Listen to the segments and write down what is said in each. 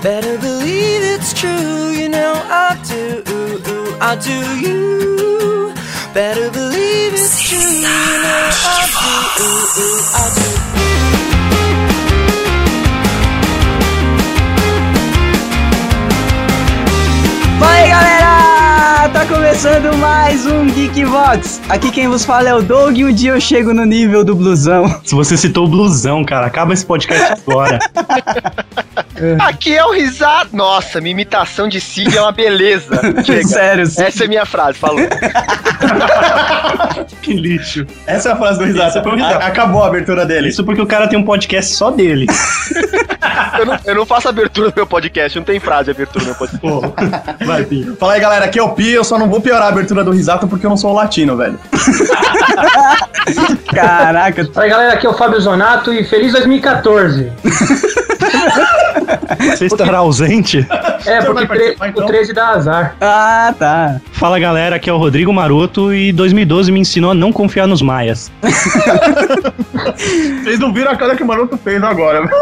Better believe it's true, you know I do. I do you. Better believe it's true, you know I do. I do. Fala aí galera! Tá começando mais um Geekbox. Aqui quem vos fala é o Doug e um dia eu chego no nível do blusão. Se você citou o blusão, cara, acaba esse podcast agora. Aqui é o risado. Nossa, minha imitação de Sig é uma beleza. Chega. Sério, sim. Essa é minha frase, falou. que lixo. Essa é a frase do Essa risado. foi o risado. Acabou a abertura dele. Isso porque o cara tem um podcast só dele. Eu não, eu não faço abertura no meu podcast, não tem frase de abertura no meu podcast. Pô, vai, Pinho. Fala aí, galera, aqui é o Pi, eu só não vou piorar a abertura do risato porque eu não sou latino, velho. Caraca, Fala aí, galera, aqui é o Fábio Zonato e feliz 2014. Você estará ausente? É, porque participar, então? o 13 dá azar. ah tá. Fala galera, aqui é o Rodrigo Maroto e 2012 me ensinou a não confiar nos maias. Vocês não viram a cara que o Maroto fez agora, velho.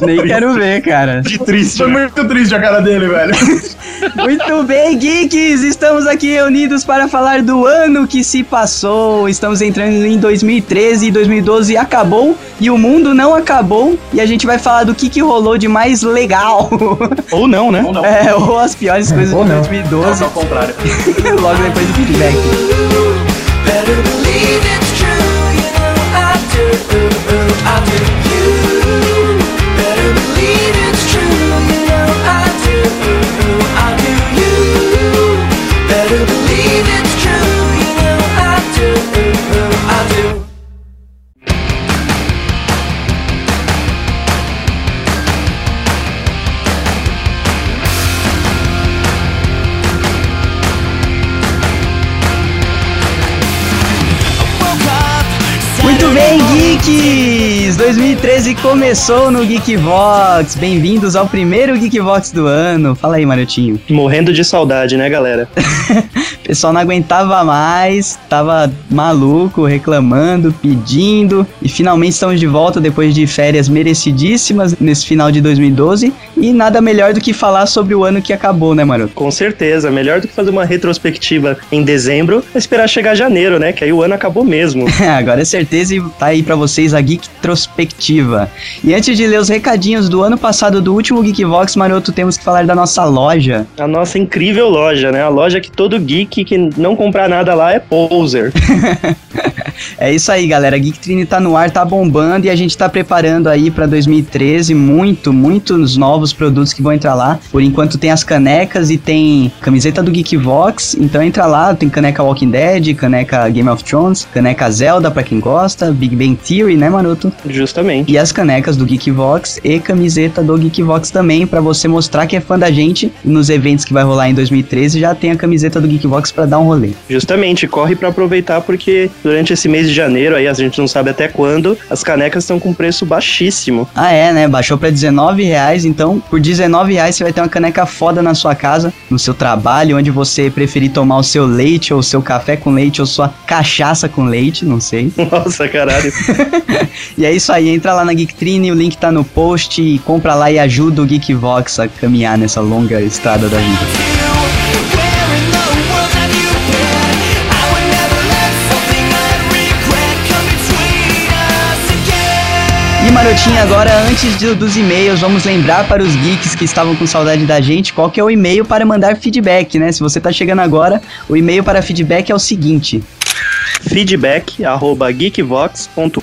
Nem quero ver, cara. Que triste. Foi muito triste a cara dele, velho. Muito bem, geeks! Estamos aqui reunidos para falar do ano que se passou. Estamos entrando em 2013 e 2012 acabou e o mundo não acabou. E a gente vai falar do que, que rolou de mais legal. Ou não, né? Ou não. É, ou as piores coisas ou de não. 2012, Ao contrário. logo depois do feedback. Better believe it's true, you know I do. I do bem, geeks! 2013 começou no Geekvox. Bem-vindos ao primeiro Geekvox do ano. Fala aí, Marotinho. Morrendo de saudade, né, galera? O pessoal não aguentava mais, tava maluco, reclamando, pedindo. E finalmente estamos de volta depois de férias merecidíssimas nesse final de 2012. E nada melhor do que falar sobre o ano que acabou, né, Maroto? Com certeza, melhor do que fazer uma retrospectiva em dezembro, é esperar chegar janeiro, né? Que aí o ano acabou mesmo. Agora é certeza e tá aí pra vocês a Geek Trospectiva. E antes de ler os recadinhos do ano passado do último Geekvox, Maroto, temos que falar da nossa loja. A nossa incrível loja, né? A loja que todo geek que não comprar nada lá é poser. É isso aí, galera. Geek Trine tá no ar, tá bombando e a gente tá preparando aí pra 2013 muito, muitos novos produtos que vão entrar lá. Por enquanto tem as canecas e tem camiseta do Geekvox, então entra lá, tem caneca Walking Dead, caneca Game of Thrones, caneca Zelda pra quem gosta, Big Bang Theory, né, Maroto? Justamente. E as canecas do Geekvox e camiseta do Geekvox também, pra você mostrar que é fã da gente. E nos eventos que vai rolar em 2013 já tem a camiseta do Geekvox pra dar um rolê. Justamente, corre pra aproveitar porque durante esse mês de janeiro aí, a gente não sabe até quando, as canecas estão com preço baixíssimo. Ah, é, né? Baixou pra 19 reais, então por 19 reais você vai ter uma caneca foda na sua casa, no seu trabalho, onde você preferir tomar o seu leite, ou o seu café com leite, ou sua cachaça com leite, não sei. Nossa, caralho. E é isso aí, entra lá na Geektrine, o link tá no post, e compra lá e ajuda o Geekvox a caminhar nessa longa estrada da vida. E Marotinha, agora antes de- dos e-mails, vamos lembrar para os geeks que estavam com saudade da gente qual que é o e-mail para mandar feedback, né? Se você tá chegando agora, o e-mail para feedback é o seguinte: feedback arroba geekvox.com.br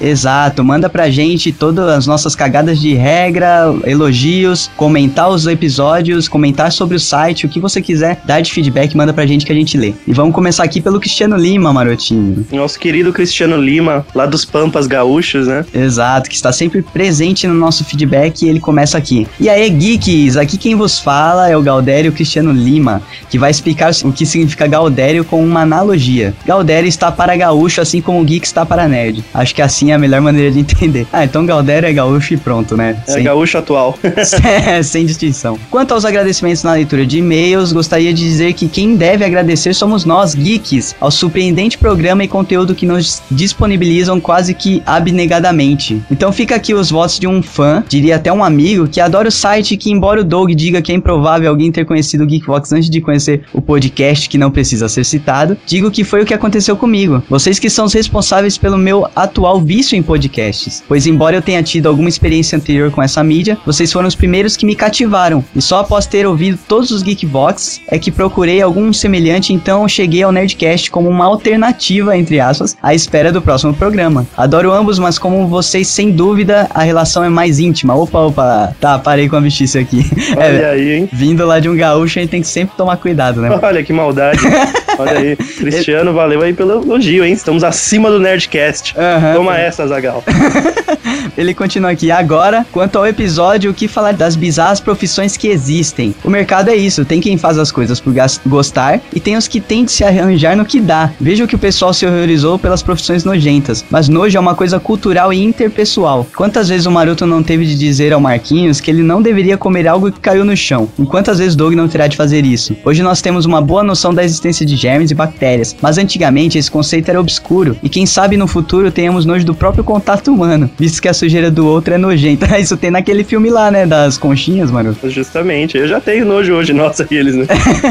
Exato, manda pra gente todas as nossas cagadas de regra, elogios, comentar os episódios, comentar sobre o site, o que você quiser dar de feedback, manda pra gente que a gente lê. E vamos começar aqui pelo Cristiano Lima, Marotinho. Nosso querido Cristiano Lima, lá dos Pampas Gaúchos, né? Exato, que está sempre presente no nosso feedback e ele começa aqui. E aí, geeks, aqui quem vos fala é o Gaudério Cristiano Lima, que vai explicar o que significa Gaudério com uma analogia. Galdério está para gaúcho, assim como o geek está para nerd. Acho que assim é a melhor maneira de entender. Ah, então Galdério é gaúcho e pronto, né? É Sem- gaúcho atual. É, sem distinção. Quanto aos agradecimentos na leitura de e-mails, gostaria de dizer que quem deve agradecer somos nós, geeks, ao surpreendente programa e conteúdo que nos disponibilizam quase que abnegadamente. Então fica aqui os votos de um fã, diria até um amigo, que adora o site que, embora o Doug diga que é improvável alguém ter conhecido o Geekvox antes de conhecer o podcast que não precisa ser citado, digo que foi o que aconteceu comigo. Vocês que são os responsáveis pelo meu atual vício em podcasts, pois embora eu tenha tido alguma experiência anterior com essa mídia, vocês foram os primeiros que me cativaram. E só após ter ouvido todos os Geekbox é que procurei algum semelhante, então cheguei ao Nerdcast como uma alternativa, entre aspas, à espera do próximo programa. Adoro ambos, mas como vocês, sem dúvida, a relação é mais íntima. Opa, opa, tá, parei com a bichice aqui. Olha É, aí, hein? vindo lá de um gaúcho, a gente tem que sempre tomar cuidado, né? Olha que maldade. Olha aí. Cristiano, valeu aí pelo elogio, hein? Estamos acima do Nerdcast. Aham. Toma essa, Zagal. Ele continua aqui. Agora, quanto ao episódio, o que falar das bizarras profissões que existem? O mercado é isso, tem quem faz as coisas por gostar e tem os que tem de se arranjar no que dá. Veja que o pessoal se horrorizou pelas profissões nojentas, mas nojo é uma coisa cultural e interpessoal. Quantas vezes o Maroto não teve de dizer ao Marquinhos que ele não deveria comer algo que caiu no chão? E quantas vezes Doug não terá de fazer isso? Hoje nós temos uma boa noção da existência de germes e bactérias, mas antigamente esse conceito era obscuro e quem sabe no futuro tenhamos nojo do próprio contato humano, visto que a sujeira do outro é nojenta. Isso tem naquele filme lá, né, das conchinhas, mano. Justamente. Eu já tenho nojo hoje, nossa, eles, né?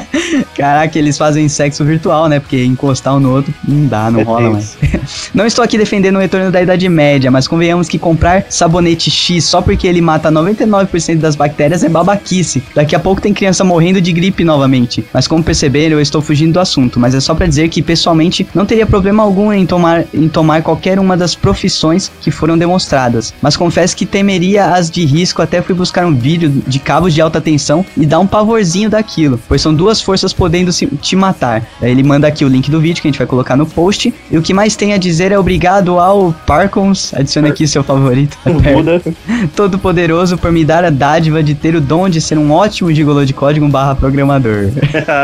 Caraca, eles fazem sexo virtual, né? Porque encostar um no outro não dá, não É rola mais. não estou aqui defendendo o retorno da Idade Média, mas convenhamos que comprar sabonete X só porque ele mata 99% das bactérias é babaquice. Daqui a pouco tem criança morrendo de gripe novamente. Mas como perceberam, eu estou fugindo do assunto, mas é só pra dizer que pessoalmente não teria problema algum em tomar, em tomar qualquer uma das profissões que foram demonstradas. Mas confesso que temeria as de risco, até fui buscar um vídeo de cabos de alta tensão e dar um pavorzinho daquilo, pois são duas forças podendo se- te matar. Ele manda aqui o link do vídeo que a gente vai colocar no post. E o que mais tem a dizer é obrigado ao Parkons, adicione aqui seu favorito. Todo poderoso por me dar a dádiva de ter o dom de ser um ótimo gigolô de código barra programador.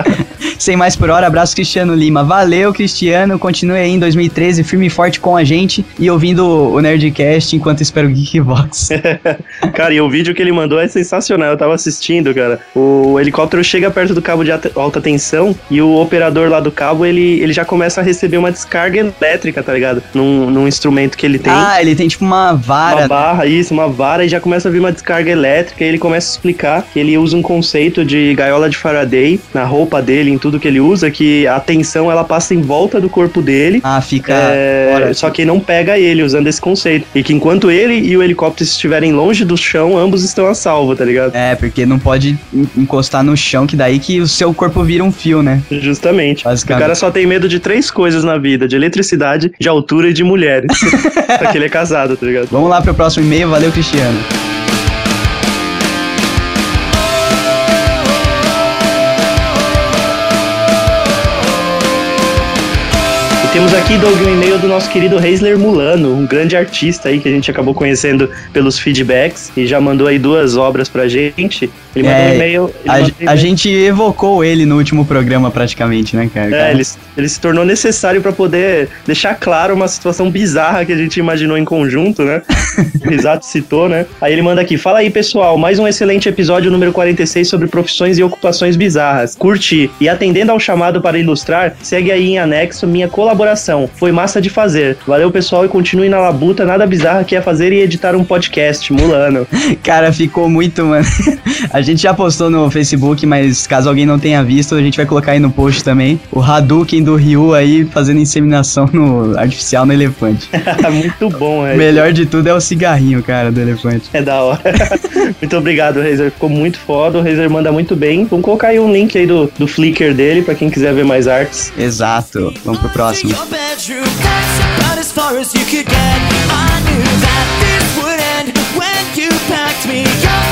Sem mais por hora, abraço Cristiano Lima. Valeu, Cristiano. Continue aí em 2013, firme e forte com a gente e ouvindo o Nerdcast enquanto espero o Geekbox. Cara, e o vídeo que ele mandou é sensacional. Eu tava assistindo, cara. O helicóptero chega perto do cabo de alta- tensão e o operador lá do cabo, ele, ele já começa a receber uma descarga elétrica, tá ligado? Num, num instrumento que ele tem. ah, ele tem tipo uma vara. Uma barra, isso, uma vara, e já começa a vir uma descarga elétrica. E ele começa a explicar que ele usa um conceito de gaiola de Faraday na roupa dele, em tudo que ele usa, que a tensão ela passa em volta do corpo dele. Ah, fica É, só que não pega ele usando esse conceito. E que enquanto ele e o helicóptero estiverem longe do chão, ambos estão a salvo, tá ligado? É, porque não pode en- encostar no chão, que daí que o seu corpo vira um fio, né? Justamente. O cara só tem medo de três coisas na vida: de eletricidade, de altura e de mulheres. só que ele é casado, tá ligado? Vamos lá pro próximo e-mail. Valeu, Cristiano. Temos aqui, Doug, um e-mail do nosso querido Reisler Mulano, um grande artista aí que a gente acabou conhecendo pelos feedbacks e já mandou aí duas obras pra gente. Ele mandou É, um e-mail. A, um a gente evocou ele no último programa, praticamente, né, cara? É, ele, ele se tornou necessário pra poder deixar claro uma situação bizarra que a gente imaginou em conjunto, né? o Risato citou, né? Aí ele manda aqui: Fala aí, pessoal, mais um excelente episódio número 46 sobre profissões e ocupações bizarras. Curti. E atendendo ao chamado para ilustrar, segue aí em anexo minha colaboração. Foi massa de fazer. Valeu, pessoal, e continue na labuta. Nada bizarra que é fazer e editar um podcast. Mulano. Cara, ficou muito, mano. A gente já postou no Facebook, mas caso alguém não tenha visto, a gente vai colocar aí no post também. O Hadouken do Ryu aí fazendo inseminação no artificial no elefante. Muito bom, O é. melhor de tudo é o cigarrinho, cara, do elefante. É da hora. muito obrigado, Razer. Ficou muito foda. O Razer manda muito bem. Vamos colocar aí um link aí do, do Flickr dele pra quem quiser ver mais artes. Exato. Vamos pro próximo. Your bedroom, that's about as far as you could get. I knew that this would end when you packed me up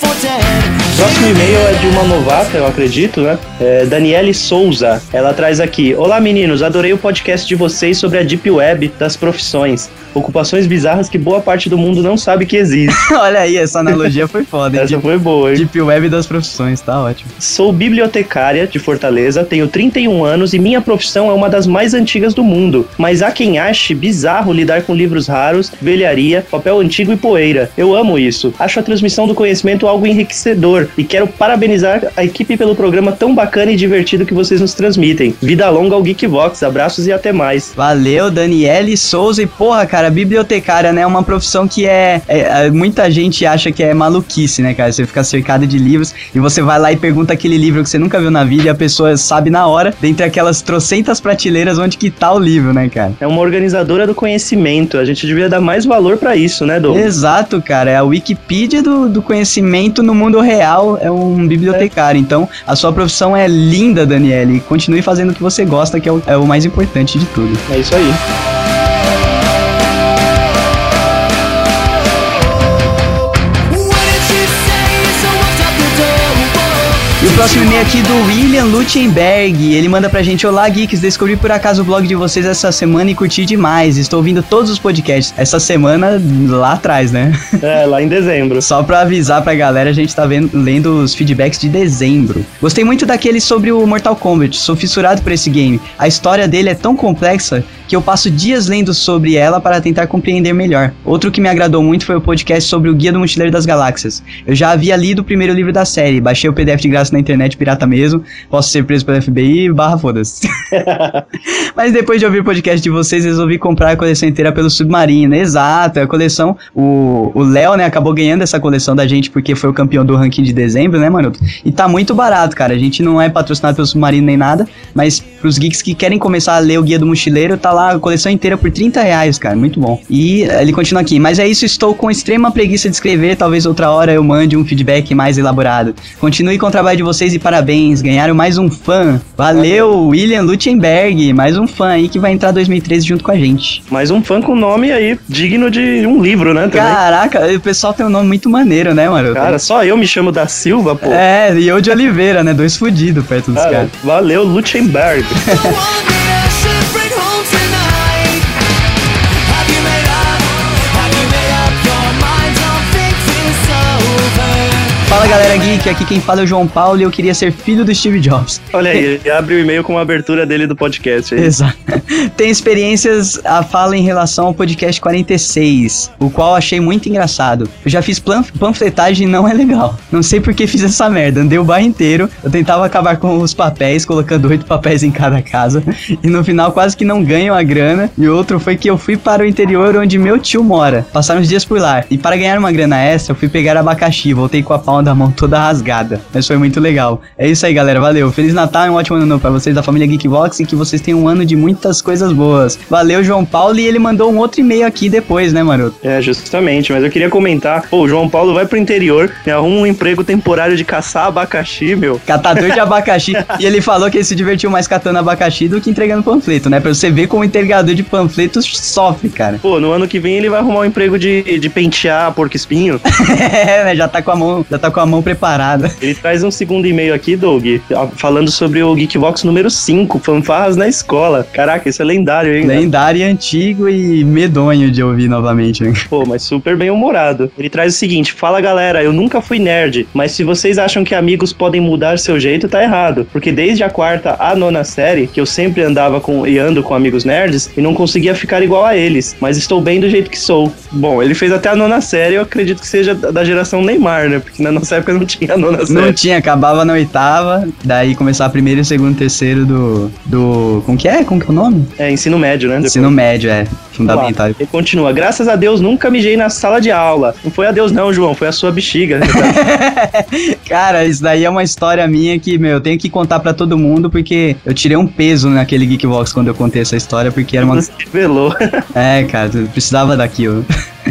dead. próximo e-mail é de uma novata, eu acredito, né? É Daniele Souza. Ela traz aqui: Olá meninos, adorei o podcast de vocês sobre a Deep Web das profissões. Ocupações bizarras que boa parte do mundo não sabe que existe. Olha aí, essa analogia foi foda. hein? Essa foi boa, hein? Deep Web das profissões, tá ótimo. Sou bibliotecária de Fortaleza, tenho 31 anos e minha profissão é uma das mais antigas do mundo. Mas há quem ache bizarro lidar com livros raros, velharia, papel antigo e poeira. Eu amo isso. Acho a transmissão do conhecimento algo enriquecedor e quero parabenizar a equipe pelo programa tão bacana e divertido que vocês nos transmitem. Vida longa ao Geekvox, abraços e até mais. Valeu, Daniele Souza. E porra, cara, bibliotecária, né? É uma profissão que é, é- é- Muita gente acha que é maluquice, né, cara? Você fica cercado de livros e você vai lá e pergunta aquele livro que você nunca viu na vida e a pessoa sabe na hora, dentre aquelas trocentas prateleiras, onde que tá o livro, né, cara? É uma organizadora do conhecimento. A gente devia dar mais valor pra isso, né, Dom? Exato, cara. É a Wikipedia do, do conhecimento no mundo real, é um bibliotecário. Então, a sua profissão é linda, Daniele. Continue fazendo o que você gosta, que é o, é o mais importante de tudo. É isso aí. Próximo e-mail aqui do William Luttenberg. Ele manda pra gente: Olá, Geeks. Descobri por acaso o blog de vocês essa semana e curti demais. Estou ouvindo todos os podcasts. Essa semana lá atrás, né? É, lá em dezembro. Só pra avisar pra galera, a gente tá vendo, lendo os feedbacks de dezembro. Gostei muito daquele sobre o Mortal Kombat, sou fissurado por esse game. A história dele é tão complexa que eu passo dias lendo sobre ela para tentar compreender melhor. Outro que me agradou muito foi o podcast sobre o Guia do Mochileiro das Galáxias. Eu já havia lido o primeiro livro da série, baixei o PDF de graça na internet, pirata mesmo, posso ser preso pelo FBI, barra foda-se. Mas depois de ouvir o podcast de vocês, resolvi comprar a coleção inteira pelo Submarino. Exato, é a coleção. O Léo, né, acabou ganhando essa coleção da gente porque foi o campeão do ranking de dezembro, né, Maroto? E tá muito barato, cara. A gente não é patrocinado pelo Submarino nem nada, mas pros geeks que querem começar a ler o Guia do Mochileiro, tá lá a coleção inteira por 30 reais, cara. Muito bom. E eh, ele continua aqui. Mas é isso, estou com extrema preguiça de escrever. Talvez outra hora eu mande um feedback mais elaborado. Continue com o trabalho de vocês e parabéns. Ganharam mais um fã. Valeu, William Luttenberg. Mais um fã aí que vai entrar 2013 junto com a gente. Mais um fã com nome aí digno de um livro, né? Também. Caraca, o pessoal tem um nome muito maneiro, né, mano? Cara, só eu me chamo da Silva, pô. É, e eu de Oliveira, né? Dois fudidos perto dos Cara, caras. valeu, Lutzenberg. Fala galera geek, aqui quem fala é o João Paulo e eu queria ser filho do Steve Jobs. Olha aí, ele abre o e-mail com a abertura dele do podcast aí. Exato. Tem experiências a fala em relação ao podcast 46, o qual achei muito engraçado. Eu já fiz panfletagem e não é legal. Não sei por que fiz essa merda. Andei o bairro inteiro, eu tentava acabar com os papéis, colocando oito papéis em cada casa, e no final quase que não ganho a grana. E outro foi que eu fui para o interior onde meu tio mora, passar uns dias por lá. E para ganhar uma grana extra, eu fui pegar abacaxi, voltei com a palma da mão toda rasgada. Mas foi muito legal. É isso aí, galera. Valeu. Feliz Natal e um ótimo ano novo pra vocês da família Geekbox e que vocês tenham um ano de muitas coisas boas. Valeu, João Paulo. E ele mandou um outro e-mail aqui depois, né, maroto? É, justamente, mas eu queria comentar, pô, o João Paulo vai pro interior, né, arruma um emprego temporário de caçar abacaxi, meu. Catador de abacaxi. e ele falou que ele se divertiu mais catando abacaxi do que entregando panfleto, né? Pra você ver como o entregador de panfletos sofre, cara. Pô, no ano que vem ele vai arrumar um emprego de, de pentear porco espinho. é, né? Já tá com a mão, já tá com a mão preparada. Ele traz um segundo e-mail aqui, Doug, falando sobre o Geekbox número 5, fanfarras na escola. Caraca, isso é lendário, hein? Lendário, e antigo e medonho de ouvir novamente. né? Pô, mas super bem humorado. Ele traz o seguinte: Fala galera, eu nunca fui nerd, mas se vocês acham que amigos podem mudar seu jeito, tá errado. Porque desde a quarta à nona série, que eu sempre andava com e ando com amigos nerds e não conseguia ficar igual a eles, mas estou bem do jeito que sou. Bom, ele fez até a nona série, eu acredito que seja da da geração Neymar, né? Porque na nossa época não tinha a nona Não série. tinha, acabava na oitava, daí começar primeiro, segundo, terceiro do. do. Como que é? Como que é o nome? É, ensino médio, né? Ensino médio, é. Fundamental. Ele continua. Graças a Deus nunca mijei na sala de aula. Não foi a Deus, não, João. Foi a sua bexiga. Cara, isso daí é uma história minha que, meu, eu tenho que contar pra todo mundo, porque eu tirei um peso naquele Geekbox quando eu contei essa história, porque era uma. Você revelou. É, cara, precisava daquilo.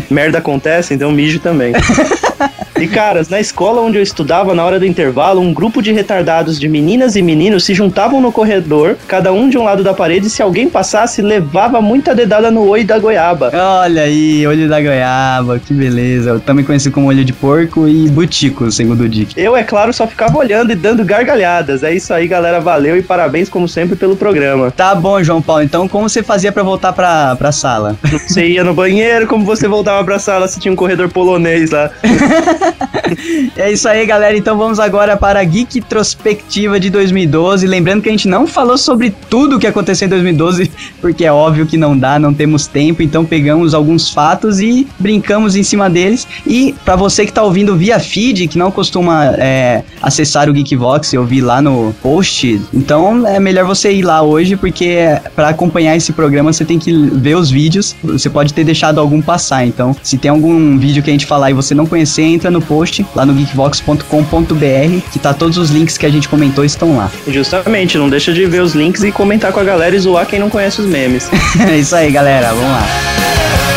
Merda acontece, então mijo também. E caras, na escola onde eu estudava, na hora do intervalo, um grupo de retardados de meninas e meninos se juntavam no corredor, cada um de um lado da parede, e se alguém passasse, levava muita dedada no oi da goiaba. Olha aí, olho da goiaba, que beleza. Eu também conheci como olho de porco e butico, segundo o Dick. Eu, é claro, só ficava olhando e dando gargalhadas. É isso aí, galera. Valeu e parabéns, como sempre, pelo programa. Tá bom, João Paulo. Então, como você fazia pra voltar pra, pra sala? Você ia no banheiro, como você voltava pra sala, se tinha um corredor polonês lá. É isso aí, galera. Então vamos agora para a Geek Trospectiva de 2012. Lembrando que a gente não falou sobre tudo o que aconteceu em 2012, porque é óbvio que não dá, não temos tempo. Então pegamos alguns fatos e brincamos em cima deles. E para você que tá ouvindo via feed, que não costuma é, acessar o Geekvox, eu vi lá no post. Então é melhor você ir lá hoje, porque para acompanhar esse programa você tem que ver os vídeos. Você pode ter deixado algum passar. Então, se tem algum vídeo que a gente falar e você não conhecer, entra no post lá no geekvox.com.br, que tá todos os links que a gente comentou estão lá. Justamente, não deixa de ver os links e comentar com a galera e zoar quem não conhece os memes. é isso aí, galera. Vamos lá.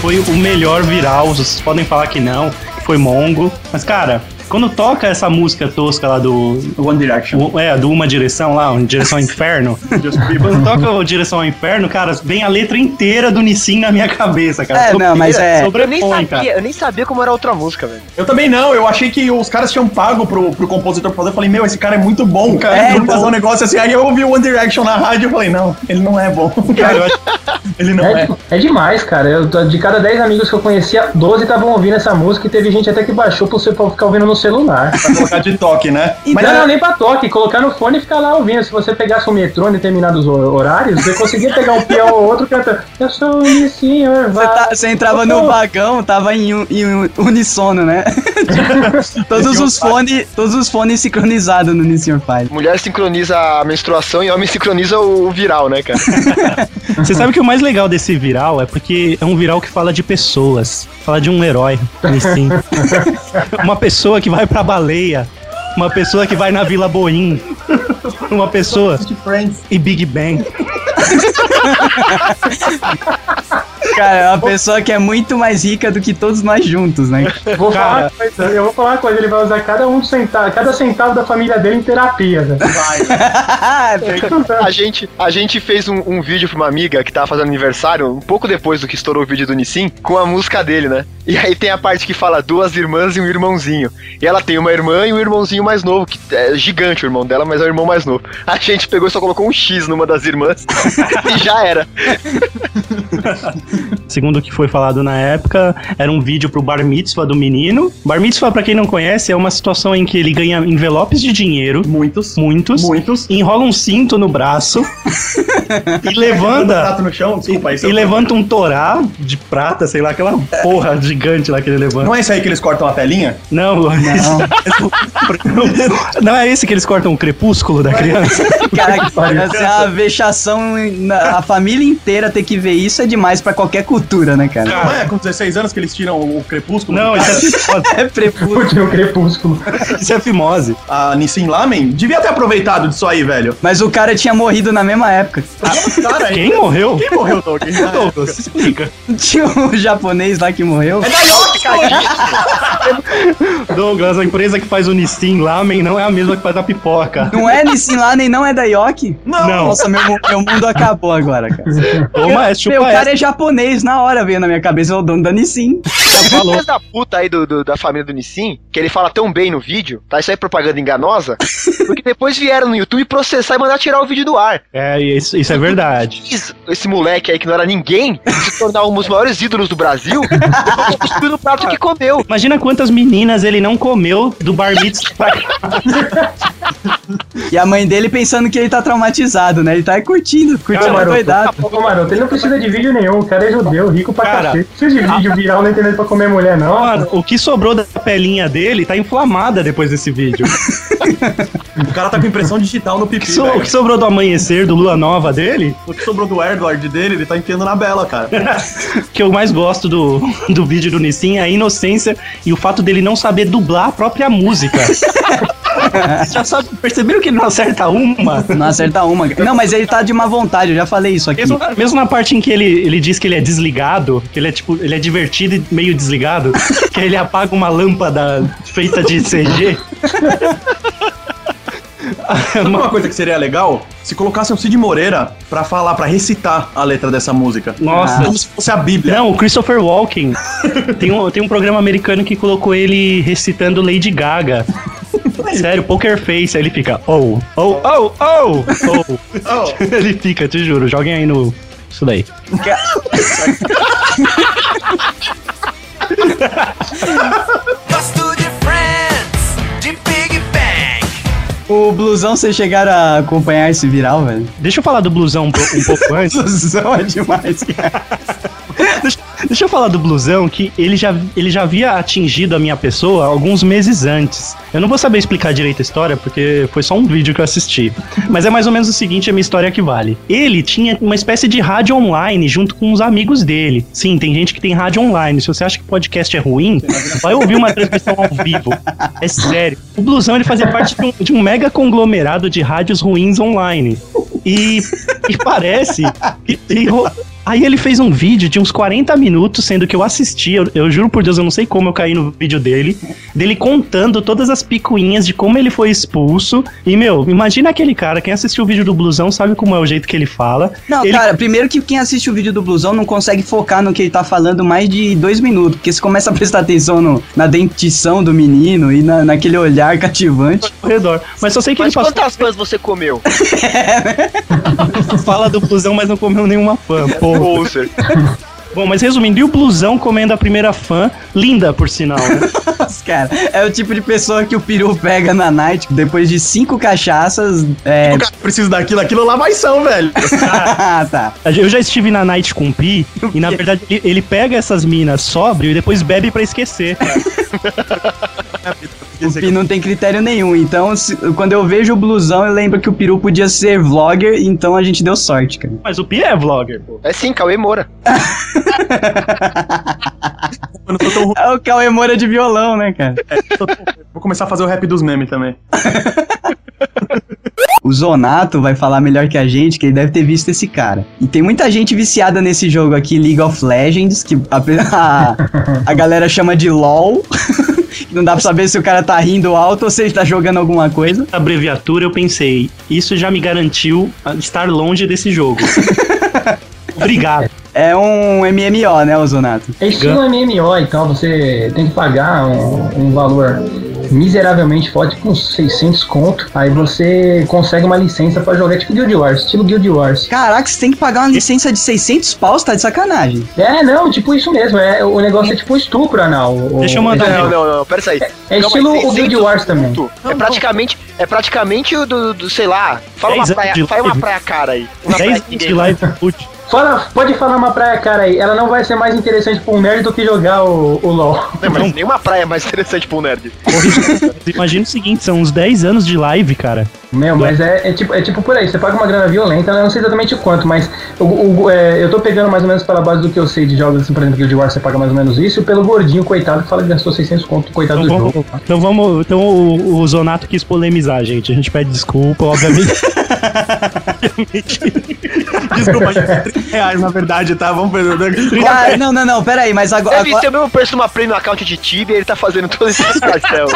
Foi o melhor viral. Vocês podem falar que não, foi mongo. Mas, cara, quando toca essa música tosca lá do. One Direction. o- É, do Uma Direção lá, um Direção ao Inferno. quando toca o Direção ao Inferno, cara, vem a letra inteira do Nissin na minha cabeça, cara. É, não, mas é- Eu nem Sobrepõe, cara. sabia, eu nem sabia como era a outra música, velho. Eu também não, eu achei que os caras tinham pago pro, pro compositor fazer. Eu falei, meu, esse cara é muito bom, cara. É, Vamos então. fazer um negócio assim. Aí eu ouvi o One Direction na rádio e falei, não, ele não é bom. Cara, eu acho- ele não É, é. é demais, cara. Eu, de cada 10 amigos que eu conhecia, 12 estavam ouvindo essa música e teve gente até que baixou pra você ficar ouvindo no celular. Pra colocar de toque, né? Mas Mas não, é- nem pra toque, colocar no fone e ficar lá ouvindo. Se você pegasse o metrô em determinados hor- horários, você conseguia pegar um peão ou outro cantando. Eu sou o senhor, Você, tá- você entrava no vagão, tava em, un- em un- unissono, né? todos os fones, todos os fones sincronizados no Nissan Fire. Mulher sincroniza a menstruação e homem sincroniza o viral, né, cara? Você sabe que o mais legal desse viral é porque é um viral que fala de pessoas. Fala de um herói, Nissin. Uma pessoa que vai pra baleia. Uma pessoa que vai na Vila Boim. Uma pessoa e Big Bang. Cara, é uma pessoa que é muito mais rica do que todos nós juntos, né? Vou falar Cara. uma coisa, eu vou falar uma coisa, ele vai usar cada um centavo, cada centavo da família dele em terapia, velho. A gente, a gente fez um, um vídeo pra uma amiga que tava fazendo aniversário, um pouco depois do que estourou o vídeo do Nissin, com a música dele, né? E aí tem a parte que fala duas irmãs e um irmãozinho. E ela tem uma irmã e um irmãozinho mais novo, que é gigante o irmão dela, mas é o irmão mais novo. A gente pegou e só colocou um X numa das irmãs e já era. Segundo o que foi falado na época, era um vídeo pro bar mitzvah do menino. Bar mitzvah, pra quem não conhece, é uma situação em que ele ganha envelopes de dinheiro, Muitos. muitos, Muitos. enrola um cinto no braço e levanta prato no chão, desculpa aí. e levanta um torá de prata, sei lá, aquela porra gigante lá que ele levanta. Não é isso aí que eles cortam a telinha? Não, não. não é esse que eles cortam o crepúsculo da criança? Cara, essa é uma vexação. na- A família inteira ter que ver isso é demais pra qualquer cultura, né, cara? Não é com 16 anos que eles tiram o crepúsculo? Não, isso é fimose. É. Porque o crepúsculo. Isso é fimose. A Nissin Lamen devia ter aproveitado disso aí, velho. Mas o cara tinha morrido na mesma época. Quem morreu? Quem morreu, Doug? Douglas, se explica. Tinha um japonês lá que morreu. É da Yoki, cara. Douglas, a empresa que faz o Nissin Lamen não é a mesma que faz a pipoca. Não é Nissin lá, nem não é da Yoki? Não. Não. Nossa, meu, meu mundo acabou agora, cara. Toma, é chupa Meu, o cara é japonês, na hora veio na minha cabeça, é o dono da Nissin. falou. Filho da puta aí do, do- da família do Nissin, que ele fala tão bem no vídeo, tá? Isso aí é propaganda enganosa, porque depois vieram no YouTube processar e mandar tirar o vídeo do ar. É, isso, isso é verdade. Quis Esse moleque aí que não era ninguém se tornar um dos maiores ídolos do Brasil, cuspiu no prato que comeu. Imagina quantas meninas ele não comeu do bar mitzvah pra. E a mãe dele pensando que ele tá traumatizado, né? Ele tá curtindo, curtindo a Maroto. doidado. Ô, Maroto, ele não precisa de vídeo nenhum. O cara é judeu, rico pra Cara. cacete. Não precisa de vídeo viral na internet pra comer mulher, não. Mano, o que sobrou da pelinha dele tá inflamada depois desse vídeo. O cara tá com impressão digital no O que, pipi, so- o que sobrou do amanhecer do Lua Nova dele, O que sobrou do Edward dele, ele tá enfiando na bela, cara. que eu mais gosto do, do vídeo do Nissin é a inocência e o fato dele não saber dublar a própria música. já sabe, perceberam que ele não acerta uma? Não acerta uma. Não, mas ele tá de má vontade, eu já falei isso aqui. Mesmo, mesmo na parte em que ele, ele diz que ele é desligado, que ele é tipo, ele é divertido e meio desligado, que ele apaga uma lâmpada feita de CG. Uma coisa que seria legal? Se colocasse um Cid Moreira pra falar, pra recitar a letra dessa música. Nossa. Como se fosse a Bíblia. Não, o Christopher Walken. Tem um, tem um programa americano que colocou ele recitando Lady Gaga. Sério, Poker Face, aí ele fica, oh, oh, oh, oh, oh. Ele fica, te juro, joguem aí no. Isso daí. Gosto O blusão, vocês chegaram a acompanhar esse viral, velho? Deixa eu falar do blusão um, um pouco antes. Blusão é demais, cara. Deixa, eu falar do blusão que ele já, ele já havia atingido a minha pessoa alguns meses antes. Eu não vou saber explicar direito a história porque foi só um vídeo que eu assisti. Mas é mais ou menos o seguinte, a minha história que vale. Ele tinha uma espécie de rádio online junto com os amigos dele. Sim, tem gente que tem rádio online. Se você acha que podcast é ruim, vai ouvir uma transmissão ao vivo. É sério. O blusão ele fazia parte de um, de um mega conglomerado de rádios ruins online. E, e parece que tem. Aí ele fez um vídeo de uns 40 minutos, sendo que eu assisti, eu, eu juro por Deus, eu não sei como eu caí no vídeo dele, dele contando todas as picuinhas de como ele foi expulso. E, meu, imagina aquele cara, quem assistiu o vídeo do Blusão sabe como é o jeito que ele fala. Não, Ele- cara, primeiro que quem assiste o vídeo do blusão não consegue focar no que ele tá falando mais de dois minutos, porque você começa a prestar atenção no- na dentição do menino e na, naquele olhar cativante. ao redor. Mas só sei que Mas ele passou, quantas fãs você comeu? fala do Blusão, mas não comeu nenhuma fã. Pô. Bom, mas resumindo, e o Blusão comendo a primeira fã, linda por sinal, né? Cara, é o tipo de pessoa que o peru pega na night depois de cinco cachaças. É. O cara precisa daquilo, aquilo lá vai são, velho. Ah, tá. Eu já estive na night com o Pi, e na verdade ele, ele pega essas minas sóbrio e depois bebe pra esquecer. O Pi não tem critério nenhum. Então, se- quando eu vejo o blusão, eu lembro que o peru podia ser vlogger, então a gente deu sorte, cara. Mas o Pi é vlogger, pô. É sim, Cauê Moura. Tão. É o Cauê Moura de violão, né, cara? Vou começar a fazer o rap dos memes também. O Zonato vai falar melhor que a gente, que ele deve ter visto esse cara. E tem muita gente viciada nesse jogo aqui, League of Legends, que a, a, a galera chama de LOL. que não dá pra saber se o cara tá rindo alto ou se ele tá jogando alguma coisa. A abreviatura eu pensei, isso já me garantiu a estar longe desse jogo. Obrigado. É um MMO, né, o Zonato? É estilo MMO e tal, você tem que pagar um, um valor miseravelmente forte, uns 600 conto. Aí você consegue uma licença pra jogar tipo Guild Wars, estilo Guild Wars. Caraca, você tem que pagar uma licença de 600 paus, tá de sacanagem. É, não, tipo isso mesmo. É, o negócio é tipo um estupro anal. o- Deixa eu mandar é, Não, não, não, pera aí. É estilo o Guild Wars também. É praticamente, é praticamente o do, do, sei lá, fala uma praia, fala uma praia cara aí. Uma praia 10 que anos ninguém de live put. Fala, pode falar uma praia, cara aí. Ela não vai ser mais interessante pra um nerd do que jogar o, o LoL. Não, mas nenhuma praia é mais interessante pra um nerd. Imagina o seguinte, são uns 10 anos de live, cara. Meu, mas é, é tipo, é tipo por aí, você paga uma grana violenta, eu não sei exatamente o quanto, mas o, o- é, eu tô pegando mais ou menos pela base do que eu sei de jogos, assim, por exemplo, Guild Wars você paga mais ou menos isso, e pelo gordinho, coitado, que fala que gastou 600 conto, coitado Então do vamos, jogo. então vamos. Então o, o Zonato quis polemizar, gente. A gente pede desculpa, obviamente. Desculpa, gente, 30 reais na verdade, tá? Vamos perder. Ah, não, não, não, pera aí, mas agora. Deve agora- ter o mesmo preço de uma premium account de Tibia e ele tá fazendo todo esse cartão.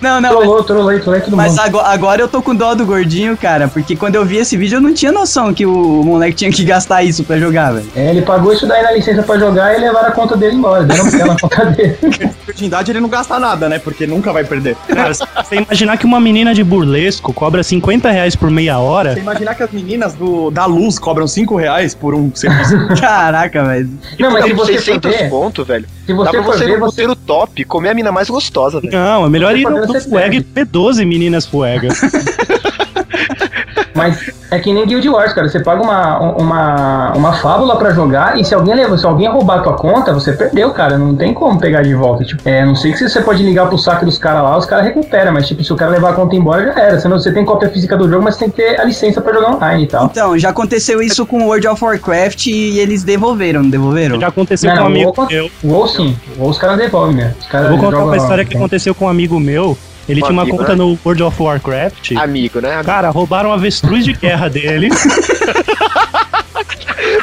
Não, não, mas, Trollou, trollou, trollou todo mas mundo. agora, agora eu tô com dó do gordinho, cara, porque quando eu vi esse vídeo eu não tinha noção que o moleque tinha que gastar isso pra jogar, velho. É, ele pagou isso daí na licença pra jogar e levaram a conta dele embora. Deram na conta dele. Virgindade ele não gasta nada, né? Porque nunca vai perder. Cara, você imaginar que uma menina de burlesco cobra 50 reais por meia hora, Você imaginar que as meninas do, da luz cobram 5 reais por um serviço. Caraca, velho. Não, mas se você for 600 ver, ponto, velho. se Dá você pra for você ir ver, no você... top, comer a mina mais gostosa, velho. não, é melhor ir no, no Fuega e ser ver 12 meninas fuegas. Mas é que nem Guild Wars, cara. Você paga uma, uma, uma fábula pra jogar e se alguém leva, se alguém roubar a tua conta, você perdeu, cara. Não tem como pegar de volta. Tipo, é, não sei que se você pode ligar pro saque dos caras lá, os caras recuperam, mas tipo, se o cara levar a conta embora, já era. Senão você tem cópia física do jogo, mas tem que ter a licença pra jogar online e tal. Então, já aconteceu isso com World of Warcraft e eles devolveram, não devolveram? Já aconteceu Não, com um amigo o- meu. O WoW sim. O WoW os caras devolvem, né? Eu vou contar uma história que aconteceu com um amigo meu. Ele Um tinha uma amigo, conta né? no World of Warcraft. Amigo, né? Cara, roubaram a avestruz de guerra dele,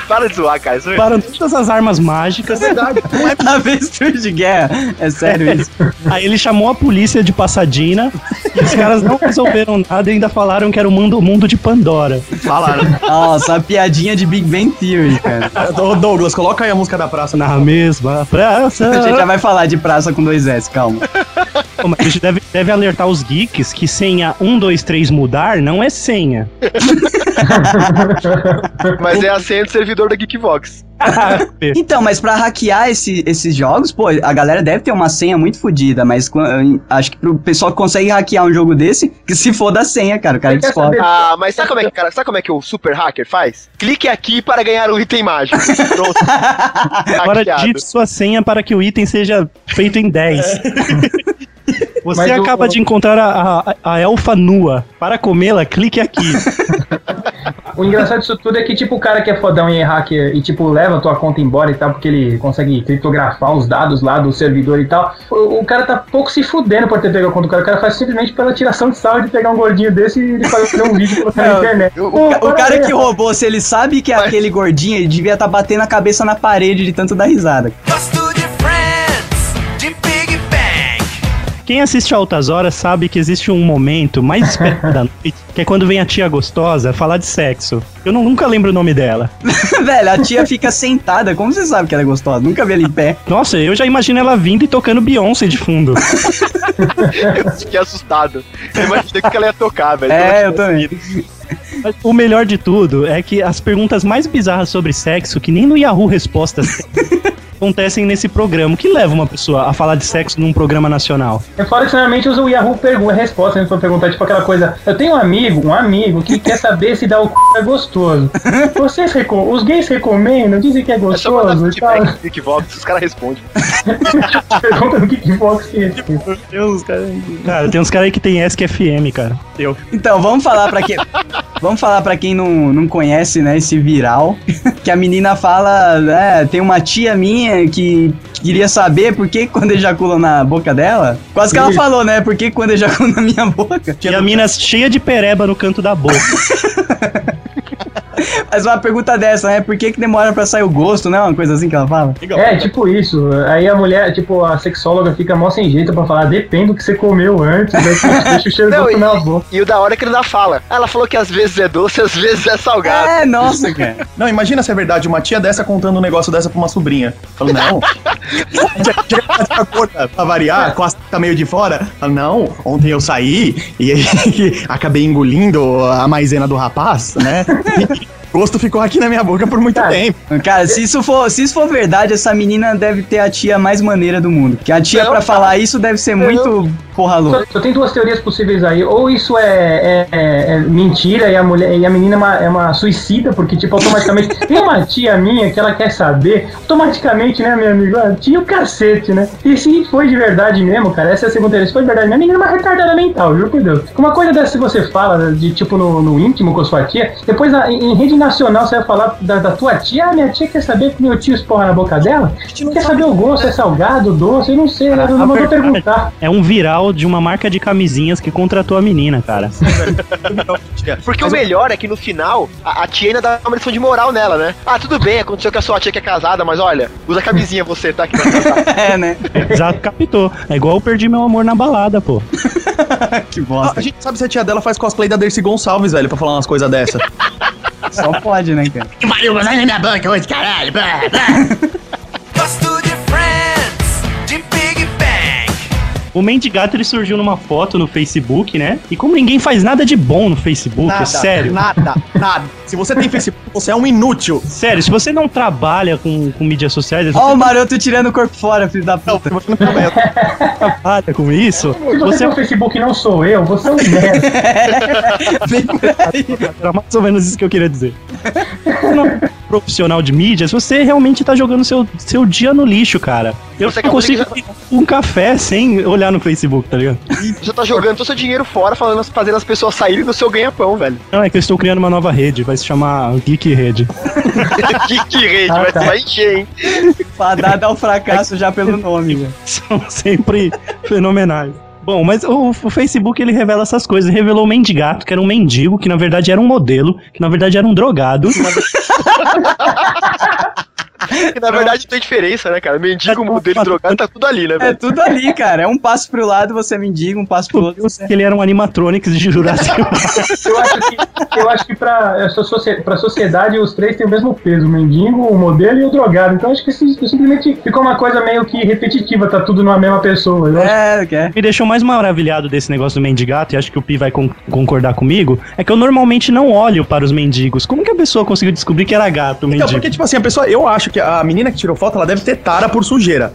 Para de zoar, cara. Isso é roubaram todas as armas mágicas. verdade. É Avestruz de guerra. É sério isso. Aí ele chamou a polícia de Passadina e os caras não resolveram nada e ainda falaram que era o mundo, o mundo de Pandora. falaram. Nossa, a piadinha de Big Bang Theory, cara. Ô, Douglas, coloca aí a música da praça. Na mesma praça. A gente já vai falar de praça com dois S, calma. Pô, mas a gente deve, deve alertar os geeks que senha 1, 2, 3 mudar não é senha. Mas é a senha do servidor da Geekvox. Então, mas pra hackear esse- esses jogos, pô, a galera deve ter uma senha muito fodida, mas acho que pro pessoal que consegue hackear um jogo desse, que se for da senha, cara, o cara Quer descobre. saber? Ah, mas sabe como é que, cara, sabe como é que o super hacker faz? Clique aqui para ganhar um item mágico. Pronto. Agora digite sua senha para que o item seja feito em 10. Você Mas acaba de encontrar a, a, a elfa nua. Para comê-la, clique aqui. O engraçado disso tudo é que, tipo, o cara que é fodão e é hacker e, tipo, leva a tua conta embora e tal, porque ele consegue criptografar os dados lá do servidor e tal, o, o cara tá pouco se fudendo por ter pego a conta do cara. O cara faz simplesmente pela tiração de sarro de pegar um gordinho desse e ele fazer um vídeo e colocar na Não, internet. O, Pô, o cara que roubou, se ele sabe que é Mas- aquele gordinho, ele devia estar batendo a cabeça na parede de tanto dar risada. What's Quem assiste a Altas Horas sabe que existe um momento mais esperado da noite, que é quando vem a tia gostosa falar de sexo. Eu não- nunca lembro o nome dela. Velho, a tia fica sentada, como você sabe que ela é gostosa? Nunca vi ela em pé. Nossa, eu já imagino ela vindo e tocando Beyoncé de fundo. Eu fiquei assustado. Eu imaginei que ela ia tocar, velho. É, eu também. Mas o melhor de tudo é que as perguntas mais bizarras sobre sexo, que nem no Yahoo Respostas acontecem nesse programa. O que leva uma pessoa a falar de sexo num programa nacional? É fora que normalmente usa o Yahoo pergunta, resposta, né? Pra perguntar, tipo aquela coisa. Eu tenho um amigo, um amigo, que quer saber se dar o c é gostoso. Vocês recom os gays recomendam, dizem que é É só mandar gostoso e no Geekvox, os caras respondem. Pergunta no Kickbox que é. Deus, cara. Cara, tem uns caras aí que tem ESC FM, cara. Eu. Então, vamos falar pra quem. Vamos falar pra quem não, não conhece, né, esse viral. Que a menina fala, né, tem uma tia minha que queria saber por que quando ejacula na boca dela. Quase que ela falou, né? Por que quando ejacula na minha boca? E a mina cheia de pereba no canto da boca. Mas uma pergunta dessa, né? Por que, que demora pra sair o gosto, né? Uma coisa assim que ela fala. É, tipo isso. Aí a mulher, tipo, a sexóloga fica mó sem jeito pra falar, depende do que você comeu antes, né? deixa o cheiro Não, do e, na boca. e o da hora é que ele ainda fala. Ela falou que às vezes é doce, às vezes é salgado. É, nossa, cara. Não, imagina se é verdade, uma tia dessa contando um negócio dessa pra uma sobrinha. Falando, não. Chega a gorda, pra variar, com a tá meio de fora. Fala, não, ontem eu saí e aí acabei engolindo a maisena do rapaz, né? O gosto ficou aqui na minha boca por muito Cara, tempo. Cara, se isso, for, se isso for verdade, essa menina deve ter a tia mais maneira do mundo. Porque a tia, cara. falar isso, deve ser muito porra louca. Só, só tem duas teorias possíveis aí. Ou isso é, é- é- é mentira e a mulher e a menina é uma, é uma suicida, porque, tipo, automaticamente. tem uma tia minha que ela quer saber, automaticamente, né, meu amigo? Tinha o cacete, né? E se foi de verdade mesmo, cara, essa é a segunda teoria. Se foi de verdade, minha menina é uma retardada mental, juro por Deus. Uma coisa dessa, se você fala de, tipo, no, no íntimo com a sua tia, depois a- em rede nacional, você vai falar da, da tua tia, ah, minha tia quer saber que meu tio esporra na boca dela? Quer saber o gosto, é salgado, doce, eu não sei, eu não vou perguntar. É um viral de uma marca de camisinhas que contratou a menina, cara. Porque o melhor é que no final, a, a tia ainda dá uma lição de moral nela, né? Ah, tudo bem, aconteceu com a sua tia que é casada, mas olha, usa camisinha você, tá? Que vai casar. É, né? Exato, captou. É igual eu perdi meu amor na balada, pô. que Ah, bosta. A gente sabe se a tia dela faz cosplay da Dercy Gonçalves, velho, pra falar umas coisas dessa. Só pode, né, cara? Bust O Mendigato ele surgiu numa foto no Facebook, né? E como ninguém faz nada de bom no Facebook, é sério. Nada, nada. Se você tem Facebook, você é um inútil. Sério, se você não trabalha com, com mídias sociais, Ó, você o maroto tirando o corpo fora, filho da Não, puta. você não trabalha. não trabalha com isso, Se você você tem o Facebook não sou eu, você é um merda. Era mais ou menos isso que eu queria dizer. Não é profissional de mídias, você realmente tá jogando seu, seu dia no lixo, cara. Eu Você não consigo ter um café sem olhar no Facebook, tá ligado? Você tá jogando todo seu dinheiro fora, falando, fazendo as pessoas saírem do seu ganha-pão, velho. Não, é que eu estou criando uma nova rede, vai se chamar Geek Rede. que rede, Ah, vai, tá. vai encher, hein? Fadada ao fracasso já pelo nome, velho. São sempre fenomenais. Bom, mas o, o Facebook ele revela essas coisas. Ele revelou o mendigato, que era um mendigo, que na verdade era um modelo, que na verdade era um drogado. Que na verdade não tem diferença, né, cara? Mendigo, modelo drogado, tá tudo ali, né, É velho? tudo ali, cara. É um passo pro lado, você é mendigo, um passo pro outro. Você... que ele era um animatronics de Jurassic Park. Eu acho que, eu acho que pra, essa pra sociedade os três têm o mesmo peso: o mendigo, o modelo e o drogado. Então acho que sim- simplesmente ficou uma coisa meio que repetitiva, tá tudo numa mesma pessoa. Eu acho É, quer. me deixou mais maravilhado desse negócio do mendigato, e acho que o Pi vai con- concordar comigo, é que eu normalmente não olho para os mendigos. Como que a pessoa conseguiu descobrir que era gato o Então, mendigo? porque, tipo assim, a pessoa, eu acho que a menina que tirou foto, ela deve ter tara por sujeira.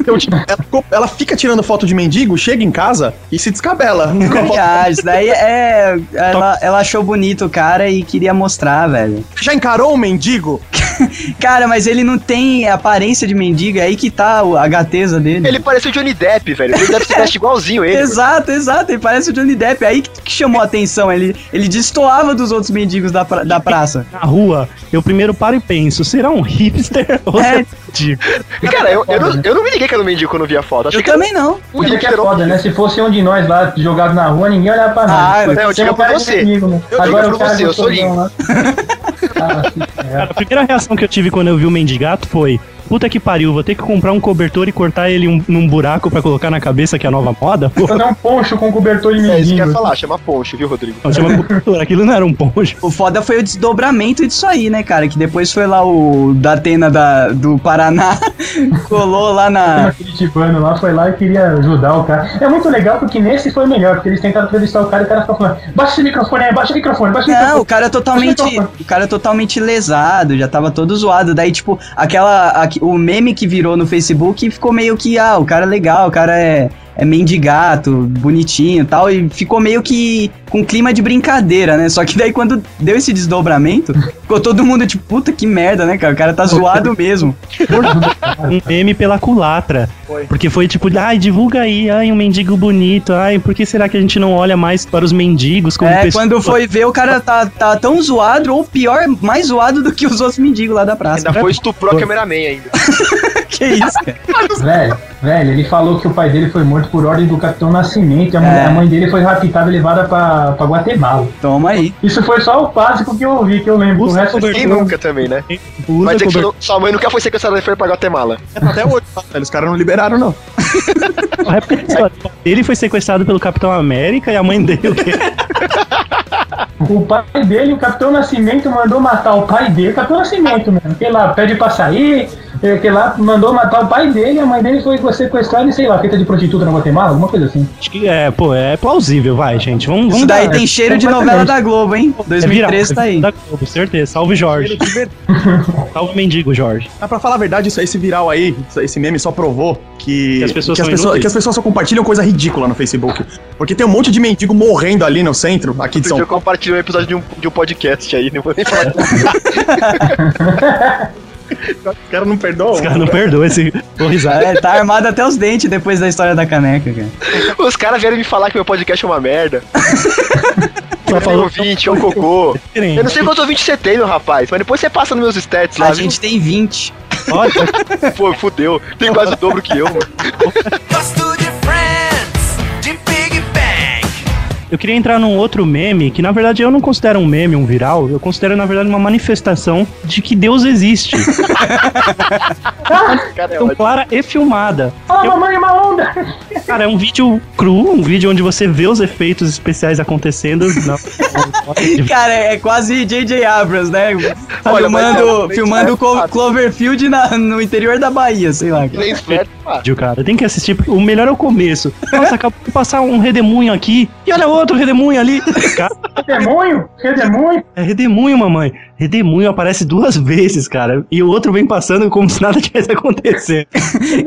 Então, tipo, ela, ela fica tirando foto de mendigo, chega em casa e se descabela. Ah, isso daí é. Ela, ela achou bonito o cara e queria mostrar, velho. Já encarou um mendigo? Cara, mas ele não tem aparência de mendigo, é aí que tá o- a gateza dele. Ele parece o Johnny Depp, velho. Ele deve se veste igualzinho ele. Exato, exato, ele parece o Johnny Depp. É aí que, que chamou a atenção. Ele, ele destoava dos outros mendigos da, pra- da praça. Na rua, eu primeiro paro e penso, será um hipster ou É. mendigo? Cara, eu, eu, não, eu não me liguei que era um mendigo quando eu vi a foto. Achei Eu que era também não. um Isso aqui é foda, né? Se fosse um de nós lá jogado na rua, ninguém olhava pra nós. Ah, não, eu digo é pra você. comigo, né? Eu Agora digo o pra você, eu sou lá. Ah, ferra. Cara, a primeira reação que eu tive quando eu vi o mendigato foi: puta que pariu, vou ter que comprar um cobertor e cortar ele um- num buraco pra colocar na cabeça, que é a nova moda? Pô, Fazer um poncho com cobertor de É isso que eu ia mendigo. falar, chama poncho, viu, Rodrigo? não, chama cobertor, aquilo não era um poncho. O foda foi o desdobramento disso aí, né, cara? Que depois foi lá o Datena da, do Paraná, colou lá na. Curitibano lá foi lá e queria ajudar o cara. É muito legal porque nesse foi o melhor, porque eles tentaram entrevistar o cara e o cara ficou falando: baixa esse microfone aí, baixa o microfone, baixa o Não, microfone. o cara é totalmente. O cara é totalmente lesado, já tava todo zoado. Daí, tipo, aquela. aque- o meme que virou no Facebook ficou meio que, ah, o cara é legal, o cara é. É mendigato, bonitinho e tal, e ficou meio que com clima de brincadeira, né? Só que daí quando deu esse desdobramento, ficou todo mundo tipo, puta que merda, né, cara? O cara tá zoado mesmo. Um meme pela culatra. Porque foi tipo, ai, divulga aí, ai, um mendigo bonito, ai, por que será que a gente não olha mais para os mendigos como É, pessoas? quando foi ver, o cara tá, tá tão zoado, ou pior, mais zoado do que os outros mendigos lá da praça. Ainda foi estuprou a cameraman ainda. que isso, cara? Velho, velho, ele falou que o pai dele foi morto por ordem do Capitão Nascimento e a, mãe, É. a mãe dele foi raptada e levada pra, pra Guatemala. Toma aí. Isso foi só o básico que eu ouvi, que eu lembro. O resto cobertor. Quem nunca também, né? Usa Vai dizer que sua, sua mãe nunca foi sequestrada e foi pra Guatemala. Até hoje, tá, velho, os caras não liberaram, não. É porque, Ele foi sequestrado pelo Capitão América e a mãe dele o pai dele, o Capitão Nascimento, mandou matar o pai dele, o Capitão Nascimento mesmo. Que lá pede pra sair, eh, que lá mandou matar o pai dele, a mãe dele foi sequestrada e sei lá, feita de prostituta na Guatemala, alguma coisa assim. Acho que é, pô, é plausível, vai, gente. Vamos, vamos Isso daí dar- tem cheiro de completamente. novela da Globo, hein? é 2013 tá aí. Da Globo, certeza. Salve Jorge. Salve mendigo, Jorge. Mas pra falar a verdade, isso, esse viral aí, isso- esse meme só provou que, Que as pessoas que, as pessoas, que as pessoas só compartilham coisa ridícula no Facebook. Porque tem um monte de mendigo morrendo ali no centro, aqui de São dia eu Paulo. compartilhei um episódio de um, de um podcast aí, não vou nem falar. Os caras não perdoam. Os caras não perdoam esse risada. É, tá armado até os dentes depois da história da caneca, cara. Os caras vieram me falar que meu podcast é uma merda. Só falou ouvinte, é um cocô. Eu não sei quantos ouvintes você tem, meu rapaz, mas depois você passa nos meus stats lá, A viu? gente tem 20. Olha, Pô, fudeu. Tem quase o dobro que eu, mano. Eu queria entrar num outro meme, que na verdade eu não considero um meme, um viral, eu considero na verdade uma manifestação de que Deus existe. Cara, é Então, clara e filmada. Fala, mamãe, uma onda! Cara, é um vídeo cru, um vídeo onde você vê os efeitos especiais acontecendo. na- Cara, é quase J.J. Abrams, né? Olha, filmando filmando é Clo- fácil. Cloverfield na- no interior da Bahia, sei lá. cara. Cara. Tem que assistir, porque o melhor é o começo. Nossa, acabou de passar um redemoinho aqui. E olha outro redemoinho ali. Redemoinho? Redemoinho? é redemoinho, mamãe. Redemoinho aparece duas vezes, cara. E o outro vem passando como se nada tivesse acontecendo.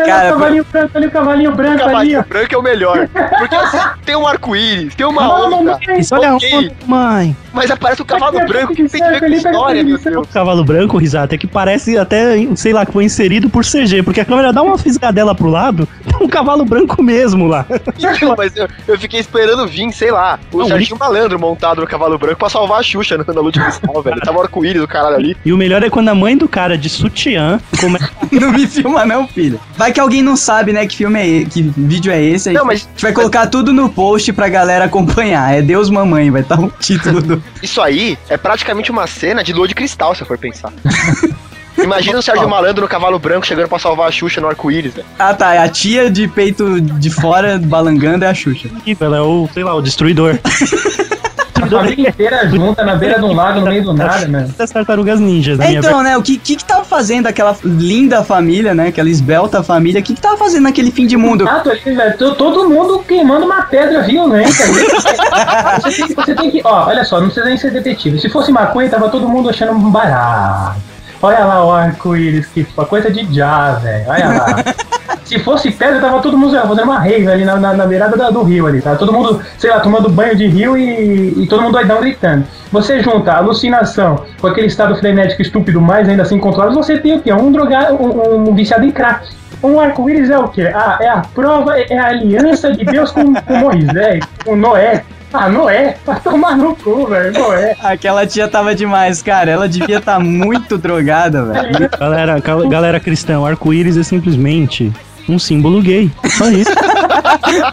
Cara, o cavalinho branco ali, o cavalinho O branco ali, ó. cavalinho branco é o melhor. Porque assim, tem um arco-íris, tem uma Fala, onda, mamãe. Isso, olha a onda, mãe. mas aparece o cavalo Aqui, branco aqui, que tem que ver com ali, história, ali, meu ali, Deus. O cavalo branco, risada, é que parece até, sei lá, que foi inserido por CG, porque a câmera dá uma fisgadela pro lado, tem um cavalo branco mesmo lá. Então, mas eu, eu fiquei esperando vir, sei lá, o Não, Serginho Malandro montado no cavalo branco pra salvar a Xuxa no- na lua de cristal, velho. Tava o arco-íris do caralho ali. E o melhor é quando a mãe do cara de sutiã começa Não me filma não, filho. Vai que alguém não sabe, né, que filme é esse, que vídeo é esse. aí Não, mas A gente vai colocar tudo no post pra galera acompanhar. É Deus Mamãe, vai estar o título do... isso aí é praticamente uma cena de lua de cristal, se eu for pensar. Imagina o Sérgio Malandro no cavalo branco chegando pra salvar a Xuxa no arco-íris, velho. Ah, tá. A tia de peito de fora balangando é a Xuxa. ela é o, sei lá, o destruidor. A família inteira junta na beira de um lago, no meio do nada, mano. Das tartarugas ninjas, É, minha então, né, o que, que que tava fazendo aquela linda família, né, aquela esbelta família, o que que tava fazendo naquele fim de mundo? Exato, ali, velho. to- Todo mundo queimando uma pedra violenta. ali. você, tem, que- você tem que. Ó, olha só, não precisa nem ser detetive. Se fosse maconha, tava todo mundo achando um barato. Olha lá o arco-íris, que coisa de já, velho. Olha lá. Se fosse pedra, tava todo mundo lá, fazendo uma rave ali na, na, na beirada da- do rio ali, tá? Todo mundo, sei lá, tomando banho de rio e, e todo mundo doidão gritando. Você junta a alucinação com aquele estado frenético estúpido, mais ainda assim controlado, você tem o quê? Um drogado, um, um viciado em crack. Um arco-íris é o quê? Ah, é a prova, é a aliança de Deus com, com Moisés, com Noé. Ah, Noé, vai tomar no cu, velho, Noé. Aquela tia tava demais, cara. Ela devia estar muito drogada, velho. Galera, gal- galera cristã, o arco-íris é simplesmente um símbolo gay. Só isso.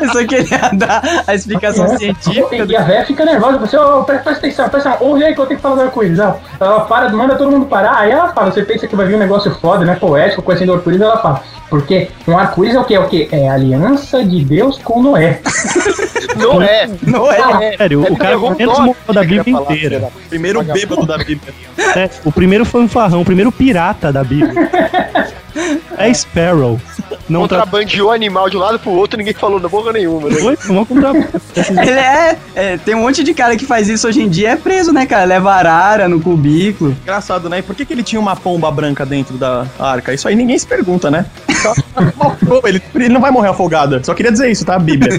Eu só queria dar a explicação científica. E a véia fica nervosa, você, ô, presta, presta atenção, presta atenção, ouve aí que eu tenho que falar do arco-íris. ó. Ela para, manda todo mundo parar, aí ela fala, você pensa que vai vir um negócio foda, né, poético, conhecendo o arco-íris, ela fala, porque um arco-íris é o quê? É o quê? É a aliança de Deus com Noé. Não é. Não é? Sério, o cara menos morreu da que Bíblia falar, inteira. filha Primeiro bêbado da Bíblia. É, o primeiro fanfarrão, o primeiro pirata da Bíblia. É Sparrow. Não tra... Contrabandeou animal de um lado pro outro ninguém falou da porra nenhuma, né? Foi contra... Ele é, é, Tem um monte de cara que faz isso hoje em dia, é preso, né, cara? Leva arara no cubículo. Engraçado, né? E por que, que ele tinha uma pomba branca dentro da arca? Isso aí ninguém se pergunta, né? Só- ele, ele não vai morrer afogado. Só queria dizer isso, tá? Bíblia.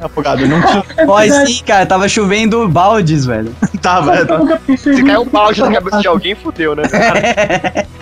Afogado, não tinha. Ó, sim, cara, tava chovendo baldes, velho. Tava, é, tá. Se cair um balde na cabeça de alguém, fudeu, né? Gosto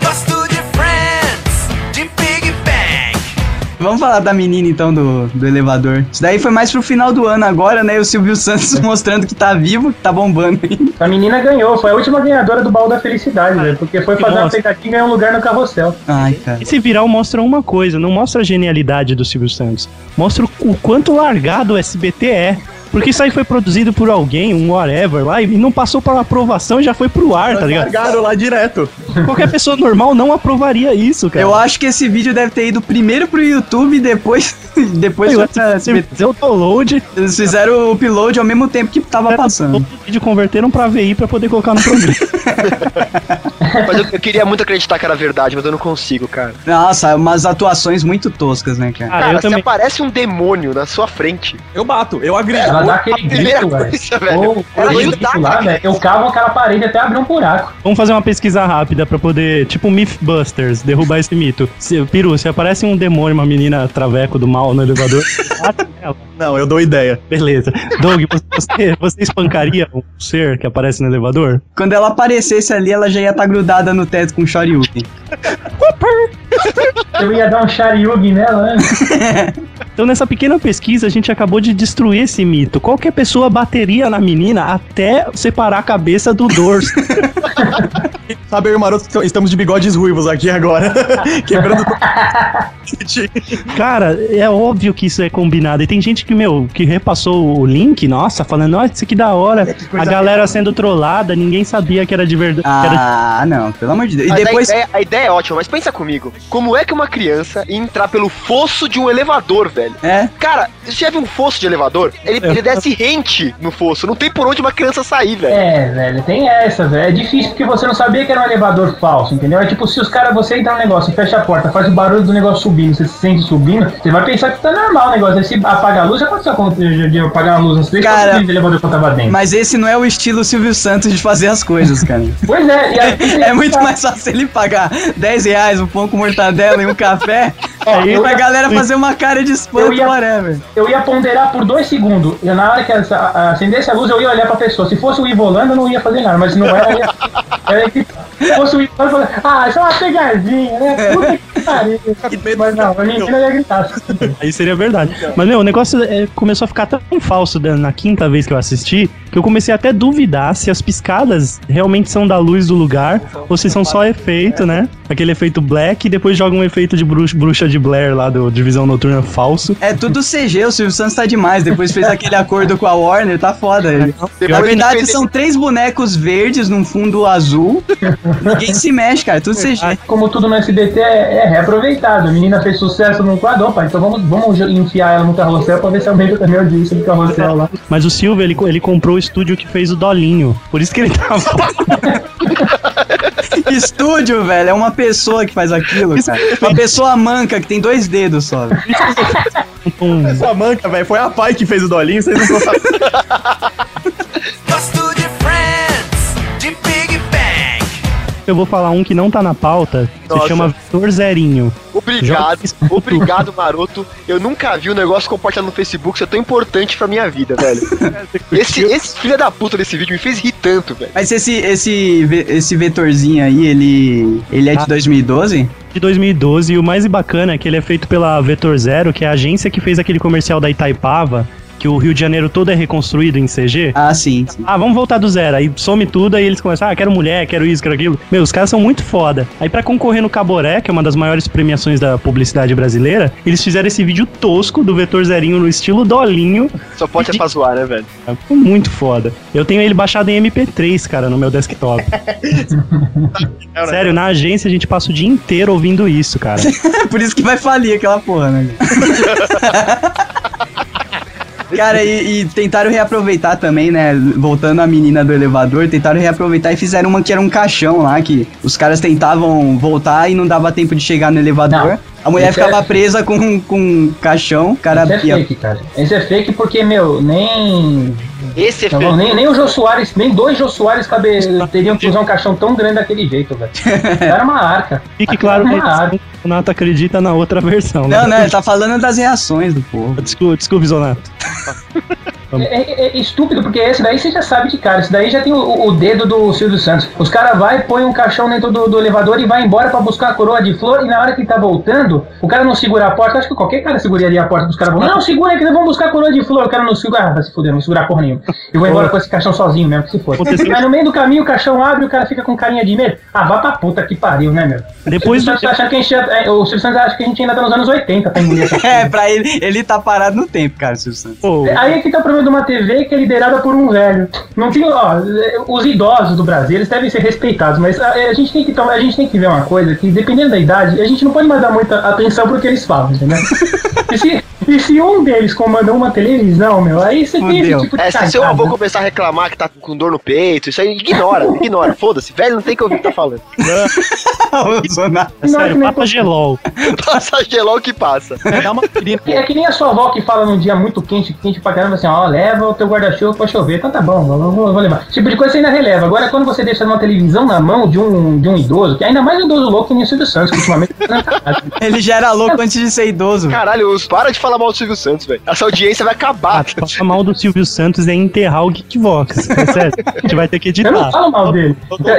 Vamos falar da menina então do, do elevador. Isso daí foi mais pro final do ano agora, né? O Silvio Santos mostrando que tá vivo, que tá bombando. A menina ganhou, foi a última ganhadora do baú da felicidade, velho, porque foi fazer uma pegadinha e ganhou um lugar no carrossel. Ai, cara. Esse viral mostra uma coisa, não mostra a genialidade do Silvio Santos. Mostra o, o quanto largado o SBT é. Porque isso aí foi produzido por alguém, um whatever lá, e não passou para aprovação e já foi pro ar, tá ligado? Largaram lá direto. Qualquer pessoa normal não aprovaria isso, cara. Eu acho que esse vídeo deve ter ido primeiro pro YouTube e depois. depois foi pra SBT. fazer o download, Eles fizeram o upload ao mesmo tempo que tava passando. o vídeo converteram pra VI pra poder colocar no programa. Mas eu, eu queria muito acreditar que era verdade, mas eu não consigo, cara. Nossa, umas atuações muito toscas, né, cara? Cara, Cara, eu se também. aparece um demônio na sua frente, Eu bato, eu agrido. Ela dá aquele grito, velho. coisa, velho. Ou Ela eu grito lá, velho, eu cavo aquela parede até abrir um buraco. Vamos fazer uma pesquisa rápida pra poder, tipo Mythbusters, derrubar esse mito. Se, Peru, se aparece um demônio, uma menina traveco do mal no elevador, bate nela. Não, eu dou ideia. Beleza. Doug, você, você espancaria um ser que aparece no elevador? Quando ela aparecesse ali, ela já ia estar grudada no teto com o Shoryuken. Eu ia dar um Sharyugi nela, né? Então, nessa pequena pesquisa, a gente acabou de destruir esse mito. Qualquer pessoa bateria na menina até separar a cabeça do dorso. Sabe, eu e o Maroto estamos de bigodes ruivos aqui agora. Quebrando. Cara, é óbvio que isso é combinado. E tem gente que, meu, que repassou o link, nossa, falando, olha, isso aqui da hora. A galera sendo trollada, ninguém sabia que era de verdade. que era- Ah, não, pelo amor de Deus. E Mas depois. a, ideia, a ideia é ótima, mas pensa comigo. Como é que uma criança ia entrar pelo fosso de um elevador, velho? É, Cara, você já viu um fosso de elevador? Ele, ele desce rente no fosso. Não tem por onde uma criança sair, velho. É, velho, tem essa, velho. É difícil porque você não sabia que era um elevador falso, entendeu? É tipo, se os caras, você entra no negócio e fecha a porta, faz o barulho do negócio subindo, você se sente subindo, você vai pensar que tá normal o negócio. Aí se apaga a luz, já aconteceu com- de de apagar a luz uns três, Cara, vezes o elevador que eu tava dentro. mas esse não é o estilo Silvio Santos de fazer as coisas, cara. Pois é, e aí, É muito mais fácil ele pagar 10 reais um pão com mortadela e um café Ó, eu pra ia- galera fazer uma cara de espanto, Eu ia- whatever. Eu ia ponderar por dois segundos. E na hora que essa- a- acendesse a luz, eu ia olhar pra pessoa. Se fosse o Ivo Holanda, eu não ia fazer nada. Mas se não era, eu ia, eu gritar. Se fosse o Ivo Holanda, eu ia falar, ah, isso é uma pegadinha, né? Puta que pariu. Mas não, a gente não ia gritar. Aí seria verdade. Mas, meu, o negócio é, começou a ficar tão falso na quinta vez que eu assisti que eu comecei até a duvidar se as piscadas realmente são da luz do lugar ou se são só efeito, né? Aquele efeito black e depois joga um efeito de bruxa, bruxa de Blair lá do Divisão Noturna falso. É tudo CG, o Silvio Santos tá demais. Depois fez aquele acordo com a Warner, tá foda. Ele. Na verdade, são três bonecos verdes num fundo azul. Ninguém se mexe, cara. Tudo CG. Como tudo no SBT é, é reaproveitado. A menina fez sucesso no quadro, opa, então vamos, vamos enfiar ela no carrossel pra ver se aumenta também a audiência do carrossel lá. Mas o Silvio, ele, ele comprou o estúdio que fez o Dolinho. Por isso que ele tava. Estúdio, velho, é uma pessoa que faz aquilo, cara. Uma pessoa manca que tem dois dedos só. Essa manca, velho, foi a pai que fez o dolinho, vocês não estão sabendo. eu vou falar um que não tá na pauta. Nossa. Se chama Vitor Zerinho. Obrigado, isso. obrigado, maroto. Eu nunca vi um negócio compartilhado no Facebook ser tão importante pra minha vida, velho. Esse, esse filho da puta desse vídeo me fez rir tanto, velho. Mas esse, esse, esse vetorzinho aí, ele, ele é de 2012? de 2012 e o mais bacana é que ele é feito pela Vetor Zero, que é a agência que fez aquele comercial da Itaipava, que o Rio de Janeiro todo é reconstruído em CG. Ah, sim. sim. Ah, vamos voltar do zero. Aí some tudo, aí eles começam, ah, quero mulher, quero isso, quero aquilo. Meu, os caras são muito foda. Aí pra concorrer no Caboré, que é uma das maiores premiações da publicidade brasileira, eles fizeram esse vídeo tosco do Vetor Zerinho no estilo dolinho. Só pode ser pra zoar, né, velho? Ficou muito foda. Eu tenho ele baixado em MP3, cara, no meu desktop. Sério, na agência a gente passa o dia inteiro ouvindo isso, cara. Por isso que vai falir aquela porra, né? Cara, e, e tentaram reaproveitar também, né? Voltando à menina do elevador, tentaram reaproveitar e fizeram uma que era um caixão lá, que os caras tentavam voltar e não dava tempo de chegar no elevador. Não. A mulher Esse ficava é- presa com, com um caixão, cara Isso é fake, cara. Isso é fake porque, meu, nem. Esse é Não, feio. nem, nem o Jô Soares, nem dois Jô Soares cabe, teriam que usar um caixão tão grande daquele jeito, velho. Era uma arca. Fique Aquilo claro era que uma arca. o Zonato acredita na outra versão. né? Não, não, ele tá falando das reações do povo. Desculpa, desculpa, Zonato. É, é- é estúpido, porque esse daí você já sabe de cara. Esse daí já tem o, o dedo do Silvio Santos. Os caras vai, põe um caixão dentro do, do elevador e vai embora pra buscar a coroa de flor. E na hora que tá voltando, o cara não segura a porta. Acho que qualquer cara seguraria a porta dos caras. Não, segura que nós vamos buscar a coroa de flor. O cara não segura. Ah, vai se fuder, não vai segurar porra nenhuma. Eu vou embora com esse caixão sozinho mesmo, que se for. Mas no meio do caminho o caixão abre e o cara fica com carinha de medo. Ah, vá pra puta que pariu, né, meu? Depois o do- tá achando que a gente é, o Silvio Santos acha que a gente ainda tá nos anos 80 pra engolir essa É, pra ele, ele tá parado no tempo, cara, Silvio Santos. Pô, Aí é que tá o problema de uma TV que é liderada por um velho. Não tem, ó, os idosos do Brasil, eles devem ser respeitados, mas a, a gente tem que tomar, a gente tem que ver uma coisa que dependendo da idade, a gente não pode mais dar muita atenção pro que eles falam, entendeu? E se, e se um deles comanda uma televisão, meu, aí você tem esse tipo de É, seu cagada. avô começar a reclamar que tá com dor no peito, isso aí ignora, ignora. Foda-se, velho não tem que ouvir o que tá falando. É sério, Não, Papa Gelol. Passa gelol que passa. Dá uma. É que nem a sua avó que fala num dia muito quente, quente pra caramba, assim, ó, leva o teu guarda-chuva pra chover. Então tá bom, vou, eu vou levar. Tipo de coisa você ainda releva. Agora, quando você deixa uma televisão na mão de um, de um idoso, que ainda mais um idoso louco que nem o Silvio Santos, que ultimamente tá. Ele já era louco antes de ser idoso. Caralho, os, para de falar mal do Silvio Santos, velho. Essa audiência vai acabar. Ah, falar mal do Silvio Santos é enterrar o Geekvox. Sério. A gente vai ter que Eu não editar. falo mal dele.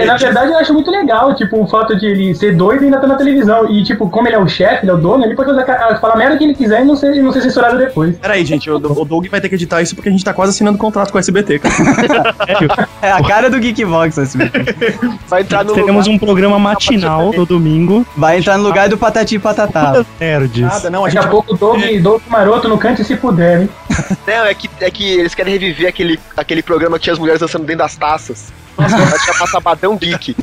Na verdade, eu acho muito legal, tipo, o fato de ele ser doido e ainda tá na televisão. E, tipo, como ele é o chefe, ele é o dono, ele pode falar a merda que ele quiser e não ser, não ser censurado depois. Peraí, gente, o, o Doug vai ter que editar isso porque a gente tá quase assinando contrato com o SBT, cara. É a cara do Geekbox, esse Vai entrar no Teremos lugar. um programa matinal no domingo. Vai entrar no lugar do Patati e Patatá. Nerds. Nada, não, a Daqui gente a pouco o Doug, Doug Maroto no canto se puder, hein? Não, é que, é que eles querem reviver aquele, aquele programa que tinha as mulheres dançando dentro das taças. Vai chamar Sabadão Geek.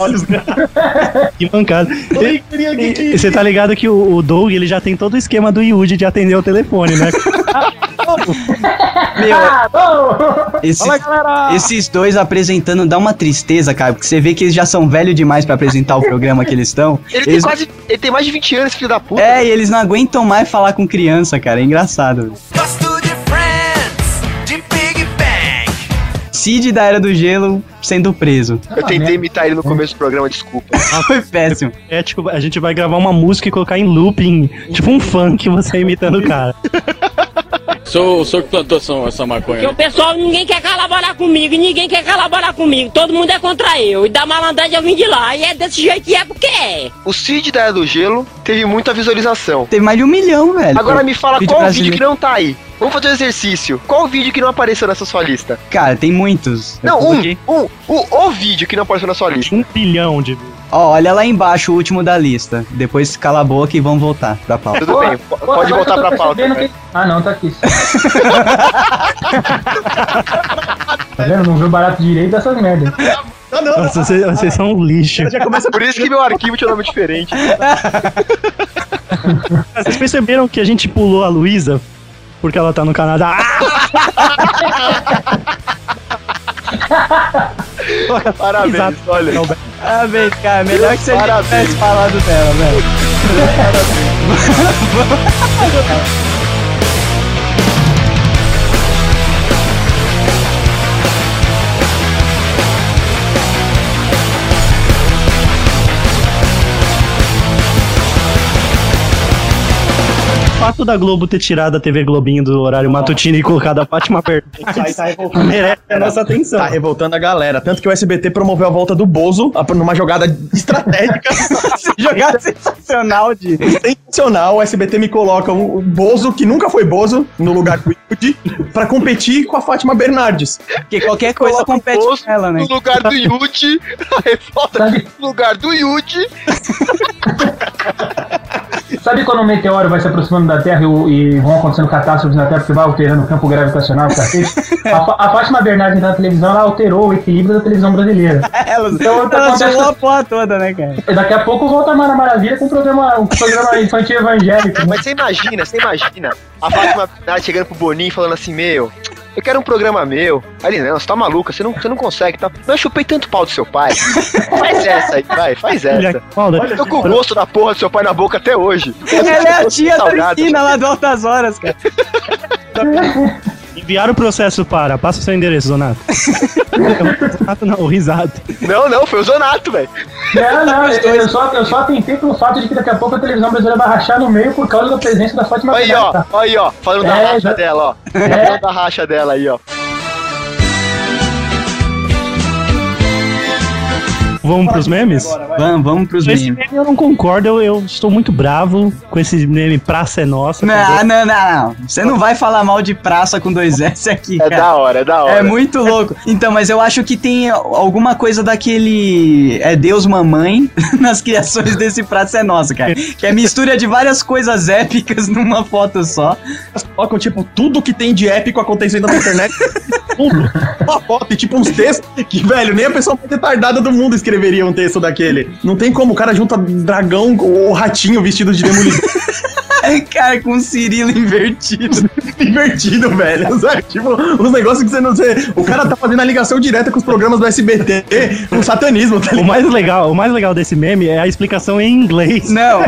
olha os Que mancada. Eu E Você tá ligado que o, o Doug ele já tem todo o esquema do Yuji de atender o telefone, né? Meu, Ah, não! esse- Fala, galera! esses dois apresentando dá uma tristeza, cara, porque você vê que eles já são velhos demais pra apresentar o programa que eles estão. Ele tem Eles- quase. Ele tem mais de 20 anos, filho da puta. É, e eles não aguentam mais falar com criança, cara. É engraçado. Gosto Cid da Era do Gelo sendo preso. Eu tentei imitar ele no começo do programa, desculpa. Foi péssimo. É tipo, a gente vai gravar uma música e colocar em looping, tipo um funk, você imitando o cara. Sou, sou que plantou essa, essa maconha. Porque o pessoal, ninguém quer colaborar comigo, ninguém quer colaborar comigo, todo mundo é contra eu. E da malandragem eu vim de lá, e é desse jeito que é porque é. O Cid da Era do Gelo teve muita visualização. Teve mais de um milhão, velho. Agora me fala Vídeo qual brasileiro. vídeo que não tá aí. Vamos fazer o exercício. Qual o vídeo que não apareceu nessa sua lista? Cara, tem muitos. Não, um, coloquei- um, o, o vídeo que não apareceu na sua lista. Um bilhão de. Ó, olha lá embaixo o último da lista. Depois cala a boca e vamos voltar pra pauta. Tudo bem, pô, pode voltar pra pauta. que- Ah, não, tá aqui. tá vendo? Não viu barato direito dessas merdas. Não, não, Nossa, vocês, vocês são um lixo. já começa Por isso que meu arquivo tinha nome diferente. Vocês perceberam que a gente pulou a Luísa? Porque ela tá no Canadá. Parabéns, Exato. olha. Parabéns, cara. Melhor que você Parabéns. tivesse falado dela, velho. O fato da Globo ter tirado a TV Globinho do horário matutino e colocado a Fátima Bernardes tá revoltando. merece a nossa atenção. Tá revoltando a galera. Tanto que o SBT promoveu a volta do Bozo numa jogada estratégica. Jogada sensacional de. Sensacional. O SBT me coloca o, Bozo, que nunca foi Bozo, no lugar do Yudi, pra competir com a Fátima Bernardes. Porque qualquer coisa Coloca compete Bozo com ela, né? No lugar do Yuji, a revolta no lugar do Yuji. Sabe quando o meteoro vai se aproximando da Terra e, e vão acontecendo catástrofes na Terra porque vai alterando o campo gravitacional, cacete? A, a Fátima Bernardes na televisão ela alterou o equilíbrio da televisão brasileira. Ela, Então, ela acontece- zoou a porra toda, né, cara? Daqui a pouco volta a Mara Maravilha com um programa, um programa infantil evangélico. né? Mas você imagina, você imagina a Fátima Bernardes chegando pro Boninho e falando assim, meu, eu quero um programa meu. Ele, não, você tá maluca, você não, você não consegue, tá? Não, eu chupei tanto pau do seu pai. Faz essa aí, vai, faz Filha, essa. Paulo, Eu tô com o gosto da porra do seu pai na boca até hoje. Ela é a tia da Salgado. esquina lá do Altas Horas, cara. enviaram o processo para. Passa o seu endereço, Donato. Donato não, o risado. Não, não, foi o Zonato, velho. Não, não, eu, eu só, eu só atentei pelo fato de que daqui a pouco a televisão brasileira vai rachar no meio por causa da presença da Fátima Aí, ó, tá? aí, ó, falando da É, racha já- dela, ó. É. Falando da racha dela aí, ó. Vamos pros memes? Vamos, vamos pros Esse memes. meme eu não concordo, eu, eu estou muito bravo com esse meme Praça é Nossa. Não, não, não, não. Você não vai falar mal de praça com dois S aqui, É cara. da hora, é da hora. É muito louco. Então, mas eu acho que tem alguma coisa daquele. É Deus Mamãe nas criações desse Praça é Nossa, cara. Que é mistura de várias coisas épicas numa foto só. Colocam, tipo, tudo que tem de épico acontecendo na internet. tudo. Uma foto e, tipo, uns textos que, velho, nem a pessoa mais retardada do mundo escreveria um texto daquele. Não tem como, o cara junta dragão ou ratinho vestido de demolidor. Cara, com o Cirilo invertido. Invertido, velho. Sabe? Tipo, uns negócios que você não sei. O cara tá fazendo a ligação direta com os programas do SBT, com o satanismo, tá O ligado? mais legal, o mais legal desse meme é a explicação em inglês Não,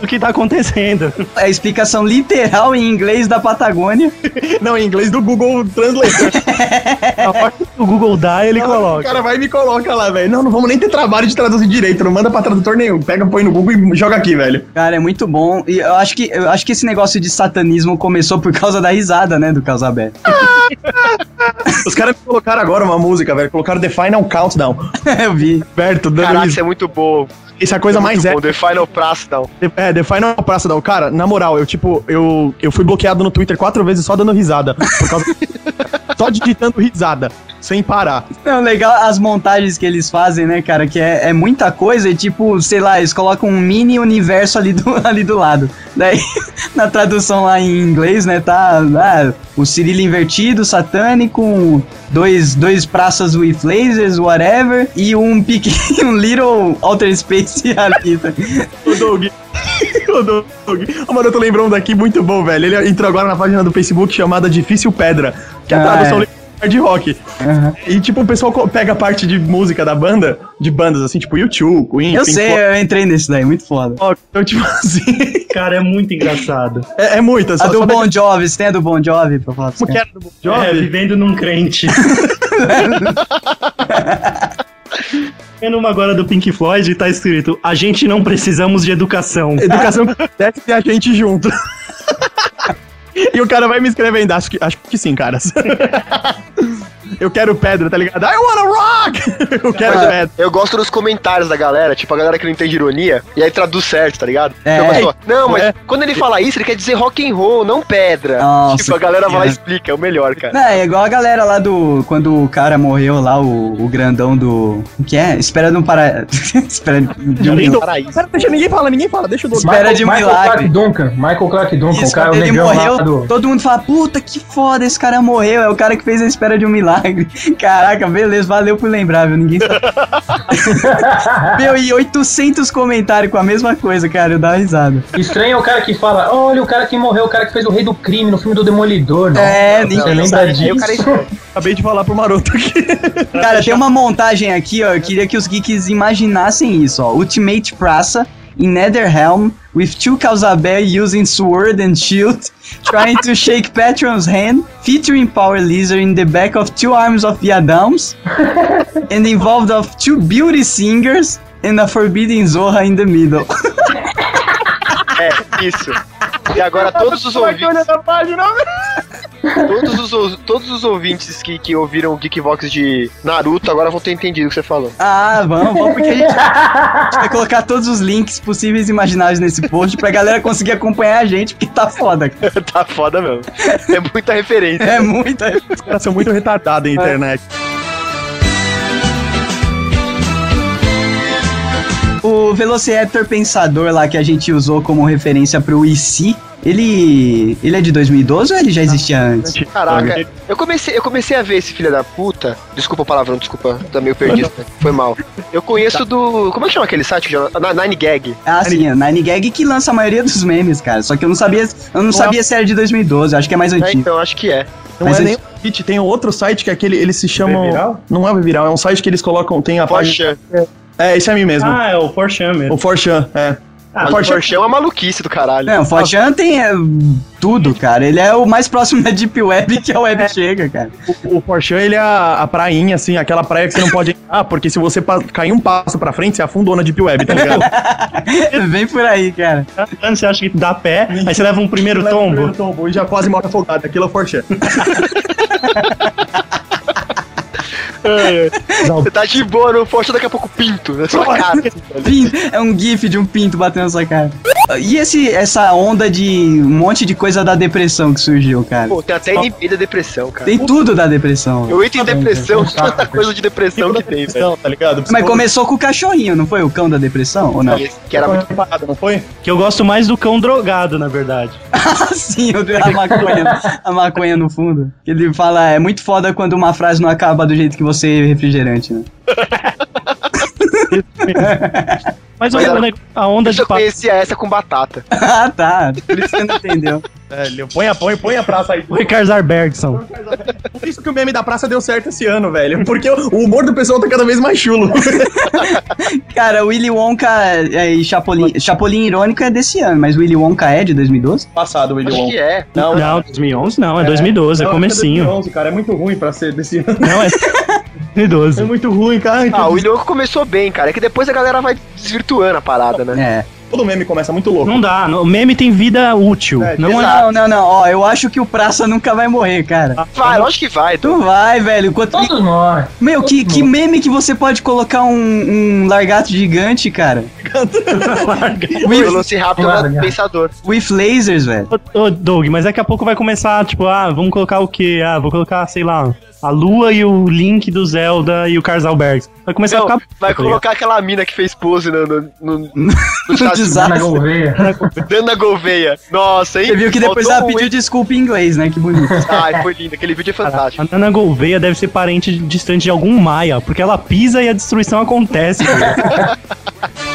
do que tá acontecendo. é a explicação literal em inglês da Patagônia. Não, em inglês do Google Translate. A hora que o Google dá, ele O coloca. cara vai e me coloca lá, velho. Não, não vamos nem ter trabalho de traduzir direito. Não manda pra tradutor nenhum. Pega, põe no Google e joga aqui, velho. Cara, é muito bom. E eu acho que eu eu acho que esse negócio de satanismo começou por causa da risada, né, do Causabé. Os caras me colocaram agora uma música, velho. Colocaram The Final Countdown. eu vi. Perto, dando Caraca, isso é muito bom. Isso é a coisa mais muito épica. The Final Praçdown. É, The Final Praça Down. Cara, na moral, eu, tipo, eu, eu fui bloqueado no Twitter quatro vezes só dando risada. Por causa... só digitando risada, sem parar. Não, legal as montagens que eles fazem, né, cara? Que é, é muita coisa e, tipo, sei lá, eles colocam um mini universo ali do, ali do lado. Daí, na tradução lá em inglês, né, tá ah, o Cirilo invertido, satânico, dois, dois praças with lasers, whatever, e um pequeno, um little outer space ali. tá? O Doug. o Doug. Oh, mano, eu tô lembrando daqui muito bom, velho. Ele entrou agora na página do Facebook chamada Difícil Pedra, que é a Ah, tradução é. hard rock. Aham. E, tipo, o pessoal pega a parte de música da banda, de bandas assim, tipo YouTube, Queen, Eu Pink sei, Floyd. eu entrei nesse daí, muito foda. Então, tipo assim, Cara, é muito engraçado. é, é muita. A Só, do só Bon Jovi, você tem a do Bon Jovi pra falar pra Como você? que era do Bon Jovi? É, vivendo num crente. Vendo uma agora do Pink Floyd e tá escrito: A gente não precisamos de educação. Educação deve ter a gente junto. e o cara vai me escrevendo, acho que, acho que sim, caras. Eu quero pedra, tá ligado? I wanna rock! Eu quero pedra. Eu gosto dos comentários da galera, tipo, a galera que não entende ironia, e aí traduz certo, tá ligado? É. Então pessoa, não, mas É. quando ele fala isso, ele quer dizer rock and roll, não pedra. Nossa, tipo, a galera vai lá e explica, é o melhor, cara. Não, é igual a galera lá do. Quando o cara morreu lá, o, o grandão do. O que é? Espera de um para. Espera de um Além do- Paraíso. Pera, deixa ninguém falar, ninguém fala, deixa o Doug. Espera de um Michael milagre. Clark Duncan. Michael Clark Duncan, Isso, o cara, o negão lá morreu, do... todo mundo fala, puta que foda, esse cara morreu, é o cara que fez a espera de um milagre. Caraca, beleza, valeu por lembrar, viu? Ninguém sabe. Meu, e 800 comentários com a mesma coisa, cara, eu dava risada. Estranho é o cara que fala, olha o cara que morreu, o cara que fez o Rei do Crime no filme do Demolidor. Não. É, Você ninguém lembra sabe. disso? Aí o cara Acabei de falar pro maroto aqui. Cara, tem uma montagem aqui, ó. Eu queria que os geeks imaginassem isso, ó. Ultimate Praça in Netherrealm with two Kauzabé using sword and shield, trying to shake Patron's hand, featuring Power Laser in the back of two arms of Viadams, and involved of two beauty singers and a forbidden Zorra in the middle. É, isso. E agora todos os ouvintes, todos os, todos os ouvintes que, que ouviram o Geekvox de Naruto agora vão ter entendido o que você falou. Ah, vamos, vamos, porque a gente, a gente vai colocar todos os links possíveis e imagináveis nesse post pra galera conseguir acompanhar a gente, porque tá foda, cara. tá foda mesmo. É muita referência. É muita Os caras são muito retardados em internet. O Velociraptor Pensador lá que a gente usou como referência pro IC, ele. ele é de 2012 ou ele já existia antes? Caraca, eu comecei, eu comecei a ver esse filho da puta. Desculpa o palavrão, desculpa, tá meio perdido. Foi mal. Eu conheço do. Como é que chama aquele site? Nine Gag. Ah, sim, a Nine Gag que lança a maioria dos memes, cara. Só que eu não sabia, eu não sabia se era de 2012, eu acho que é mais É, antigo. então, acho que é. Não Mas é nem o site, tem outro site que é aquele, eles se chamam. Viral? Não é o Viral, é um site que eles colocam, tem a página. Porsche. É, esse é mim mesmo. Ah, é o Forchan mesmo. O Forchan, é. Ah, Mas o Porsche é uma maluquice do caralho. Não, o Forchan tem é, tudo, cara. Ele é o mais próximo da Deep Web que a web chega, cara. O, o Forchan, ele é a, a prainha, assim, aquela praia que você não pode entrar, porque se você cair um passo pra frente, você afundou na Deep Web, tá ligado? Vem por aí, cara. Antes você acha que dá pé, aí você leva um primeiro tombo. Primeiro tombo e já quase morre afogado. Aquilo é o Você tá de boa no Porsche, daqui a pouco pinto na sua cara. Pin- É um gif de um pinto batendo na sua cara. E esse, essa onda de um monte de coisa da depressão que surgiu, cara? Pô, tem até inibir da depressão, cara. Tem tudo da depressão. Eu entro em depressão, tanta coisa de depressão que tem, velho. Tá ligado? Mas começou com o cachorrinho, não foi? O cão da depressão? Ou não? Que era muito. parada, não foi? Que eu gosto mais do cão drogado, na verdade. Ah, sim, a maconha, a maconha no fundo. Ele fala, é muito foda quando uma frase não acaba do jeito que você refrigerante, né? Mas, Mas o- era- né, a onda Eu de só pa- conhecia essa com batata. ah, tá. Por isso você não entendeu. É, ele põe a, põe, põe a praça aí. Ricardo Zarbergson. Por isso que o meme da praça deu certo esse ano, velho. Porque o, humor do pessoal tá cada vez mais chulo. Cara, Willy Wonka é, e Chapolin, Chapolin Irônico é desse ano, mas Willy Wonka é de 2012? Passado, Willy Acho Wonka. que é. Não, Não, 2011 não, é 2012, é Não, comecinho. 2011, cara, é muito ruim pra ser desse ano. Não, é 2012. É muito ruim, cara. Ah, o William começou bem, cara. É que depois a galera vai desvirtuando a parada, né? É. Todo meme começa muito louco. Não dá, o meme tem vida útil. É, não é. Não, não, não. Ó, eu acho que o Praça nunca vai morrer, cara. Vai, lógico que vai. Tu vai, velho. Quanto... Todos nós. Meu, que, que meme que você pode colocar um, um largato gigante, cara? O Velociraptor é Larga. um pensador. With lasers, velho. Ô, ô, Doug, mas daqui a pouco vai começar, tipo, ah, vamos colocar o quê? Ah, vou colocar, sei lá, a Lua e o Link do Zelda e o Carlsberg. Vai começar Não, a ficar. vai tá colocar aquela mina que fez pose no, no, no, no No desastre. Na desastre. Gouveia. Dana Gouveia. Nossa, hein? Você viu que depois Faltou ela um, pediu hein? desculpa em inglês, né? Que bonito. Ai, foi lindo. Aquele vídeo é fantástico. A Nana Gouveia deve ser parente distante de algum Maia, porque ela pisa e a destruição acontece.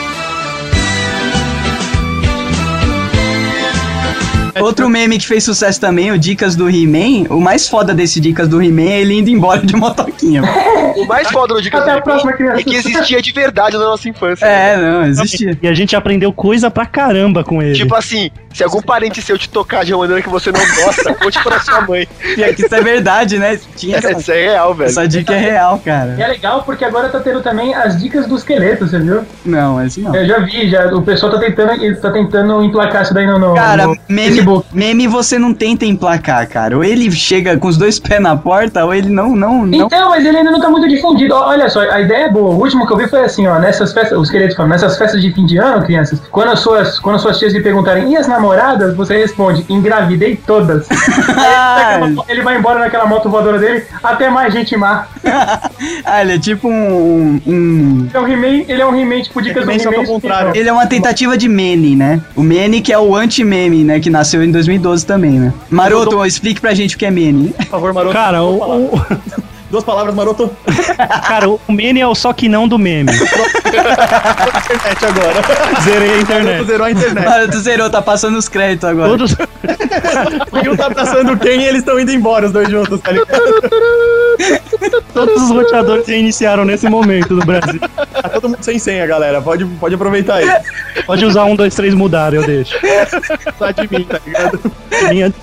Outro meme que fez sucesso também, o Dicas do He-Man. O mais foda desse Dicas do He-Man é ele indo embora de motoquinha. O mais foda do Dicas Até a do próxima He-Man é que existia de verdade na nossa infância. É, não, existia. e a gente aprendeu coisa pra caramba com ele. Tipo assim, se algum parente seu te tocar de uma maneira que você não gosta, conte pra sua mãe. E aqui isso é verdade, né? Tinha essa, Isso é real, velho. essa dica é real, E cara. é legal porque agora tá tendo também as dicas do esqueleto, você viu? Não, esse não. Eu já vi, já, o pessoal tá tentando, tá tentando emplacar isso daí no, no, Cara, no meme, Facebook. meme você não tenta emplacar, cara. Ou ele chega com os dois pés na porta, ou ele não, não, não. Então, mas ele ainda não tá muito difundido. Olha só, a ideia é boa. O último que eu vi foi assim, ó, nessas festas, os queridos falam, nessas festas de fim de ano, crianças, quando as suas, quando as suas tias lhe perguntarem, e as namoradas? Você responde, engravidei todas. Ele vai embora naquela moto voadora dele, até mais gente má. ah, ele é tipo um. um- Ele é um He-Man, ele é um He-Man, tipo, dicas do He-Man, só que ao He-Man. contrário. Ele é uma tentativa de Mene, né? O Mene que é o anti-meme, né? Que nasceu em 2012 também, né? Maroto, explique pra gente o que é Mene. Por favor, Maroto. Cara, o- Duas palavras, Maroto. cara, o meme é o só que não do meme. Internet agora. Zerei a Maroto internet. zerou a internet. Maroto zerou, tá passando os créditos agora. Todos, O um tá abraçando quem e eles estão indo embora, os dois juntos, tá ligado? todos os roteadores reiniciaram nesse momento no Brasil. Tá todo mundo sem senha, galera. Pode, pode aproveitar aí. Pode usar um, dois, três, mudar, eu deixo. Só de mim, tá ligado? Minha-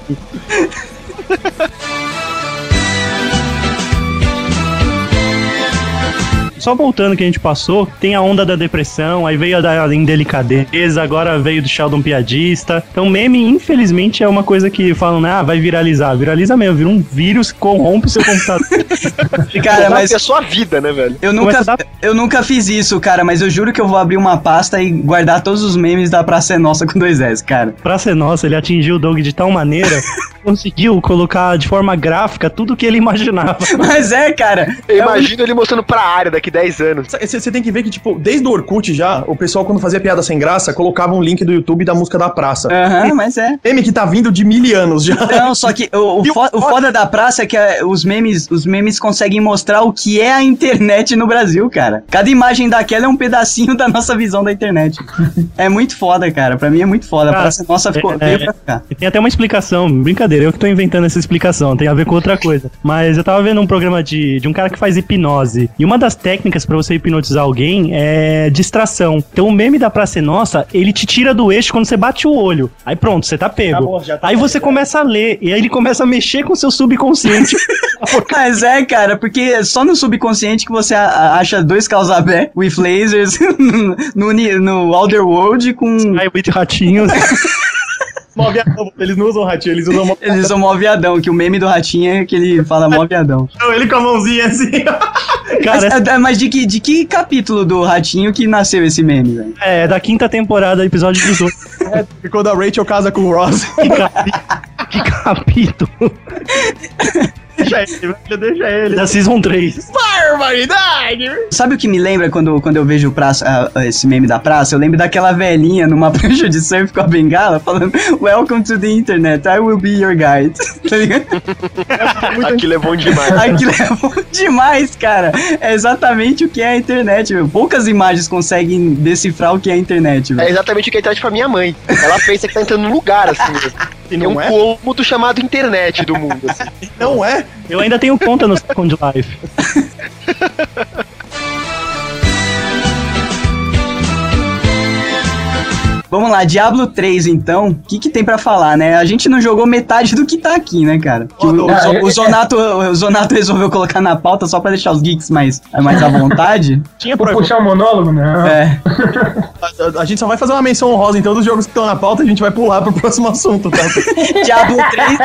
Só voltando que a gente passou, tem a onda da depressão, aí veio a da indelicadeza, agora veio do Sheldon piadista. Então, meme, infelizmente, é uma coisa que falam, né, ah, vai viralizar. Viraliza mesmo, vira um vírus que corrompe o seu computador. Cara, mas é sua vida, né, velho? eu nunca, dar- eu nunca fiz isso, cara, mas eu juro que eu vou abrir uma pasta e guardar todos os memes da Praça é Nossa com dois S, cara. pra ser nossa, ele atingiu o Doug de tal maneira, conseguiu colocar de forma gráfica tudo que ele imaginava. Mas é, cara. Eu é um- imagino ele mostrando pra área daqui 10 anos. Você tem que ver que, tipo, desde o Orkut já, o pessoal, quando fazia piada sem graça, colocava um link do YouTube da música da praça. Aham, mas é. Meme que tá vindo de mil anos já. Não, só que o, o, o fo- o foda- da praça é que é, os memes, os memes conseguem mostrar o que é a internet no Brasil, cara. Cada imagem daquela é um pedacinho da nossa visão da internet. É muito foda, cara. Pra mim é muito foda. A Cara, praça nossa ficou é- veio é- pra ficar. E tem até uma explicação, brincadeira, eu que tô inventando essa explicação, tem a ver com outra coisa. Mas eu tava vendo um programa de, de um cara que faz hipnose. E uma das técnicas pra você hipnotizar alguém é distração. Então o meme da Praça é Nossa, ele te tira do eixo quando você bate o olho. Aí pronto, você tá pego. Acabou, já tá aí você começa a ler, e aí ele começa a mexer com o seu subconsciente. Mas é, cara, porque é só no subconsciente que você acha dois causabé with lasers no, no Outer World com. with ratinhos. Mó viadão, Eles não usam ratinho, eles usam. Mó... Eles são mó viadão, que o meme do ratinho é que ele fala mó viadão. Não, ele com a mãozinha assim. Mas, Cara, é- mas de, que, de que capítulo do ratinho que nasceu esse meme, velho? é, é da quinta temporada, episódio 18. E quando a Rachel casa com o Ross. Que, capi... que capítulo. deixa ele, velho, deixa ele. Da Season 3. Barbaridade! Sabe o que me lembra quando, quando eu vejo praça, ah, esse meme da praça? Eu lembro daquela velhinha numa prancha de surf com a bengala falando Welcome to the internet, I will be your guide. tá ligado? Aquilo é bom demais. Aquilo é bom demais, cara. É exatamente o que é a internet, meu. Poucas imagens conseguem decifrar o que é a internet, É velho. exatamente o que é internet pra minha mãe. Ela pensa que tá entrando num lugar, assim. E É um não é? cômodo chamado internet do mundo, assim. Não é? Eu ainda tenho conta no Second Life. Vamos lá, Diablo 3 então. O que, que tem pra falar, né? A gente não jogou metade do que tá aqui, né, cara? Que o, o, Ah, Zo- eu- o Zonato, o Zonato resolveu colocar na pauta só pra deixar os geeks mais, mais à vontade. Tinha pra... puxar um monólogo? Não. É. a, a gente só vai fazer uma menção honrosa então dos jogos que estão na pauta e a gente vai pular pro próximo assunto, tá? Diablo 3,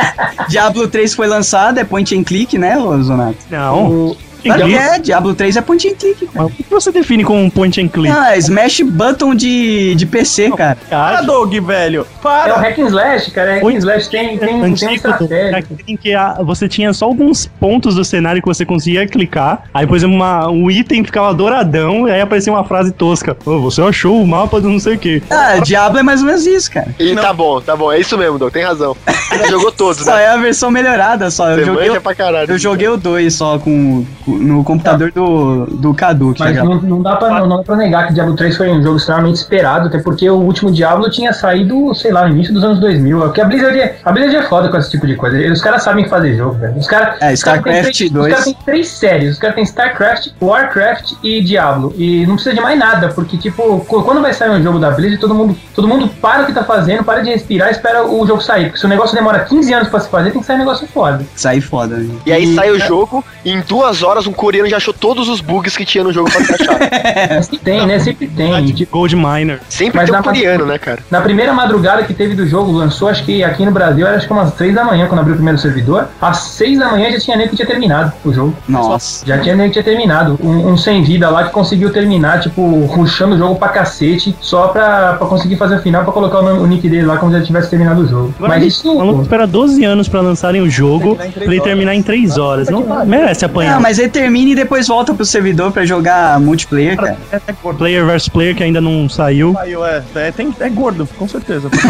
Diablo 3 foi lançado, é point and click, né, Zonato? Não. Claro que é, Diablo 3 é point and click, cara. O que você define como um point and click? Ah, smash button de, de PC, cara. Para, Doug, velho! É o Para! hack and slash, cara. Hack and slash tem, tem, tem Antigo, estratégia. em que a- você tinha só alguns pontos do cenário que você conseguia clicar, aí depois uma, um item ficava douradão, e aí aparecia uma frase tosca. Ô, você achou o mapa do não sei o que. Ah, Diablo é mais ou menos isso, cara. E tá bom, tá bom. É isso mesmo, Doug. Tem razão. Você jogou todos, Só né? é a versão melhorada, só. Eu Você joguei, manja pra caralho. eu joguei o 2 só com, com- no computador do, do Cadu. Que tá Mas não, não, dá pra, não, não dá pra negar que Diablo 3 foi um jogo extremamente esperado, até porque o último Diablo tinha saído, sei lá, no início dos anos 2000. Porque a Blizzard, é- a Blizzard é foda com esse tipo de coisa. Os caras sabem fazer jogo, velho. Os caras. É, StarCraft três- 2. Os caras têm três séries. Os caras têm StarCraft, Warcraft e Diablo. E não precisa de mais nada, porque, tipo, qu- quando vai sair um jogo da Blizzard, todo mundo, todo mundo para o que tá fazendo, para de respirar e espera o jogo sair. Porque se o negócio demora 15 anos pra se fazer, tem que sair um negócio foda. Saí foda, né? E aí sai o jogo, e em duas horas um coreano já achou todos os bugs que tinha no jogo pra se achar. Sempre tem, né? Sempre tem. Tipo, Gold Miner. Sempre Mas tem um na- coreano, né, cara? Na primeira madrugada que teve do jogo, lançou, acho que aqui no Brasil, era acho que umas 3 da manhã, quando abriu o primeiro servidor. Às 6 da manhã já tinha nem que tinha terminado o jogo. Nossa. Já tinha nem que tinha terminado. Um, um sem vida lá que conseguiu terminar, tipo, ruxando o jogo pra cacete, só pra, pra conseguir fazer o final, pra colocar o, nome- o nick dele lá como se ele tivesse terminado o jogo. Agora, Mas o maluco isso. espera 12 anos pra lançarem o jogo, pra ele terminar em 3 horas. Não merece apanhar. Ah, mas ele termina e depois volta pro servidor pra jogar multiplayer, cara. É, é gordo. Player versus player que ainda não saiu. Saiu, é, é, tem, é gordo, com certeza.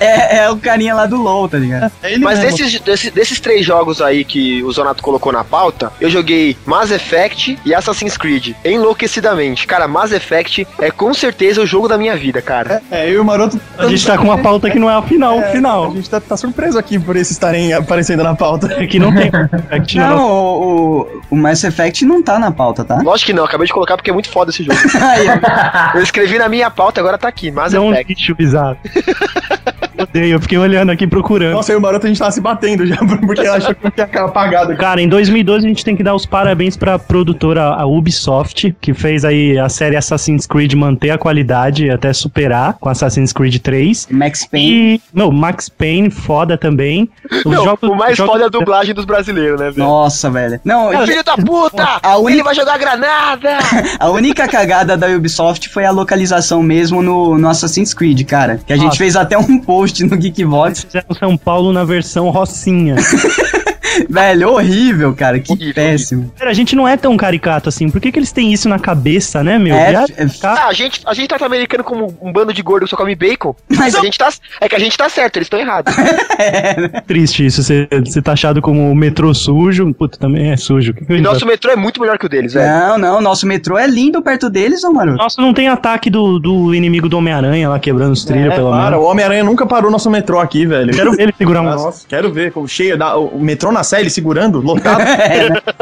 É, é o carinha lá do LoL, tá ligado? É ele Mas mesmo. desses, desses, desses três jogos aí que o Zonato colocou na pauta, eu joguei Mass Effect e Assassin's Creed enlouquecidamente. Cara, Mass Effect é com certeza o jogo da minha vida, cara. É, eu e o Maroto. A gente tá com uma pauta que não é a final, É, final. A gente tá, tá surpreso aqui por esses estarem aparecendo na pauta. Que não tem Effect na Não, o, o, Mass Effect não tá na pauta, tá? Lógico que não, acabei de colocar porque é muito foda esse jogo. Eu escrevi na minha pauta, agora tá aqui, Mass É um Effect. lixo bizarro. Odeio, eu fiquei olhando aqui procurando. Nossa, eu e o Maroto a gente tava se batendo já, porque achou que tinha apagado. Cara, em 2012 a gente tem que dar os parabéns pra produtora a Ubisoft, que fez aí a série Assassin's Creed manter a qualidade e até superar com Assassin's Creed 3. Max Payne. E, meu, Max Payne, foda também. Os Não, jogos- o mais jogos- foda é a dublagem dos brasileiros, né, velho? Nossa, velho. Não, Filho da puta! A única- Ele vai jogar granada! a única cagada da Ubisoft foi a localização mesmo no, no Assassin's Creed, cara. Que a gente Nossa. fez até um post no Geekbox. Fizeram São Paulo na versão Rocinha. velho, horrível, cara. Que Horrível, péssimo. Cara, a gente não é tão caricato assim. Por que, que eles têm isso na cabeça, né, meu? É, é- Cara, Ah, a gente, a gente trata americano como um bando de gordo que só come bacon. Mas a gente tá, é que a gente tá certo, eles estão errados. triste isso, ser, ser taxado como o metrô sujo. Puta, também é sujo. Que que E nosso metrô é muito melhor que o deles, velho. Não, não, nosso metrô é lindo perto deles, ô maroto. Nossa, não tem ataque do, do inimigo do Homem-Aranha lá quebrando os trilhos, É, pelo para, menos. o Homem-Aranha nunca parou nosso metrô aqui, velho. Quero ver ele segurar um. Nossa, quero ver, como cheio, da, o metrô na série segurando, lotado.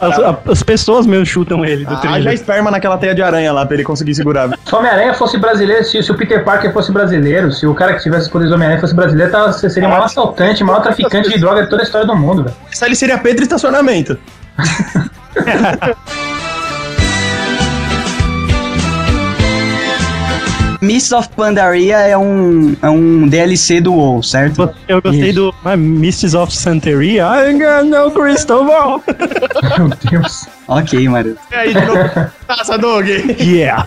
As, a- as pessoas meio chutam ele do Ah, já esperma naquela teia de aranha lá pra ele conseguir segurar. Se o Homem-Aranha fosse brasileiro, se, se o Peter Parker fosse brasileiro, se o cara que tivesse os poderes do Homem-Aranha fosse brasileiro, tava, seria o maior assaltante, o maior traficante de droga de toda a história do mundo, velho. Essa ele seria Pedro Estacionamento. Mists of Pandaria é um, é um DLC do WoW, certo? Eu gostei Isso. do ah, Mists of Santeria. I got no crystal ball. Meu Deus. Ok, maroto. E aí, de novo, taça, Doug. Yeah.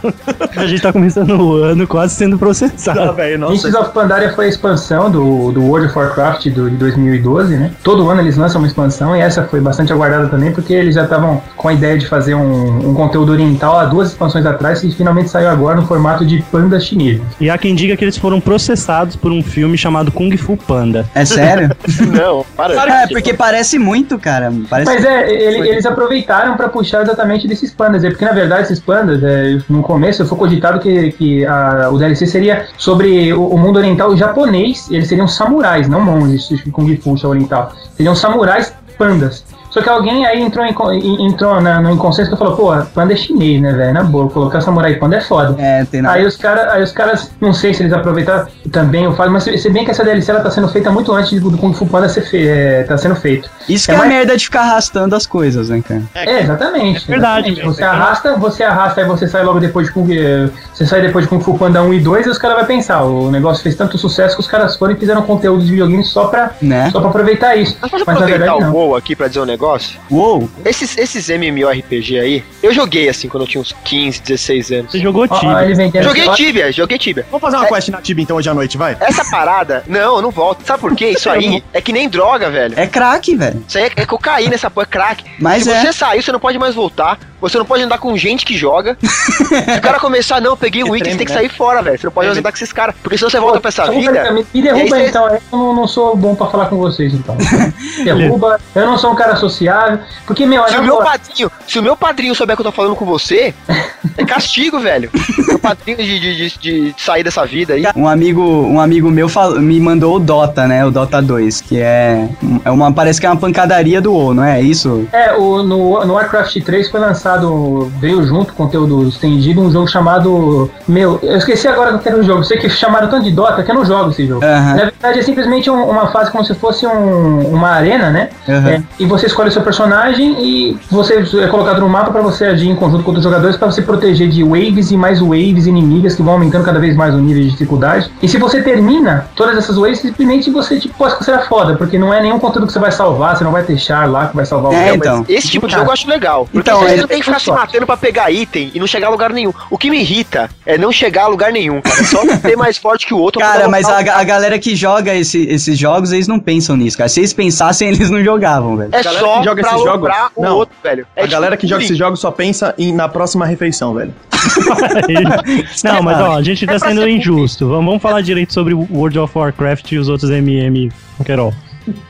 A gente tá começando o ano quase sendo processado. Velho, nossa. Mists of Pandaria foi a expansão do, do World of Warcraft do, de 2012, né? Todo ano eles lançam uma expansão e essa foi bastante aguardada também, porque eles já estavam com a ideia de fazer um, um conteúdo oriental há duas expansões atrás e finalmente saiu agora no formato de pandas chineses. E há quem diga que eles foram processados por um filme chamado Kung Fu Panda. É sério? Não, para. é, porque parece muito, cara. Parece... Mas é, ele- eles aproveitaram pra puxar exatamente desses pandas, é porque na verdade esses pandas, é, no começo foi cogitado que, que a- o DLC seria sobre o, o mundo oriental japonês, eles seriam samurais, não monges, Kung Fu oriental, seriam samurais pandas. Só que alguém aí entrou, em, entrou na, no inconsciente que falou, pô, Panda é chinês, né, velho? Na boa, colocar Samurai Panda é foda. É, tem nada. Aí os, cara, aí os caras, não sei se eles aproveitaram também o fato, mas se se bem que essa DLC ela tá sendo feita muito antes do Kung Fu Panda ser fe, é, tá sendo feito. Isso que é é, a mais- merda de ficar arrastando as coisas, né, cara? É, exatamente. É verdade exatamente. mesmo. Você arrasta, você arrasta e você sai logo depois de Kung eh, Você sai depois de Kung Fu Panda 1 e 2 e os caras vão pensar, o negócio fez tanto sucesso que os caras foram e fizeram conteúdo de videogame só pra, Né? só pra aproveitar isso. Mas Mas na verdade o não. WoW aqui pra dizer um negócio? Uou! Esses, esses MMORPG aí, eu joguei assim quando eu tinha uns 15, 16 anos. Você jogou Tibia. Joguei Tibia, joguei Tibia. Vamos fazer uma quest na Tibia então hoje à noite, vai? Essa parada, não, eu não volto. Sabe por quê? Isso aí é que nem droga, velho. É craque, velho. Isso aí é, é cocaína, essa porra é crack. Mas Se é. você sair, você não pode mais voltar. Você não pode andar com gente que joga. Se o cara começar, não, eu peguei um item, você tem que sair fora, velho. Você não pode mais andar com esses caras. Porque senão você volta pra essa vida. Me, E derruba você- então, eu não, não sou bom pra falar com vocês então. derruba, eu não sou um cara sociável. Porque, meu, Se o meu padrinho, se o meu padrinho souber que eu tô falando com você, é castigo, velho. Meu padrinho de, de, de- de sair dessa vida aí. Um amigo, um amigo meu fal- me mandou o Dota, né? O Dota 2, que é, é uma parece que é uma pancadaria do WoW, não é isso? É, o, no, no Warcraft 3 foi lançado, veio junto, conteúdo estendido, um jogo chamado. Meu, eu esqueci agora que era o jogo. Sei que chamaram tanto de Dota que eu não jogo esse jogo. Aham. Na verdade, é simplesmente um- uma fase como se fosse um- uma arena, né? Aham. É, e você escolhe o seu personagem e você é colocado no mapa para você agir em conjunto com outros jogadores para você proteger de waves e mais waves inimigas que vão aumentando cada vez mais o nível de dificuldade. E se você termina todas essas waves, simplesmente você tipo, pode considerar foda, porque não é nenhum conteúdo que você vai salvar, você não vai char lá que vai salvar o É, réu, então. Esse tipo de jogo eu acho legal. Porque Então, você ele- não tem que ficar se matando pra pegar item e não chegar a lugar nenhum. O que me irrita é não chegar a lugar nenhum, cara. É só ser mais forte que o outro. Cara, pra mas a, a galera que joga esse- esses jogos, eles não pensam nisso, cara. Se eles pensassem, eles não jogavam, velho. É galera só que joga pra esses jogos- Não. outro, velho. É a galera que joga esses jogos só pensa em, na próxima refeição, velho. Não, mas ó, a gente tá É sendo injusto. Vamos, vamos falar direito sobre World of Warcraft e os outros MM, Querol.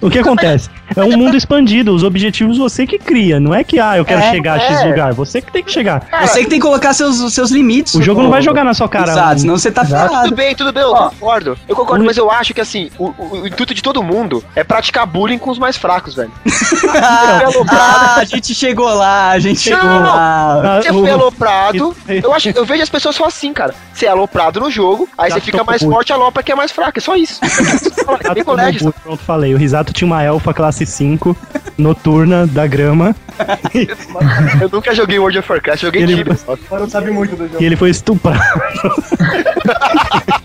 O que acontece? É um mundo expandido, os objetivos você que cria, não é que, ah, eu quero É, chegar a X é. lugar, você que tem que chegar. Você que tem que colocar seus, seus limites. O jogo não pô. vai jogar na sua cara. Exato, senão você tá Exato. ferrado. Tudo bem, tudo bem, eu Ó. concordo. Eu concordo, o- mas eu acho que assim, o, o- o intuito de todo mundo é praticar bullying com os mais fracos, velho. ah, a gente chegou lá, a gente chegou Não, lá. Ah, Você o- foi aloprado. Eu, acho, eu vejo as pessoas só assim, cara. Você é aloprado no jogo, aí Já você fica mais forte, alopra que é mais fraco. É só isso. É bem colégio. Pronto, falei. O Risato tinha uma elfa classe 5, noturna, da grama, Eu nunca joguei World of Warcraft, joguei Ele- Tibia. Agora não sabe muito do jogo. e ele foi estuprado.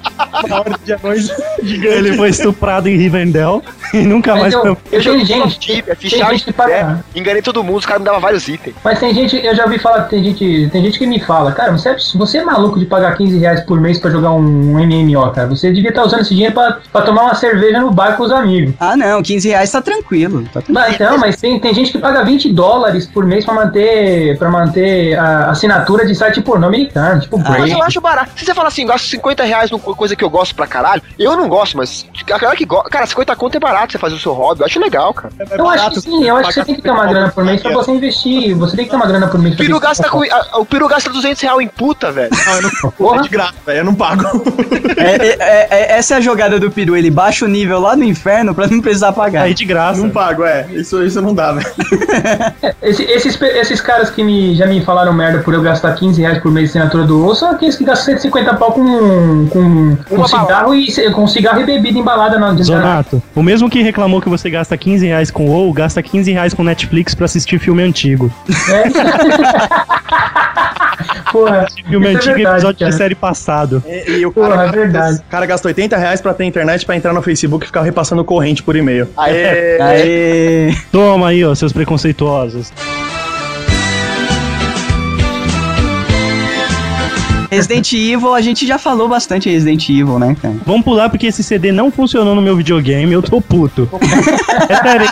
Hora de anões. ele foi estuprado em Rivendell e nunca Mas mais eu, foi. eu tenho joguei gente, Tibia, tem fichava gente que paga. enganei todo mundo, os caras me davam vários itens. Mas tem gente, eu já ouvi falar, tem gente, tem gente que me fala, cara, você é, você é maluco de pagar 15 reais por mês pra jogar um MMO, cara. Você devia estar usando esse dinheiro pra, pra tomar uma cerveja no bar com os amigos. Ah, não, 15 reais tá tranquilo. Tá tranquilo. Mas, não, mas tem, tem gente que paga 20 dólares por mês pra manter, pra manter a assinatura de site pornô americano, tipo Mas Brave. eu acho barato. Se você fala assim, gasto 50 reais numa coisa que eu gosto pra caralho, eu não gosto, mas a galera que gosta. Cara, 50 conto é barato você fazer o seu hobby, eu acho legal, cara. Eu acho que sim, eu acho que você tem que ter uma grana por mês pra você investir. Você tem que ter uma grana por mês O pra peru você gasta, com, a- o peru gasta 200 reais em puta, velho. É Porra. de graça, velho. Eu não pago. É, é- é- é- essa é a jogada do peru, ele baixa o nível lá no inferno pra não precisar pagar. Aí de graça. não pago, é. Isso, isso não dá, velho. Esse- esses, esses caras que me, já me falaram merda por eu gastar 15 reais por mês de assinatura do WoW são aqueles que gastam 150 pau com, com, com cigarro e com cigarro e bebida embalada na Zonato, o mesmo que reclamou que você gasta 15 reais com WoW, gasta 15 reais com Netflix pra assistir filme antigo. Porra, Filme isso é antigo e verdade, episódio cara. de série passado. E, e o Porra, cara, é verdade. o cara gasta 80 reais pra ter internet pra entrar no Facebook e ficar repassando corrente por e-mail. Aê, Aê. Toma aí, ó, seus preconceituosos. Resident Evil, a gente já falou bastante Resident Evil, né, cara? Vamos pular porque esse CD não funcionou no meu videogame, eu tô puto. é sério.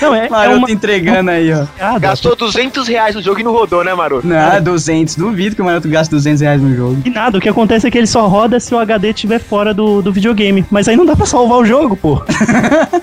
Não, é, é Maroto uma entregando aí, ó. piada. gastou 200 reais no jogo e não rodou, né, Maroto? Não, 200. Duvido que o Maroto gaste 200 reais no jogo. E nada, o que acontece é que ele só roda se o HD estiver fora do, do videogame. Mas aí não dá pra salvar o jogo, pô.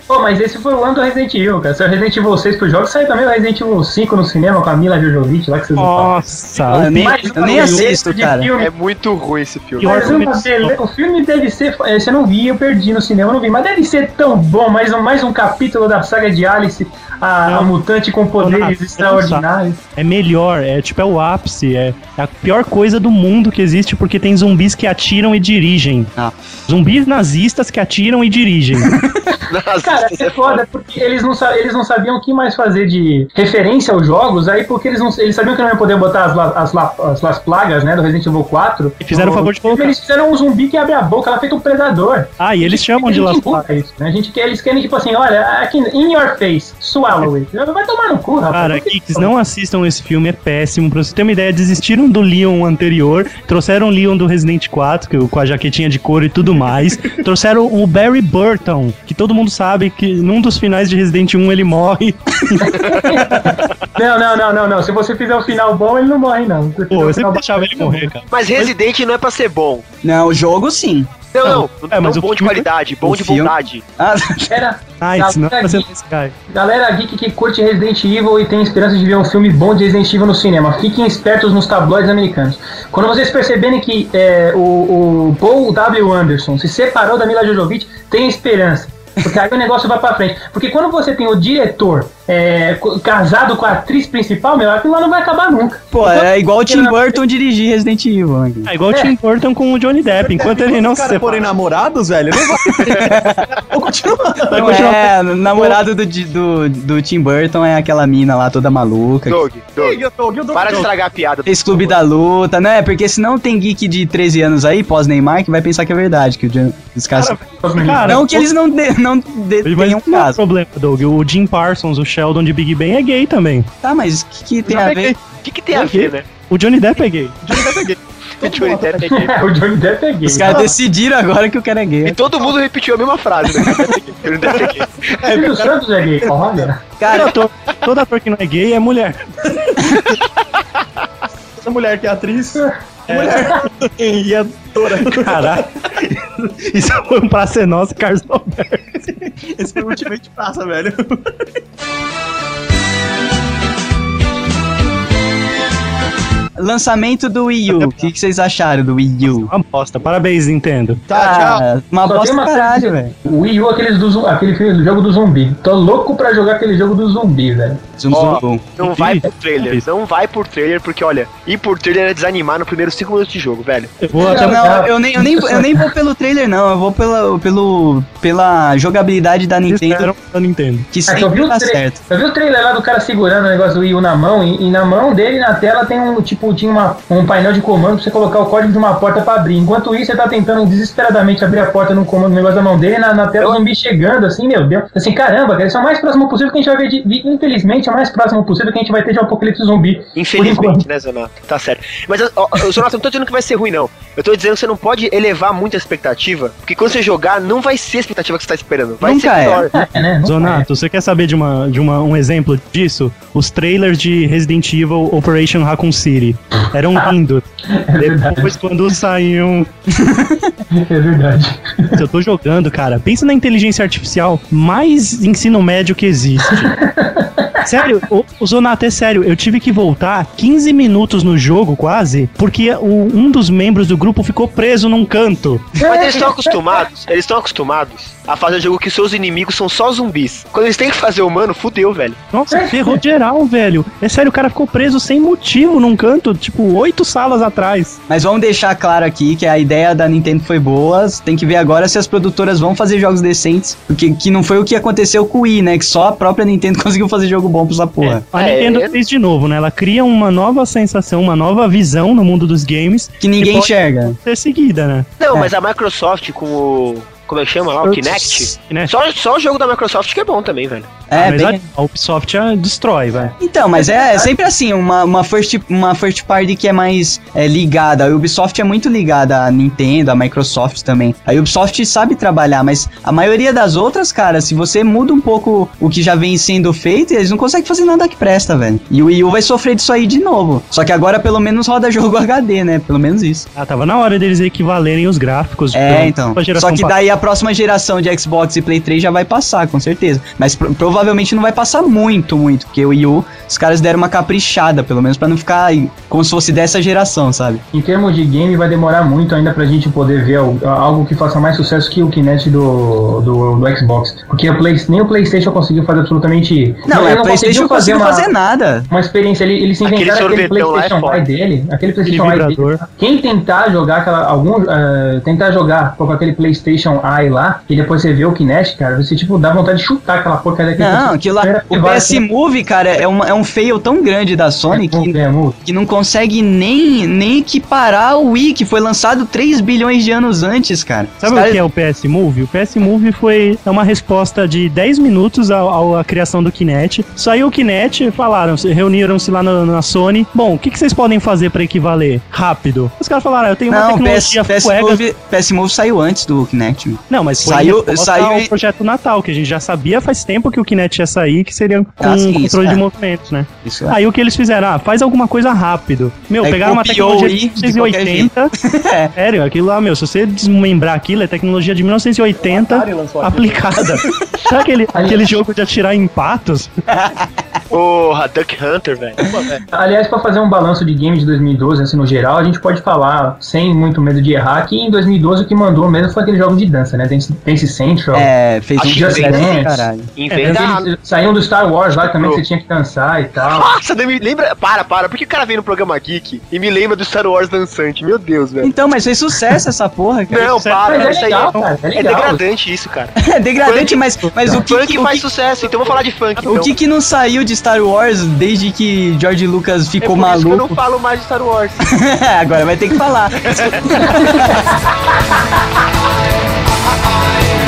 Pô, mas esse foi o ano do Resident Evil, cara. Se o Resident Evil 6 pro jogo, saiu também o Resident Evil 5 no cinema com a Mila Jojovic lá que vocês não falam. Nossa, Ah, eu nem, Mais eu nem assisto, de cara. filme filme. É muito ruim esse filme. O Mas uma o filme deve ser. Esse eu não vi, eu perdi no cinema, eu não vi. Mas deve ser tão bom. Mais um, mais um capítulo da saga de Alice, a, a mutante com poderes Não, extraordinários. É melhor, é tipo, é o ápice, é, é a pior coisa do mundo que existe porque tem zumbis que atiram e dirigem. Ah. Zumbis nazistas que atiram e dirigem. Cara, é foda, porque eles não, eles não sabiam o que mais fazer de referência aos jogos, aí porque eles não eles sabiam que não iam poder botar as, la- as, la- as, las plagas, né, do Resident Evil 4. E fizeram o favor de colocar. Eles fizeram um zumbi que abre a boca, ela feito um predador. Ah, e eles chamam de a Las gente empurra isso, né? A gente quer, eles querem, tipo assim, olha, aqui, in your face, swallow it. Vai tomar no cu, rapaz. Cara, Geeks, não assistam esse filme, é péssimo. Pra você ter uma ideia, desistiram do Leon anterior, trouxeram o Leon do Resident 4, que, com a jaquetinha de couro e tudo mais. trouxeram o Barry Burton, que todo mundo sabe que num dos finais de Resident 1 ele morre. Não, não, não, não, não. Se você fizer o final bom, ele não morre, não. Pô, eu sempre deixava ele morrer, cara. Mas Resident não é pra ser bom. Não, o jogo sim. Não, não. É, mas não o bom de qualidade, bom de filme- vontade. Ah, Era Nice, não é pra ser Geek-. Galera geek que curte Resident Evil e tem esperança de ver um filme bom de Resident Evil no cinema, fiquem espertos nos tabloides americanos. Quando vocês perceberem que é, o, o Paul W. Anderson se separou da Mila Jovovich, tenha esperança. Porque aí o negócio vai pra frente. Porque quando você tem o diretor é, casado com a atriz principal, meu, aquilo lá não vai acabar nunca. pô, é igual o Tim Burton dirigir Resident Evil. né? É igual o É. Tim Burton com o Johnny Depp, enquanto ele não se forem namorados, velho, não vai. Vou continuar. Vai continuar- é, o namorado do, do, do Tim Burton é aquela mina lá toda maluca. Doug, Doug, eu tô- para de estragar a piada. Fez clube da luta, né? Porque senão tem geek de 13 anos aí, pós-Neymar, que vai pensar que é verdade. Que o os caras. Cara, não que eles não, de, não de, tenham não é caso. problema, Doug. O Jim Parsons, o Sheldon de Big Bang é gay também. Tá, mas o que, que tem a peguei. ver? O que, que tem a ver, né? O Johnny Depp é gay. O Johnny Depp é gay. o Johnny Depp é gay. Os caras decidiram agora que o cara é E gay. todo mundo repetiu a mesma frase, né? Johnny Depp é gay. Silvio Santos é gay, olha. Cara, Todo ator, todo ator que não é gay é mulher. Essa mulher que é atriz. Mulher. e é atora. Caralho. Isso foi um pra ser nosso, Carlos Alberto. Esse foi o Ultimate Praça, velho. lançamento do Wii U. O que, que vocês acharam do Wii U? Uma bosta. Parabéns, Nintendo. Tá, tchau. Ah, uma Só bosta caralho, velho. O Wii U, aqueles do, aquele jogo do zumbi. Tô louco pra jogar aquele jogo do zumbi, velho. Zum, Ó, zum, zum. Não vai por trailer, não vai por trailer, porque olha, ir por trailer é desanimar no primeiro 5 minutos de jogo, velho. Eu vou até Não, eu nem, eu, nem, eu nem vou pelo trailer, não. Eu vou pela, pelo, pela jogabilidade da Nintendo, da Nintendo. que É que eu vi, sempre o tá certo. eu vi o trailer lá do cara segurando o negócio do Wii U na mão, e, e na mão dele, na tela, tem um tipo, tinha uma, um painel de comando pra você colocar o código de uma porta pra abrir. Enquanto isso, você tá tentando desesperadamente abrir a porta no comando do negócio da mão dele, e na, na tela o zumbi chegando, assim, meu Deus. Assim, caramba, cara, isso é o mais próximo possível que a gente vai ver de. de- Infelizmente, é o mais próximo possível que a gente vai ter de um apocalipse zumbi. Infelizmente, né, Zonato? Tá certo. Mas, ó, ó, Zonato, eu não tô dizendo que vai ser ruim, não. Eu tô dizendo que você não pode elevar muito a expectativa, porque quando você jogar, não vai ser a expectativa que você tá esperando. Vai Nunca ser é. pior. É, né? Não Zonato, você quer saber de, uma, de uma, um exemplo disso? Os trailers de Resident Evil Operation Raccoon City. Eram lindos. É. Depois, quando saíam. É verdade. Se eu tô jogando, cara, pensa na inteligência artificial mais ensino médio que existe. Sério, o, o Zonato, é sério, eu tive que voltar 15 minutos no jogo, quase, porque o- um dos membros do grupo ficou preso num canto. Mas eles estão acostumados, eles estão acostumados a fazer um jogo que seus inimigos são só zumbis. Quando eles têm que fazer humano, fudeu, velho. Nossa, ferrou geral, velho. É sério, o cara ficou preso sem motivo num canto, tipo, oito salas atrás. Mas vamos deixar claro aqui que a ideia da Nintendo foi boa. Tem que ver agora se as produtoras vão fazer jogos decentes. Porque que não foi o que aconteceu com o Wii, né? Que só a própria Nintendo conseguiu fazer jogo bom pra essa porra. A É, Nintendo é- fez de novo, né? Ela cria uma nova sensação, uma nova visão no mundo dos games Que ninguém pode- enxerga. ser seguida, né? Não, É. mas a Microsoft com o. Como é que chama lá? O Kinect? Né? Só, só o jogo da Microsoft que é bom também, velho. É, Ah, mas bem... a, Ubisoft já destrói, vai. Então, mas é, é sempre assim, uma, uma, first, uma first party que é mais é, ligada. A Ubisoft é muito ligada à Nintendo, à Microsoft também. A Ubisoft sabe trabalhar, mas a maioria das outras, cara, se você muda um pouco o que já vem sendo feito, eles não conseguem fazer nada que presta, velho. E o Wii U vai sofrer disso aí de novo. Só que agora pelo menos roda jogo HD, né? Pelo menos isso. Ah, tava na hora deles equivalerem os gráficos. É, então. Só que daí a próxima geração de Xbox e Play 3 já vai passar, com certeza. Mas pro- provavelmente não vai passar muito, muito, porque o Wii U, os caras deram uma caprichada, pelo menos pra não ficar como se fosse dessa geração, sabe? Em termos de game, vai demorar muito ainda pra gente poder ver al- algo que faça mais sucesso que o Kinect do, do, do Xbox. Porque o Play, nem o PlayStation conseguiu fazer absolutamente. Não, ele é PlayStation não conseguiu uma, fazer nada. uma experiência. Ele, eles Aquele inventaram aquele, sorvetão lá é PlayStation. Eye dele. Aquele PlayStation Aquele Eye dele. Quem tentar jogar aquela. algum eh, Tentar jogar com aquele PlayStation Eye lá, e depois você vê o Kinect, cara, você tipo dá vontade de chutar aquela porcaria daquele Não, PlayStation. aquilo lá, o PS Move, cara, é, uma, é um fail tão grande da Sony que, É, que não consegue nem, nem equiparar o Wii, que foi lançado 3 bilhões de anos antes, cara. Sabe Os o que é o PS Move? O PS Move foi é uma resposta de 10 minutos à criação do Kinect. Saiu o Kinect, falaram, se- reuniram-se lá na, na Sony. Bom, o que, que vocês podem fazer pra equivaler? Rápido. Os caras falaram, ah, eu tenho uma Não, PS, tecnologia PS, fuega. Move, PS Move saiu antes do Kinect. Não, mas foi Saiu- saiu e- projeto Natal, que a gente já sabia faz tempo que o Kinect ia sair, que seria com Ah, sim, isso controle é. de movimentos, né? Isso é. Aí o que eles fizeram? Ah, faz alguma coisa rápido. Meu, Aí pegaram uma tecnologia o de i de qualquer 1980. É. Sério, aquilo lá, meu, se você desmembrar aquilo, é tecnologia de 1980 aplicada. Sabe aquele, aquele jogo de atirar em patos? Porra, Duck Hunter, velho. Aliás, pra fazer um balanço de game de 2012, assim, no geral, a gente pode falar, sem muito medo de errar, que em 2012 o que mandou mesmo foi aquele jogo de dança, né? Dance, Dance Central. É, fez um Just Dance. do caralho. Eles saíam do Star Wars lá também, que você tinha que dançar e tal. Nossa, não me lembra. Para, para. Por que o cara vem no programa Geek e me lembra do Star Wars dançante? Meu Deus, velho. Então, mas fez sucesso essa porra, cara. Não, para, Mas é legal, cara, é é degradante isso, cara. É degradante, mas, mas o que, funk que, o faz que, sucesso, então vou falar de funk. o então. que que não saiu de Star Wars desde que George Lucas é ficou que eu não maluco? falo mais de Star Wars. Agora vai ter que falar. I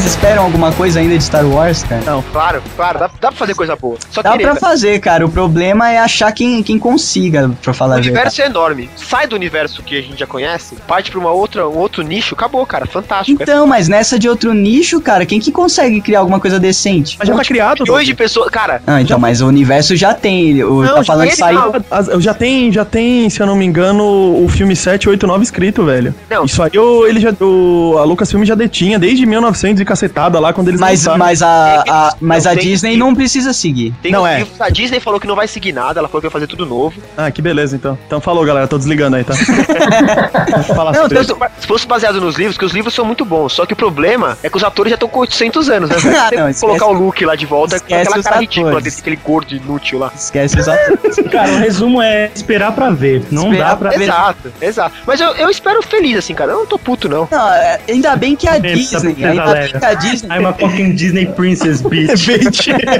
Vocês esperam alguma coisa ainda de Star Wars, cara? Não, claro, claro, dá, dá pra fazer coisa boa. Só Dá querer, pra fazer, cara. O problema é achar quem, quem consiga, pra O falar a verdade. universo é enorme. Sai do universo que a gente já conhece, parte pra uma outra, um outro nicho, acabou, cara. Fantástico. Então, mas nessa de outro nicho, cara, quem que consegue criar alguma coisa decente? Mas já tá criado, Milhões de pessoas. Cara, Ah, então, mas o universo já tem. O, tá Não, já falando que saiu. já tem, já tem, se eu não me engano, o filme 789 escrito, velho. Não. Isso aí o, ele já, o, a Lucasfilm já detinha desde 1900 e cacetada lá quando eles Mas, lançaram. mas a, a, mas a tem- Disney não precisa seguir. tem Não os é. livros- A Disney falou que não vai seguir nada, ela falou que vai fazer tudo novo. Ah, que beleza, então. Então falou, galera, tô desligando aí, tá? Fala Não, tanto-. Se fosse baseado nos livros, que os livros são muito bons, só que o problema é que os atores já estão com 800 anos, né? Ah, não, que esquece- colocar o Luke lá de volta com aquela cara ridícula atores. desse aquele gordo inútil lá. Esquece os atores. Cara, o resumo é esperar pra ver. Não Esperar dá pra ver. Exato, exato. Mas eu, eu espero feliz, assim, cara. Eu não tô puto, não. Não, é, ainda bem que a Essa Disney. Ainda bem que a Disney. I'm a fucking Disney Princess, bitch.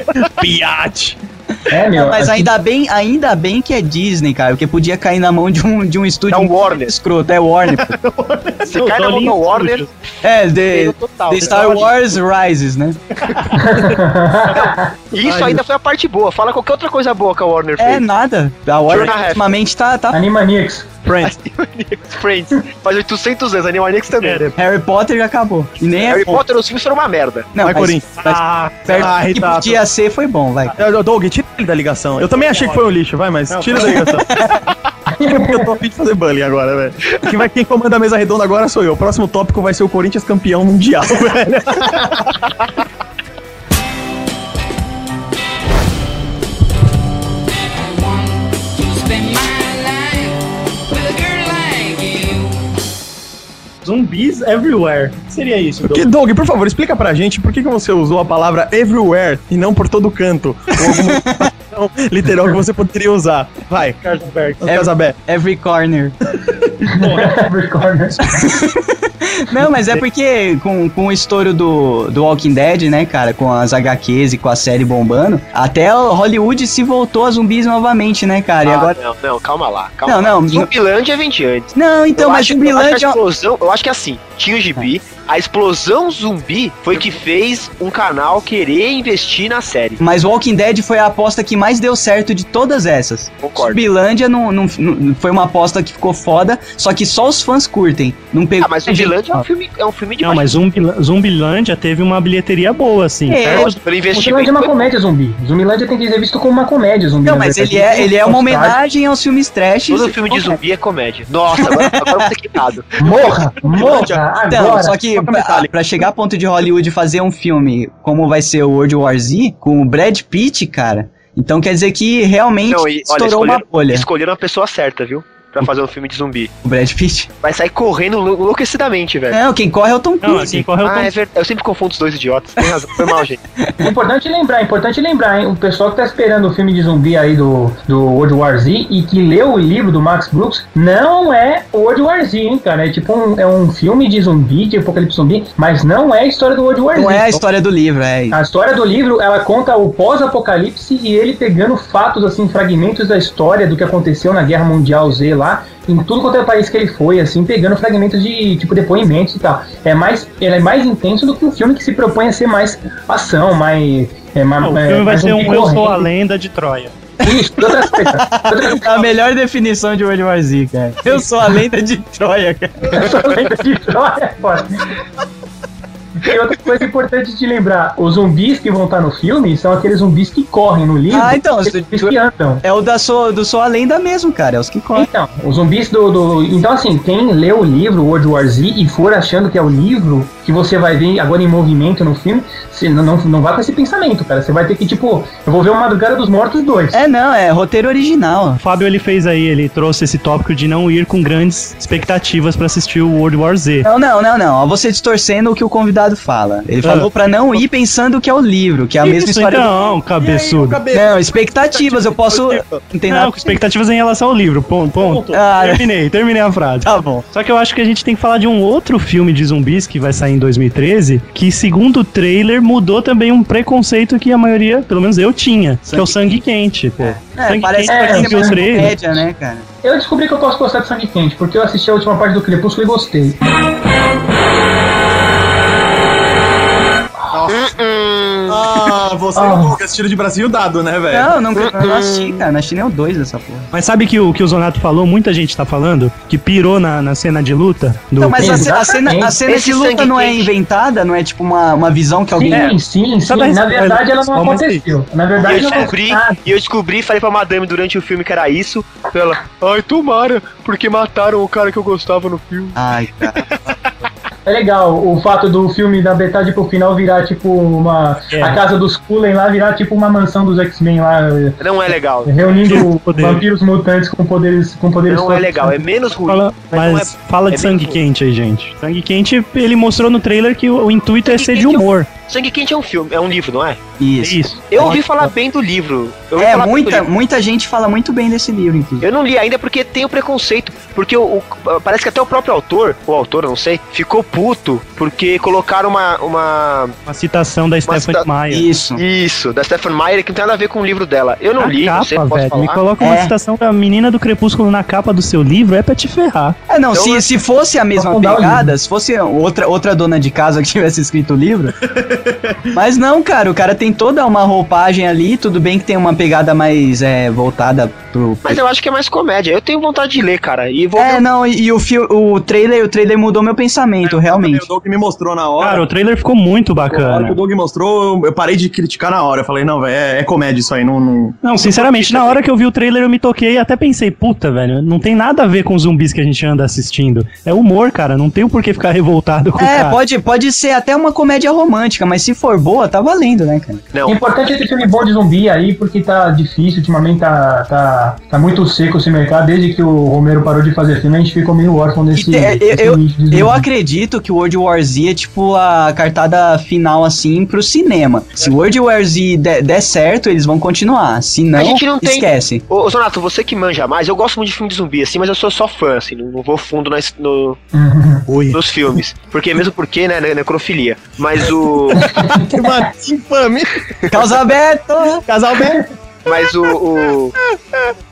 Piate. É, meu. Mas assim, ainda bem, ainda bem que é Disney, cara, porque podia cair na mão de um, de um estúdio É o muito Warner. escroto, é Warner. pô. Se Não, cai na mão do Warner. É, The, Pelo total. The Star Wars Rises, né? isso ainda foi a parte boa. Fala qualquer outra coisa boa que a Warner É fez. nada. A Warner ultimamente tá, tá. Animaniacs. Friends. Friends. Faz 800 anos, Animaniacs também. É, Harry Potter já acabou. E nem é Harry bom. Potter, os filmes foram uma merda. Não, Vai, mas, Corinthians. mas Ah, perto ah, que Ritato. podia ser foi bom, vai. Doug, tira ele da ligação. Eu também achei que foi um lixo, vai, mas tira da ligação. Porque eu tô a fim de fazer bullying agora, velho. Quem, vai, quem comanda a mesa redonda agora sou eu. O próximo tópico vai ser o Corinthians campeão mundial, velho. Zumbis everywhere. O que seria isso? Porque, Doug, por favor, explica pra gente por que, que você usou a palavra everywhere e não por todo canto. Ou alguma literal que você poderia usar. Vai, Carlsberg. Casabé. Every corner. Every corner. Não, mas é porque com, com o estouro do, do Walking Dead, né, cara, com as HQs e com a série bombando, até Hollywood se voltou a zumbis novamente, né, cara? E Ah, agora. Não, não, calma lá. Calma Não, lá. não, Zumbilândia vem antes. Não, então, eu mas acho, eu acho Zumbilândia. explosão, eu acho que é assim, tinha o gibi. A explosão zumbi foi que fez um canal querer investir na série. Mas Walking Dead foi a aposta que mais deu certo de todas essas. Concordo. Zumbilândia não, não, não- foi uma aposta que ficou foda, só que só os fãs curtem. Não pegou. Ah, mas Zumbilândia é um filme, é um filme de Não, mas Zumbi, Zumbilândia teve uma bilheteria boa, assim. É, Pelo Zumbilândia investimento. é uma comédia zumbi. Zumbilândia tem que ser visto como uma comédia zumbi. Não, na mas ele é, ele é uma homenagem aos filmes trash. Todo filme de zumbi é comédia. Nossa, agora, agora eu vou ter quitado. Morra! Morra! Então, só que pra, pra chegar a ponto de Hollywood fazer um filme como vai ser o World War Z, com o Brad Pitt, cara, então quer dizer que realmente Não, e, olha, estourou uma bolha. escolheram a pessoa certa, viu? Pra fazer um filme de zumbi. O Brad Pitt? Vai sair correndo lou- enlouquecidamente, velho. Não, quem corre é o Tom Não, Cruise. quem corre é o Ah, Tom é verdade. Eu sempre confundo os dois idiotas. Tem razão. Foi mal, gente. É importante lembrar, é importante lembrar, hein? O pessoal que tá esperando o filme de zumbi aí do, do World War Z e que leu o livro do Max Brooks, não é o World War Z, hein, cara? É tipo um, é um filme de zumbi, de apocalipse zumbi, mas não é a história do World War Z. Não é a história do livro, é. A história do livro, ela conta o pós-apocalipse e ele pegando fatos, assim, fragmentos da história do que aconteceu na Guerra Mundial Z lá, em tudo quanto é país que ele foi, assim, pegando fragmentos de, tipo, depoimentos e tal. É mais, ele é mais intenso do que um filme que se propõe a ser mais ação, mais... É, mais Não, o é, filme vai mais ser um Eu Sou a. Lenda de Troia. Isso, outra coisa. outra coisa A melhor definição de World War Z, cara. Eu sou a lenda de Troia, cara. Essa lenda de Troia é foda. E outra coisa importante de lembrar, os zumbis que vão estar no filme são aqueles zumbis que correm no livro, Ah, então, aqueles zumbis que andam. É o da sou, do Sou a Lenda mesmo, cara. É os que correm. Então, os zumbis do, do- Então, assim, quem lê o livro World War Z e for achando que é o livro que você vai ver agora em movimento no filme, você não, não, não vai com esse pensamento, cara. Você vai ter que, tipo, eu vou ver o Madrugada dos Mortos 2. É, não, é roteiro original. O Fábio ele fez aí, ele trouxe esse tópico de não ir com grandes expectativas pra assistir o World War Z. Não, não, não, não. Ó, você distorcendo o que o convidado fala. Ele falou pra não ir pensando que é o livro, que é a mesma Isso, história do então, cabeçudo. Não, expectativas, eu posso. Não tem Não, nada. com expectativas em relação ao livro. Ponto. ponto. Ah, Terminei, terminei a frase. Tá bom. Só que eu acho que a gente tem que falar de um outro filme de zumbis que vai sair em 2013, que segundo o trailer mudou também um preconceito que a maioria, pelo menos eu tinha, que é o Sangue Quente, pô. É, Sangue parece Quente, é, quem é viu o trailer, Comédia, né, cara? Eu descobri que eu posso gostar de Sangue Quente, porque eu assisti a última parte do Crepúsculo e gostei. Ah, você Ah. não esse tiro de bracinho dado, né, velho? Não, não, eu não assisti, cara. Não assisti nem o 2 dessa porra. Mas sabe que o que o Zonato falou, muita gente tá falando, que pirou na, na cena de luta do Não, mas a, a cena, a cena Esse de luta não é inventada, não é tipo uma, uma visão que alguém. Sim, sim, Só sim. dá Na verdade, ela não aconteceu. Na E verdade, eu não descobri, aconteceu. e eu descobri e falei pra Madame durante o filme que era isso. Ela, ai, tomara, porque mataram o cara que eu gostava no filme. Ai, cara. É legal o fato do filme da metade pro final virar tipo uma. É. A casa dos Cullen lá virar tipo uma mansão dos X-Men lá, Não é legal. reunindo Poder. vampiros mutantes com poderes. Com poderes Não é fortes. legal, é menos ruim. Fala, Mas mas não fala de é bem sangue quente aí, gente. Sangue quente, ele mostrou no trailer que o, o intuito é ser de é um- humor. Sangue Quente é um filme, é um livro, não é? Isso. Isso. Eu ouvi falar bem do livro. Eu É, falar bem do muita, livro. muita gente fala muito bem desse livro, inclusive. Eu não li ainda porque tem o preconceito. Porque o, o- parece que até o próprio autor, ou autor, eu não sei, ficou puto porque colocaram uma. uma Uma citação da Stephanie cita- Meyer. Isso. isso, da Stephen Meyer, que não tem nada a ver com o livro dela. Eu não Na li, não sei, capa, posso velho. falar. Me coloca uma É. citação da menina do Crepúsculo na capa do seu livro, é pra te ferrar. É, não, Então, se, se fosse a mesma pegada, se fosse outra, outra dona de casa que tivesse escrito o livro. Mas não, cara, o cara tem toda uma roupagem ali, tudo bem que tem uma pegada mais é, voltada pro. Mas eu acho que é mais comédia. Eu tenho vontade de ler, cara. E vou É, ver- não, e, e o, fio, o trailer, o trailer mudou meu pensamento, realmente. O Doug me mostrou na hora. Cara, o trailer ficou muito Na hora que bacana. o Doug mostrou, eu- parei de criticar na hora. Eu falei, não, velho, é, é comédia isso aí, não. não... Não, sinceramente, na hora que eu vi o trailer eu me toquei e até pensei, puta, velho, não tem nada a ver com os zumbis que a gente anda assistindo. É humor, cara, não tem o porquê ficar revoltado com o É, cara. pode, pode ser até uma comédia romântica, mas se for boa, tá valendo, né, cara? O Não, importante é ter filme bom de zumbi aí, porque tá difícil, ultimamente tá, tá, tá muito seco esse mercado. Desde que o Romero parou de fazer filme, a gente ficou meio órfão desse. Te- é, desse eu, zumbi. eu acredito que o World War Z é tipo a cartada final, assim, pro cinema. Se o World War Z der, der certo, eles vão continuar. Se não, A gente não tem- esquece. Ô, ô, Zonato, você que manja mais, eu gosto muito de filme de zumbi, assim, mas eu sou só fã, assim, não, não vou fundo nas- no- Oi. nos filmes. Porque, mesmo porque, né, ne- necrofilia. Mas o. Que uma infame. Causa aberta! Casal bem. Mas o, o-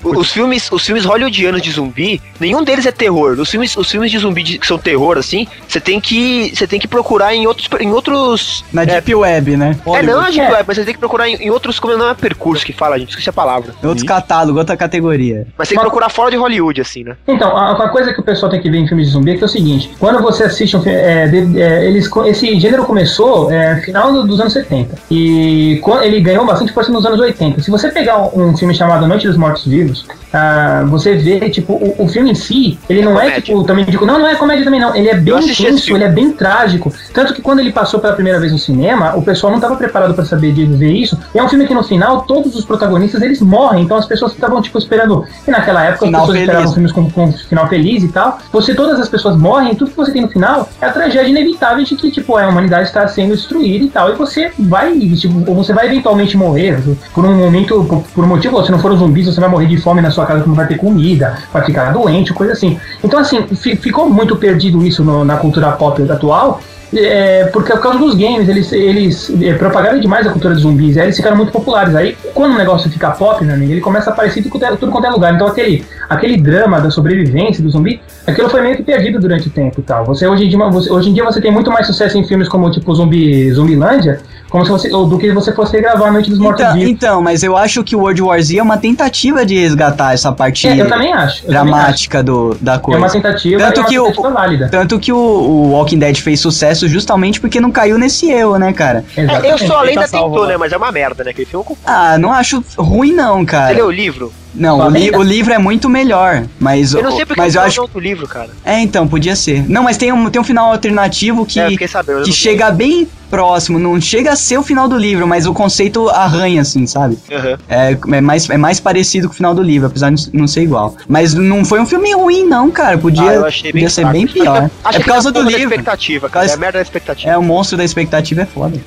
o- os filmes, os filmes hollywoodianos de zumbi, nenhum deles é terror. Os filmes, os filmes de zumbi de- que são terror assim, você tem que, você tem que procurar em outros, em outros. Na Deep Web, né? É não, é Deep Web, mas você tem que procurar em, em outros, como não é percurso que fala, gente, esqueci a palavra. Outros catálogos, outra categoria. Mas tem que procurar fora de Hollywood, assim, né? Então, a, uma coisa que o pessoal tem que ver em filmes de zumbi é que é o seguinte: quando você assiste um filme. é, de- é, eles, esse gênero começou é, no final do- dos anos 70. E ele ganhou bastante força nos anos 80. Se você pegar um, um filme chamado Noite dos Mortos Vivos, ah, você vê, tipo, o, o filme em si, ele não é, comédia. tipo, também digo, não, não é comédia também, não. Ele é bem intenso, ele é bem trágico. Tanto que quando ele passou pela primeira vez no cinema, o pessoal não estava preparado para saber de ver isso. E é um filme que no final, todos os protagonistas eles morrem. Então as pessoas estavam, tipo, esperando. E naquela época Final as pessoas feliz. esperavam filmes com, com final feliz e tal. Você, todas as pessoas morrem, tudo que você tem no final é a tragédia inevitável de que, tipo, a humanidade está sendo destruída e tal. E você vai, tipo, você vai eventualmente morrer. Por um momento, por, por motivo, se não for um zumbi, você vai morrer de fome na sua casa, não vai ter comida, vai ficar doente, coisa assim. Então, assim, fi- ficou muito perdido isso no- na cultura pop atual. É, porque por causa dos games, eles, eles é, propagaram demais a cultura dos zumbis, aí eles ficaram muito populares. Aí, quando o negócio fica pop, meu amigo, ele começa a aparecer tudo, quanto é- tudo quanto é lugar. Então, aquele, aquele drama da sobrevivência do zumbi, aquilo foi meio que perdido durante o tempo e tal. Você, hoje, em dia, você, hoje em dia você tem muito mais sucesso em filmes como, tipo, Zumbi, Zumbilândia, como se você, do que você fosse gravar a Noite dos Mortos Então, então, mas eu acho que o World War Z é uma tentativa de resgatar essa parte É, eu também acho. eu também dramática do, da acho. É coisa. uma tentativa, Tanto é uma que o- tentativa válida. Tanto que o, o Walking Dead fez sucesso justamente porque não caiu nesse erro, né, cara? É, eu Exatamente. sou a lenda Tá salvo, tentou, né? Mas é uma merda, né? Aquele filme é Ah, não acho ruim não, Você cara. leu o livro? Não, o, li- o livro é muito melhor, mas Eu não sei porque mas eu acho outro livro, cara. É, então, podia ser. Não, mas tem um, tem um final alternativo que É, sabendo. que chega bem próximo, não chega a ser o final do livro, mas o conceito arranha assim, sabe? Aham. É, é, mais, é mais parecido com o final do livro, apesar de não ser igual. Mas não foi um filme ruim, não, cara. Podia, Ah, bem podia ser fraco. bem pior. É por causa é do livro. expectativa, cara. É a merda da expectativa. É, o monstro da expectativa é foda.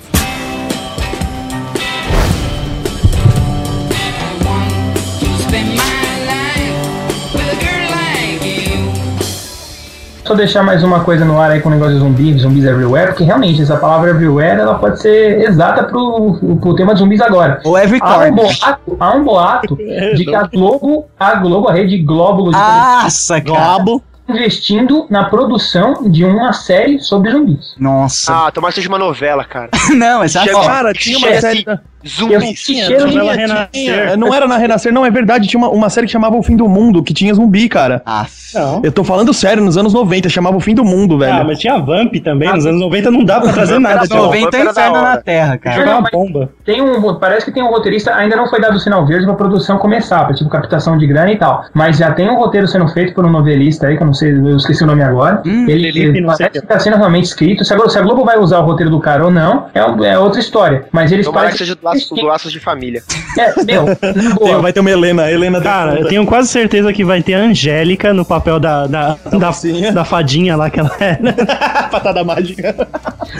Só deixar mais uma coisa no ar aí com o negócio de zumbis, zumbis everywhere, porque realmente essa palavra everywhere ela pode ser exata pro, pro tema de zumbis agora. Ou Every Há um boato, há um boato de que a Globo, a Globo, a rede Globo de Nossa, cara. Globo. investindo na produção de uma série sobre zumbis. Nossa. Ah, tomara que seja uma novela, cara. não, essa Chega- Cara, tinha uma série. assim, da- Zumbis. Eu- cheiro de- Novela Renascer. É, Não era na Renascer, não, é verdade. Tinha uma, uma série que chamava O Fim do Mundo, que tinha zumbi, cara. Ah, Não. Eu tô falando sério, nos anos 90, chamava O Fim do Mundo, velho. Ah, mas tinha Vamp também. Nos anos 90 não dá pra trazer Vamp nada novo. 90 era da inferno na Terra, cara. Jogar uma bomba. Tem um, parece que tem um roteirista, ainda não foi dado o sinal verde pra produção começar, pra tipo captação de grana e tal. Mas já tem um roteiro sendo feito por um novelista aí, que eu não sei, eu esqueci o nome agora. Hum, ele ele parece que tá sendo realmente escrito. Se a, Globo, se a Globo vai usar o roteiro do cara ou não, é, é outra história. Mas eles parecem. Seja do laço, laços de família. É, meu, Tem- vai ter uma Helena, Helena Cara, eu tenho quase certeza que vai ter a Angélica no papel da, da, da, da fadinha lá que ela é. patada mágica.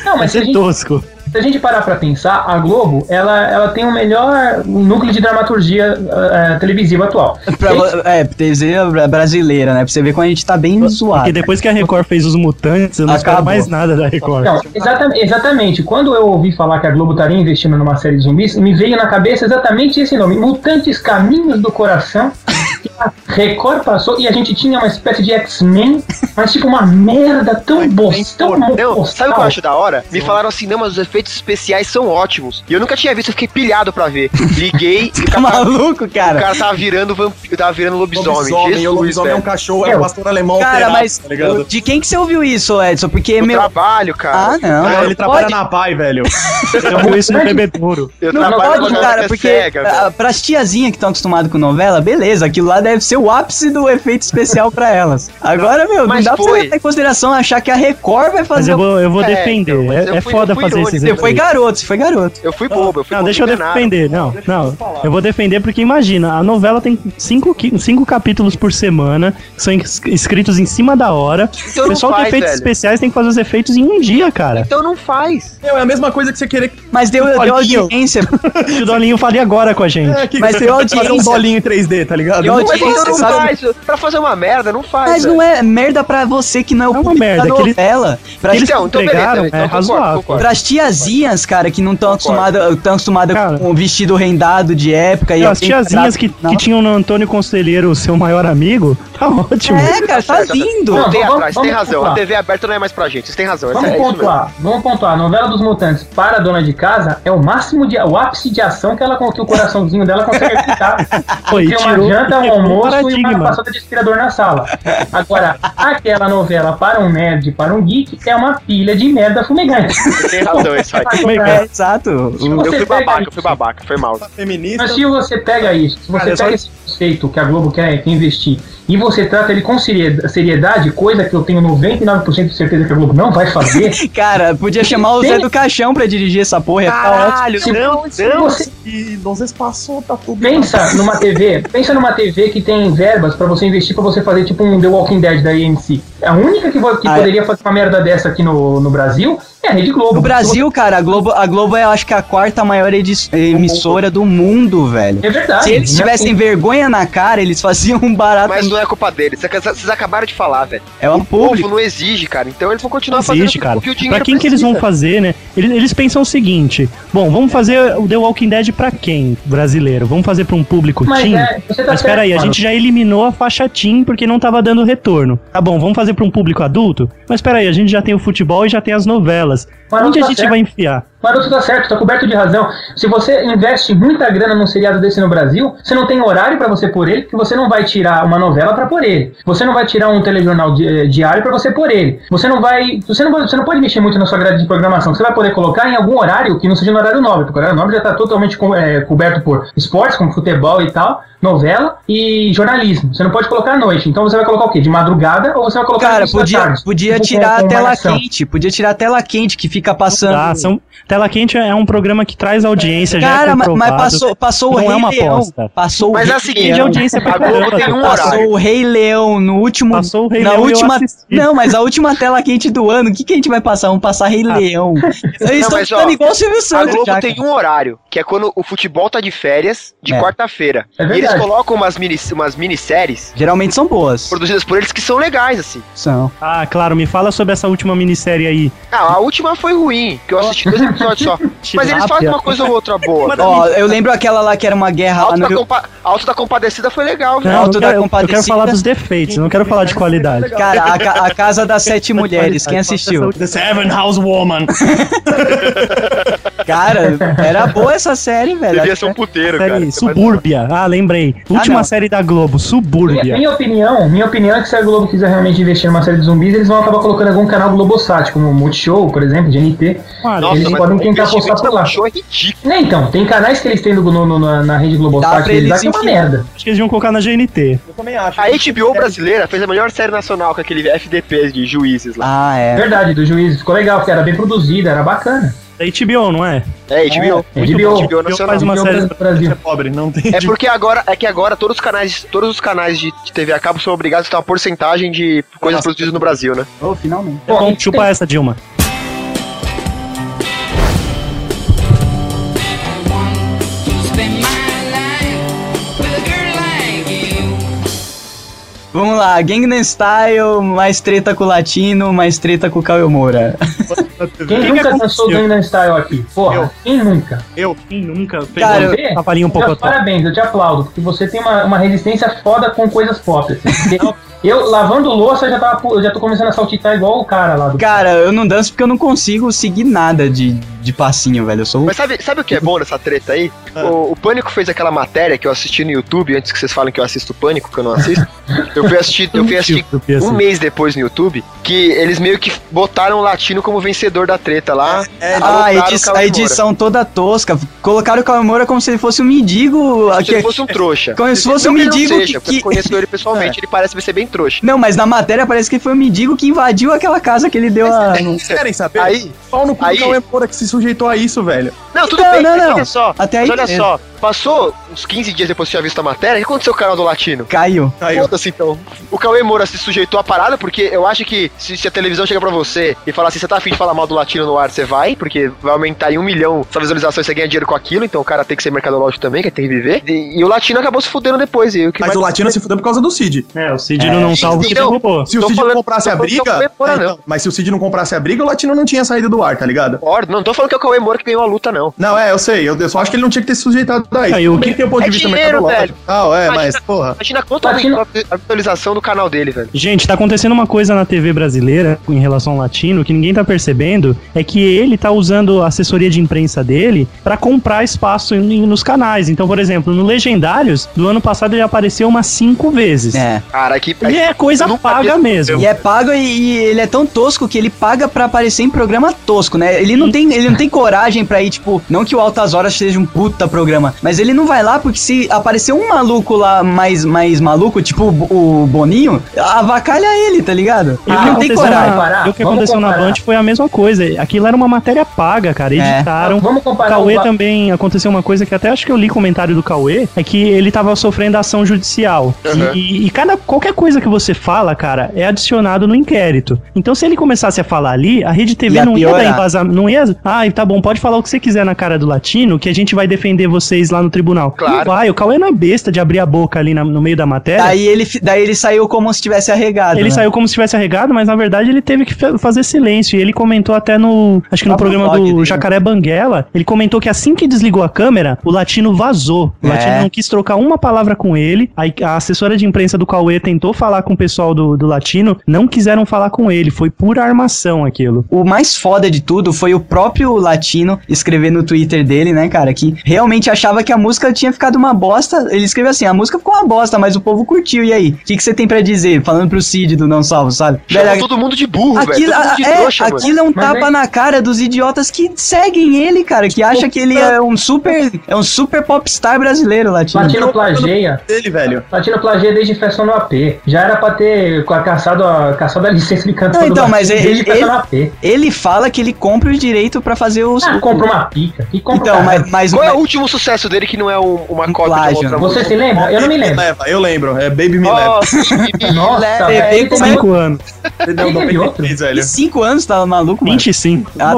Não, Vai mas a ser gente tosco. Se a gente parar pra pensar, a Globo, ela, ela tem o melhor núcleo de dramaturgia eh, televisiva atual. Pra, é, TV brasileira, né? Pra você ver como a gente tá bem zoado. Porque depois que a Record fez os mutantes, eu não espero mais nada da Record. Não, exatamente, exatamente. Quando eu ouvi falar que a Globo estaria investindo numa série de zumbis, me veio na cabeça exatamente esse nome: Mutantes Caminhos do Coração. Que a Record passou e a gente tinha uma espécie de X-Men, mas tipo uma merda tão bosta, tão Não, sabe o que eu acho da hora? Me falaram assim, não, mas os efeitos especiais são ótimos. E eu nunca tinha visto, eu fiquei pilhado pra ver. Liguei e Tá cara, maluco, o cara? cara tava virando vampiro, tava virando lobisomem. Lobisomem, Jesus, o lobisomem é um velho. cachorro, é um pastor alemão Cara, alterado, mas tá ligado? de quem que você ouviu isso, Edson? Porque, Eu meu... trabalho, cara. Ah, não. Ah, não ele trabalha pode- na PAI, velho. Eu vi isso no bebedouro. Eu Não, trabalho pode, cara, galera porque cega, ah, pras tiazinhas que estão acostumadas com novela, beleza, aquilo lá deve ser o ápice do efeito especial pra elas. Agora, meu, não Mas dá pra foi. você levar em consideração achar que a Record vai Mas fazer. eu vou, eu vou É, defender. mas é eu é fui- foda fazer esses Você foi garoto, você foi garoto. Eu fui bobo, eu fui Não, deixa eu defender. Não, não. Eu vou defender porque imagina, a novela tem cinco, cinco capítulos por semana, que são es- escritos em cima da hora. Então o não pessoal faz, de efeitos velho. especiais tem que fazer os efeitos em um dia, cara. Então não faz. Meu, é a mesma coisa que você querer. Mas deu, deu audiência. o Dolinho faria agora com a gente. É, que Mas deu fazer um audiência. bolinho em 3D, tá ligado? Deu Notícia, então não sabe? faz. Pra fazer uma merda, não faz. Mas velho. não é merda pra você que não é o É uma público merda, da que eles- novela. Pra, Eles Então, então entregaram, beleza, então é concordo, razoável. concordo. pras tiazinhas, cara, que não estão acostumadas tão acostumada com o vestido rendado de época. e As tiazinhas que, que tinham no Antônio Conselheiro, o seu maior amigo, tá ótimo. É, cara, tá lindo. Não, Tem vamos- atrás, vamos tem razão. A pontuar. TV aberta não é mais pra gente, vocês têm razão. Vamos é isso mesmo. pontuar, vamos pontuar. A novela dos mutantes para a dona de casa é o máximo de. o ápice de ação que ela que o coraçãozinho dela consegue acreditar. Foi, Tem uma tirou- janta, um almoço e uma passada de aspirador na sala. Agora, aquela novela para um nerd, para um geek, é uma pilha de merda fumegante. Você tem razão, isso aí. É, exato. Eu fui babaca, isso- eu fui babaca, foi mal. Feminista. Mas se você pega isso, se você Cara, pega só- esse conceito que a Globo quer, quer investir e você trata ele com seried- seriedade, coisa que eu tenho 99% de certeza que a Globo não vai fazer, Cara, podia chamar o Zé do Caixão pra dirigir essa porra. Caralho, Se- não, se não. você E nos espaços tá tudo. pensa numa TV, pensa numa TV que tem verbas pra você investir pra você fazer tipo um The Walking Dead da AMC. A única que, que Ah, é. poderia fazer uma merda dessa aqui no, no Brasil é a Rede Globo. No Brasil, cara, a Globo, a Globo é, acho que, a quarta maior emissora do mundo, velho. É verdade. Se eles tivessem vergonha na cara, eles faziam um barato. Mas não é culpa deles. Vocês acabaram de falar, velho. É um O povo público. não exige, cara. Então eles vão continuar Não fazendo existe, cara. o que o dinheiro Pra quem que eles vão precisa. fazer, né? Eles, eles pensam o seguinte: bom, vamos fazer o The Walking Dead pra quem? Brasileiro? Vamos fazer pra um público Mas teen? é, você tá Mas peraí, a gente já eliminou a faixa teen porque não tava dando retorno. Tá bom, vamos fazer pra um público adulto? Mas peraí, a gente já tem o futebol e já tem as novelas. Mas Onde a tá gente vai enfiar? Maroto tá certo, tá coberto de razão. Se você investe muita grana num seriado desse no Brasil, você não tem horário pra você pôr ele, porque você não vai tirar uma novela pra pôr ele. Você não vai tirar um telejornal di- eh, diário pra você pôr ele. Você não vai, você não você não pode mexer muito na sua grade de programação. Você vai poder colocar em algum horário que não seja no horário nobre, porque o horário nobre já tá totalmente co- eh, coberto por esportes, como futebol e tal, novela e jornalismo. Você não pode colocar à noite. Então você vai colocar o quê? De madrugada ou você vai colocar Cara, podia, tarde? podia Tipo, tirar com- a tela quente. Podia tirar a tela quente que fica passando. Tá, são, Tela Quente é um programa que traz audiência, já Cara, é ma- mas passou, passou o Não Rei é uma Leão. aposta. Passou Mas o é Rei o seguinte, Tem Leão. audiência pra A Globo caramba. tem um horário. Passou o Rei Leão no último. Passou o Rei na Leão eu última. Não, mas a última tela quente do ano. O que, que a gente vai passar? Vamos passar Rei Ah. Leão. Eles estão mas, ficando igual o Silvio A Santos. Globo já, tem cara. um horário, que é quando o futebol tá de férias, de É. quarta-feira. É e eles colocam umas, mini, umas minisséries Geralmente são boas. produzidas por eles que são legais, assim. São. Ah, claro, me fala sobre essa última minissérie aí. Ah, a última foi ruim, que eu assisti dois episódios só. Mas eles fazem uma coisa ou outra boa. Ó, eu lembro aquela lá que era uma guerra lá Alto no da, Rio. compa Alto da Compadecida foi legal, Alto eu, da quero, eu Compadecida. quero falar dos defeitos, eu não quero falar de qualidade. Cara, a, ca- a Casa das Sete Mulheres, quem assistiu? The Seven House Woman. Cara, era boa essa série, velho. Devia ser um puteiro, cara. Série é mais- Subúrbia. Ah, lembrei. Última não. série da Globo, Subúrbia. minha opinião, minha opinião é que se a Globo quiser realmente investir numa série de zumbis, eles vão acabar colocando algum canal Globosat, como o Multishow, por exemplo, de NT. Ah, Nossa, eles podem o tentar postar investimento por lá. é ridículo. Né, então, tem canais que eles têm no, no- no- na, na rede Globosat pra eles eles que é uma merda. acho que eles iam colocar na GNT. Eu também acho. A HBO brasileira fez a melhor série nacional com aquele FDP de juízes lá. Ah, é. Verdade, do juiz. Ficou legal, porque era bem produzida, era bacana. Da HBO, não é? É, HBO. É, Muito HBO. HBO nacional. faz uma HBO série Brasil. É pobre, não tem. É porque agora, é que agora todos os canais, todos os canais de, de TV a cabo são obrigados a ter uma porcentagem de coisas Nossa. produzidas no Brasil, né? Oh, finalmente. É bom, e chupa essa, Dilma. Vamos lá, Gangnam Style, mais treta com o Latino, mais treta com o Caio Moura. Quem que nunca dançou Gangnam Style aqui? Porra, Eu. quem nunca? Eu. Quem nunca Cara, Você? cavalinho um pouco parabéns, eu te aplaudo, porque você tem uma, uma resistência foda com coisas pop. assim. Eu, lavando louça, já, tava, eu já tô começando a saltitar igual o cara lá do. Cara, eu não danço porque eu não consigo seguir nada de, de passinho, velho. Eu sou. Mas sabe, sabe o que é bom nessa treta aí? O, o Pânico fez aquela matéria que eu assisti no YouTube, antes que vocês falem que eu assisto Pânico, que eu não assisto. Eu fui assistir, eu fui assistir Eu um mês depois no YouTube, que eles meio que botaram o latino como vencedor da treta lá. Ah, a, edi- a edição toda tosca. Colocaram o Caio Moura como se ele fosse um mendigo. Moura. Se ele fosse um trouxa. Como se fosse um mendigo seja, que- eu que- conheço ele pessoalmente, ele parece ser bem trouxa. Não, mas na matéria parece que foi o mendigo que invadiu aquela casa que ele deu a. Vocês querem saber? Aí, Pau no cu aí- do Cauê Moura que se sujeitou a isso, velho. Não, tudo Não, bem, não, mas não. olha só. Até mas aí olha só, passou uns 15 dias depois que tinha visto a matéria, o que aconteceu com o canal do Latino? Caiu. Caiu. Foda-se então. O Cauê Moura se sujeitou à parada, porque eu acho que se, se a televisão chega pra você e falar assim, você tá afim de falar mal do latino no ar, você vai, porque vai aumentar em um milhão sua visualização e você ganha dinheiro com aquilo, então o cara tem que ser mercadológico também, que tem que viver. E, e o latino acabou se fudendo depois. E o que Mas o Latino se fudeu por causa do Cid. É, o Cid não, não salva o que então, derrubou. Se o Cid falando- não comprasse a é briga. Moura, É, não. então, mas se o Cid não comprasse a briga, o Latino não tinha saído do ar, tá ligado? Concordo, não tô falando que é o Cauê Moura que ganhou a luta, não. Não, é, eu sei. Eu, eu só acho que ele não tinha que ter se sujeitado daí. Aí, o que- tem o ponto É de vista dinheiro, mercadológico. Ah, é, Imagina- mas, porra. Imagina quanto a visualização do canal dele, velho. Gente, tá acontecendo uma coisa na TV brasileira em relação ao latino que ninguém tá percebendo, é que ele tá usando a assessoria de imprensa dele pra comprar espaço em- nos canais. Então, por exemplo, no Legendários, do ano passado ele apareceu umas cinco vezes. É. Cara, que. E é coisa paga mesmo. E é pago e, e ele é tão tosco que ele paga pra aparecer em programa tosco, né? Ele não tem, ele não tem coragem pra ir, tipo, não que o Altas Horas seja um puta programa, mas ele não vai lá porque se aparecer um maluco lá mais, mais maluco, tipo o, o Boninho, avacalha ele, tá ligado? Ele Ah, não tem coragem. na- e o que Vamos aconteceu na comparar. Band foi a mesma coisa. Aquilo era uma matéria paga, cara. É. Editaram. Vamos O comparar Cauê o também aconteceu uma coisa que até acho que eu li comentário do Cauê, é que ele tava sofrendo ação judicial. Uhum. E, e cada, qualquer coisa que você fala, cara, é adicionado no inquérito. Então se ele começasse a falar ali, a Rede TV Ia não ia dar piorar. embasamento, não ia, ah, tá bom, pode falar o que você quiser na cara do latino, que a gente vai defender vocês lá no tribunal. Claro. Não vai, o Cauê não é besta de abrir a boca ali na- no meio da matéria. Daí ele, daí ele saiu como se tivesse arregado. Ele né? saiu como se tivesse arregado, mas na verdade ele teve que fa- fazer silêncio. E ele comentou até no. Acho que no programa do dele. Jacaré Banguela. Ele comentou que assim que desligou a câmera, o latino vazou. O É. latino não quis trocar uma palavra com ele. Aí a assessora de imprensa do Cauê tentou falar com o pessoal do, do latino, não quiseram falar com ele. Foi pura armação aquilo. O mais foda de tudo foi o próprio Latino escrever no Twitter dele, né, cara, que realmente achava que a música tinha ficado uma bosta. Ele escreveu assim: a música ficou uma bosta, mas o povo curtiu. E aí? O que, que você tem pra dizer? Falando pro Cid do Não Salvo, sabe? Velho, todo mundo de burro, velho. Aquilo, mundo de é, trouxa, mano. aquilo é um Mas tapa aí- na cara dos idiotas que seguem ele, cara, que acha que ele é um super, é um super popstar brasileiro, Latino. Latino plageia. Dele, velho. Latino plageia desde festa no AP. Já era pra ter ca- caçado a, caçado a licença de cantor Não, então, mas ele- ele-. Ele fala que ele compra o direito pra fazer os. Ah, compra uma pica. E compra Então, mas, mas, Qual é o último sucesso dele que não é um- uma Um cópia plágio, de outra? Você se lembra? Eu não me lembro. leva, eu lembro. É Baby Me Leva. Nossa, que Nossa, como tem- Cinco anos. Outro? 93, velho. 5 anos tava maluco, mano. 25. Ah,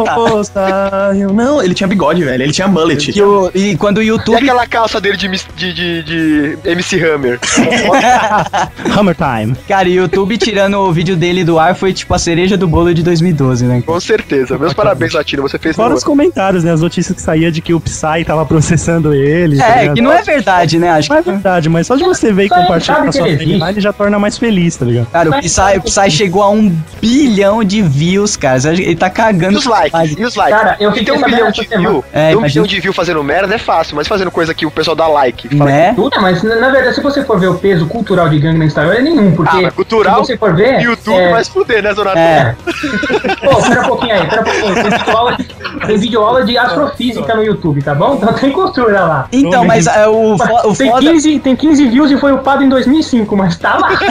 tá. Eu não, ele tinha bigode, velho. Ele tinha mullet. Que o- e quando o E YouTube. aquela calça dele de, de, de, de MC Hammer? Hammer Time. Cara, o YouTube tirando o vídeo dele do ar foi tipo a cereja do bolo de 2012, né? Com certeza. Meus parabéns, Latino. Você fez Fora boa. os comentários, né? As notícias que saía de que o Psy tava processando ele. tá É, ligado? que não é verdade, né? Acho Não é que. verdade, mas só de você ver e ele compartilhar com a sua ele ele já torna mais feliz, tá ligado? Cara, o Psy, o Psy chegou a um bilhão de views, cara. Ele tá E cagando. os likes? E os likes? Cara, eu E fiquei ter um milhão essa de semana. view, É, ter um milhão de view fazendo merda é fácil, mas fazendo coisa que o pessoal dá like. Fala Né? Tudo, mas na verdade, se você for ver o peso cultural de Gangnam Style, é nenhum, porque Ah, mas cultural, se você for ver, YouTube é, vai se fuder, né, Zonato? É. Pô, pera um pouquinho aí, pera um pouquinho. Tem videoaula de, tem videoaula de astrofísica no YouTube, tá bom? Então tem cultura lá. Então, mas é, o, fo- o tem, foda. 15, tem 15 views e foi upado em 2005, mas tá lá.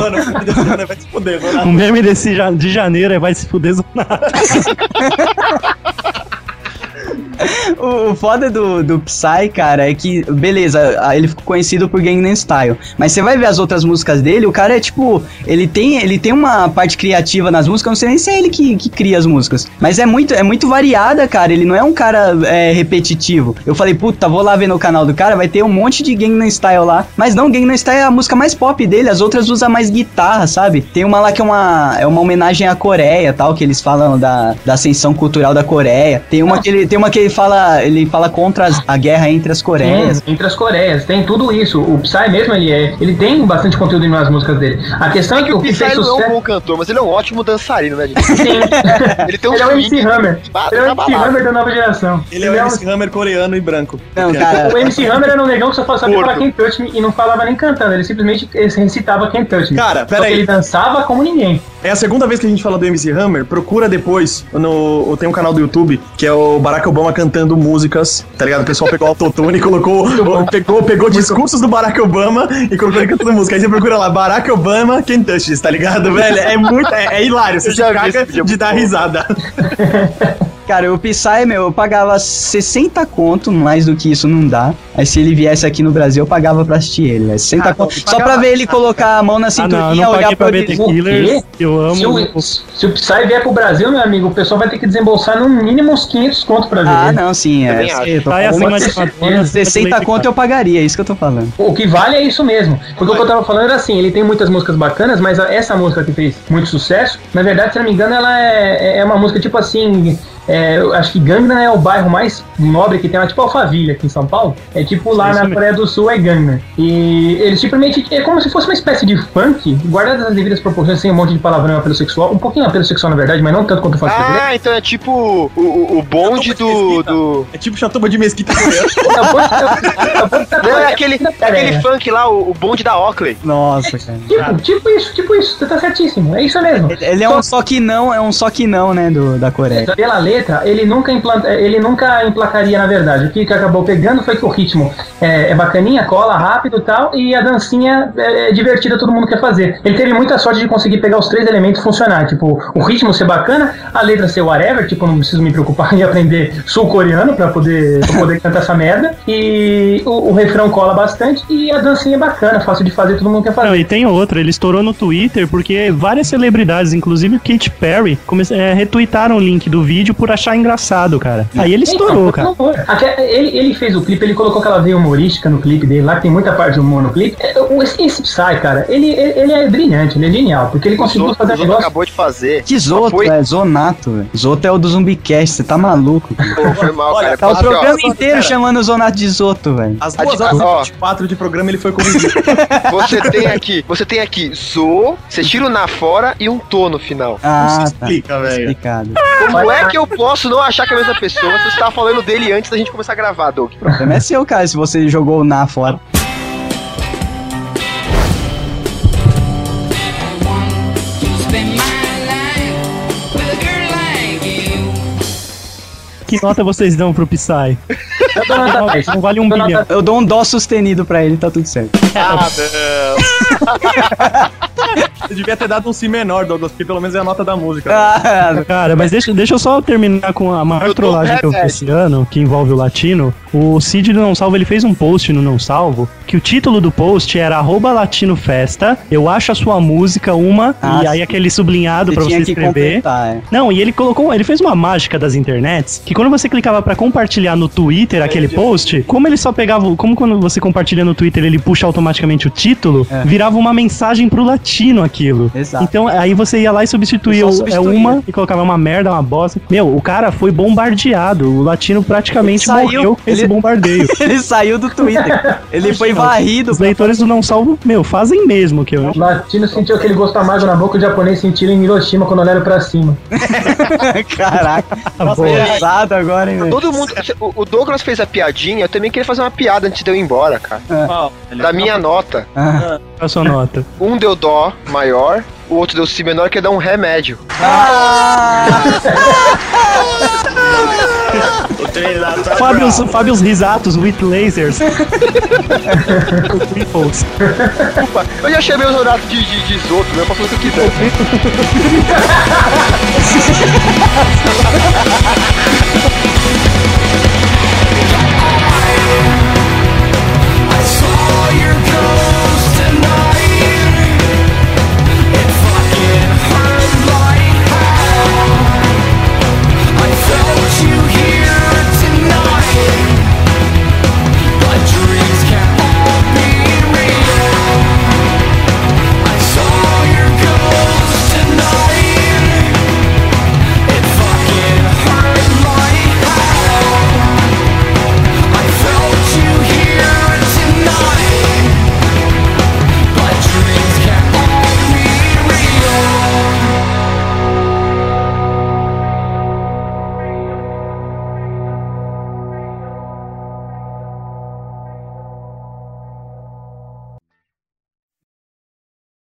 Mano, o filho desse ano vai se fuder, mano. O meme desse de janeiro é vai se fuder zonado. O, o foda do, do Psy, cara, é que, beleza, ele ficou conhecido por Gangnam Style. Mas você vai ver as outras músicas dele, o cara é tipo. Ele tem, ele tem uma parte criativa nas músicas, eu não sei nem se é ele que, que cria as músicas. Mas é muito, é muito variada, cara. Ele não é um cara é, repetitivo. Eu falei, puta, vou lá ver no canal do cara, vai ter um monte de Gangnam Style lá. Mas não, Gangnam Style é a música mais pop dele, as outras usam mais guitarra, sabe? Tem uma lá que é uma, é uma homenagem à Coreia, tal, que eles falam da, da ascensão cultural da Coreia. Tem uma que ele, tem uma que ele fala, ele fala contra as- a guerra entre as Coreias. Tem, entre as Coreias, tem tudo isso. O Psy mesmo, ele, é, ele tem bastante conteúdo nas músicas dele. A questão é que, o o Psy fez não é um sucesso. bom cantor, mas ele é um ótimo dançarino, né, gente? Sim. Ele tem um Ele é o MC Hammer. Ele é o MC. Hammer da nova geração. Ele é o MC Hammer coreano e branco. Não, cara. O MC Hammer era um negão que só sabia Gordo. falar Can't Touch Me e não falava nem cantando. Ele simplesmente recitava Can't Touch Me. Cara, Só pera que aí. Ele dançava como ninguém. É a segunda vez que a gente fala do MC Hammer. Procura depois no. Tem um canal do YouTube que é o Barack Obama cantando músicas, tá ligado? O pessoal pegou autotune e colocou. pegou, pegou discursos do Barack Obama e colocou ele cantando música. Aí você procura lá, Barack Obama Can Touch tá ligado, velho? É muito. É, é hilário. Você já caga é de dar risada. Cara, o Psy, meu, eu pagava 60 conto, mais do que isso não dá. Aí se ele viesse aqui no Brasil, eu pagava pra assistir ele, velho. 60 Ah, conto. Só pra pagava- ver ele colocar a mão na Ah, não, eu cinturinha, não olhar pra pra quê? Killers. Eu Se amo. o, se o Psy vier pro Brasil, meu amigo, o pessoal vai ter que desembolsar no mínimo uns 500 conto pra ver. Ah, ele. não, sim, é. De Madonna. 60 conto eu pagaria, é isso que eu tô falando. O que vale é isso mesmo. Porque o que eu tava falando era assim, ele tem muitas músicas bacanas, mas a- essa música que fez muito sucesso, na verdade, se não me engano, ela é, é uma música tipo assim. É, eu acho que Gangnam é o bairro mais nobre que tem, é tipo Alphaville aqui em São Paulo. É tipo lá Isso na mesmo. Coreia do Sul é Gangnam. E eles simplesmente é como se fosse uma espécie de funk, guardadas as devidas proporções, sem um monte de palavrão apelo sexual. Um pouquinho apelo sexual, na verdade, mas não tanto quanto o funk brasileiro. Ah, então é tipo o, o, o bonde do, do. É tipo chatuba de mesquita de- Não, é aquele, é aquele funk lá, o, o bonde da Oakley. Nossa, cara. Tipo, tipo isso, tipo isso, você tá certíssimo. É isso mesmo. Ele é um só que não, é um só que não, né, do, da Coreia. Pela letra, ele nunca, implanta, ele nunca emplacaria, na verdade. O que, que acabou pegando foi que o ritmo é, é bacaninha, cola rápido e tal, e a dancinha é, é divertida, todo mundo quer fazer. Ele teve muita sorte de conseguir pegar os três elementos funcionar. Tipo, o ritmo ser bacana, a letra ser whatever, tipo, não preciso me preocupar em aprender sul-coreano pra poder, pra poder cantar essa merda. E o, o refrão cola bastante, e a dancinha é bacana, fácil de fazer, todo mundo quer fazer. Não, e tem outra, ele estourou no Twitter porque várias celebridades, inclusive Katy Perry, é, retweetaram o link do vídeo por achar engraçado, cara. Aí ele estourou, cara. Ele, ele fez o clipe, ele colocou aquela veia humorística no clipe dele, lá que tem muita parte de humor no clipe. Esse, esse Psy, cara, ele, ele, é brilhante, ele é genial, porque ele conseguiu Zoto, fazer o Zoto negócio. acabou de fazer. Que Zoto, Foi- é Zonato, velho. Zoto é o do Zumbicast, você tá maluco. cara. Pô, foi mal, Olha, cara. Tá o ó, programa inteiro pera. chamando o Zonato de Zoto, velho. Às 2 de- horas ó. e 24 de programa ele foi corrigido. Você tem aqui, você tem aqui Zo, você tira o na fora e um to no final. Ah, se tá. explica, velho. Explicado. Como é que eu posso não achar que é a mesma pessoa você tava falando dele antes da gente começar a gravar, Doug? O problema é seu, cara, se você jogou o Na fora. Que nota vocês dão pro Psy? Eu dou nota 10. Não vale um Eu dou bilhão. nota- Eu dou um dó sustenido pra ele, tá tudo certo. Ah, não. Você devia ter dado um Si menor, Douglas, porque pelo menos é a nota da música. Ah, Cara, mas deixa, deixa eu só terminar com a maior Eu trollagem que eu remédio. esse ano, que envolve o latino. O Cid do Não Salvo, ele fez um post no Não Salvo, que o título do post era arroba latino festa, eu acho a sua música uma, Ah, e aí aquele sublinhado pra você escrever. é. Não, e ele colocou, ele fez uma mágica das internets, que quando você clicava pra compartilhar no Twitter aquele post, como ele só pegava, como quando você compartilha no Twitter, ele puxa automaticamente o título, É. virava uma mensagem pro latino aquilo. Exato. Então aí você ia lá e substituía é substituía. uma e colocava uma merda, uma bosta. Meu, o cara foi bombardeado, o latino praticamente Ele saiu, morreu com esse ele- bombardeio. Ele saiu do Twitter. Ele foi varrido. Os leitores do Não Salvo, meu, fazem mesmo que eu O latino sentiu aquele gosto amargo na boca, o japonês sentiu em Hiroshima quando olharam pra cima. Caraca. Nossa, boa. pesado agora, hein, velho. Todo mundo. O o Douglas fez a piadinha, eu também queria fazer uma piada antes de eu ir embora, cara. Ah, ele- Da minha nota. Ah. Qual a sua nota. Um deu dó maior, o outro deu si menor, que é dar um remédio. Fábio, Fábios Risatos with Lasers. Ripples. Desculpa, eu já chamei os horários de, de, de né? Eu posso fazer o que quiser.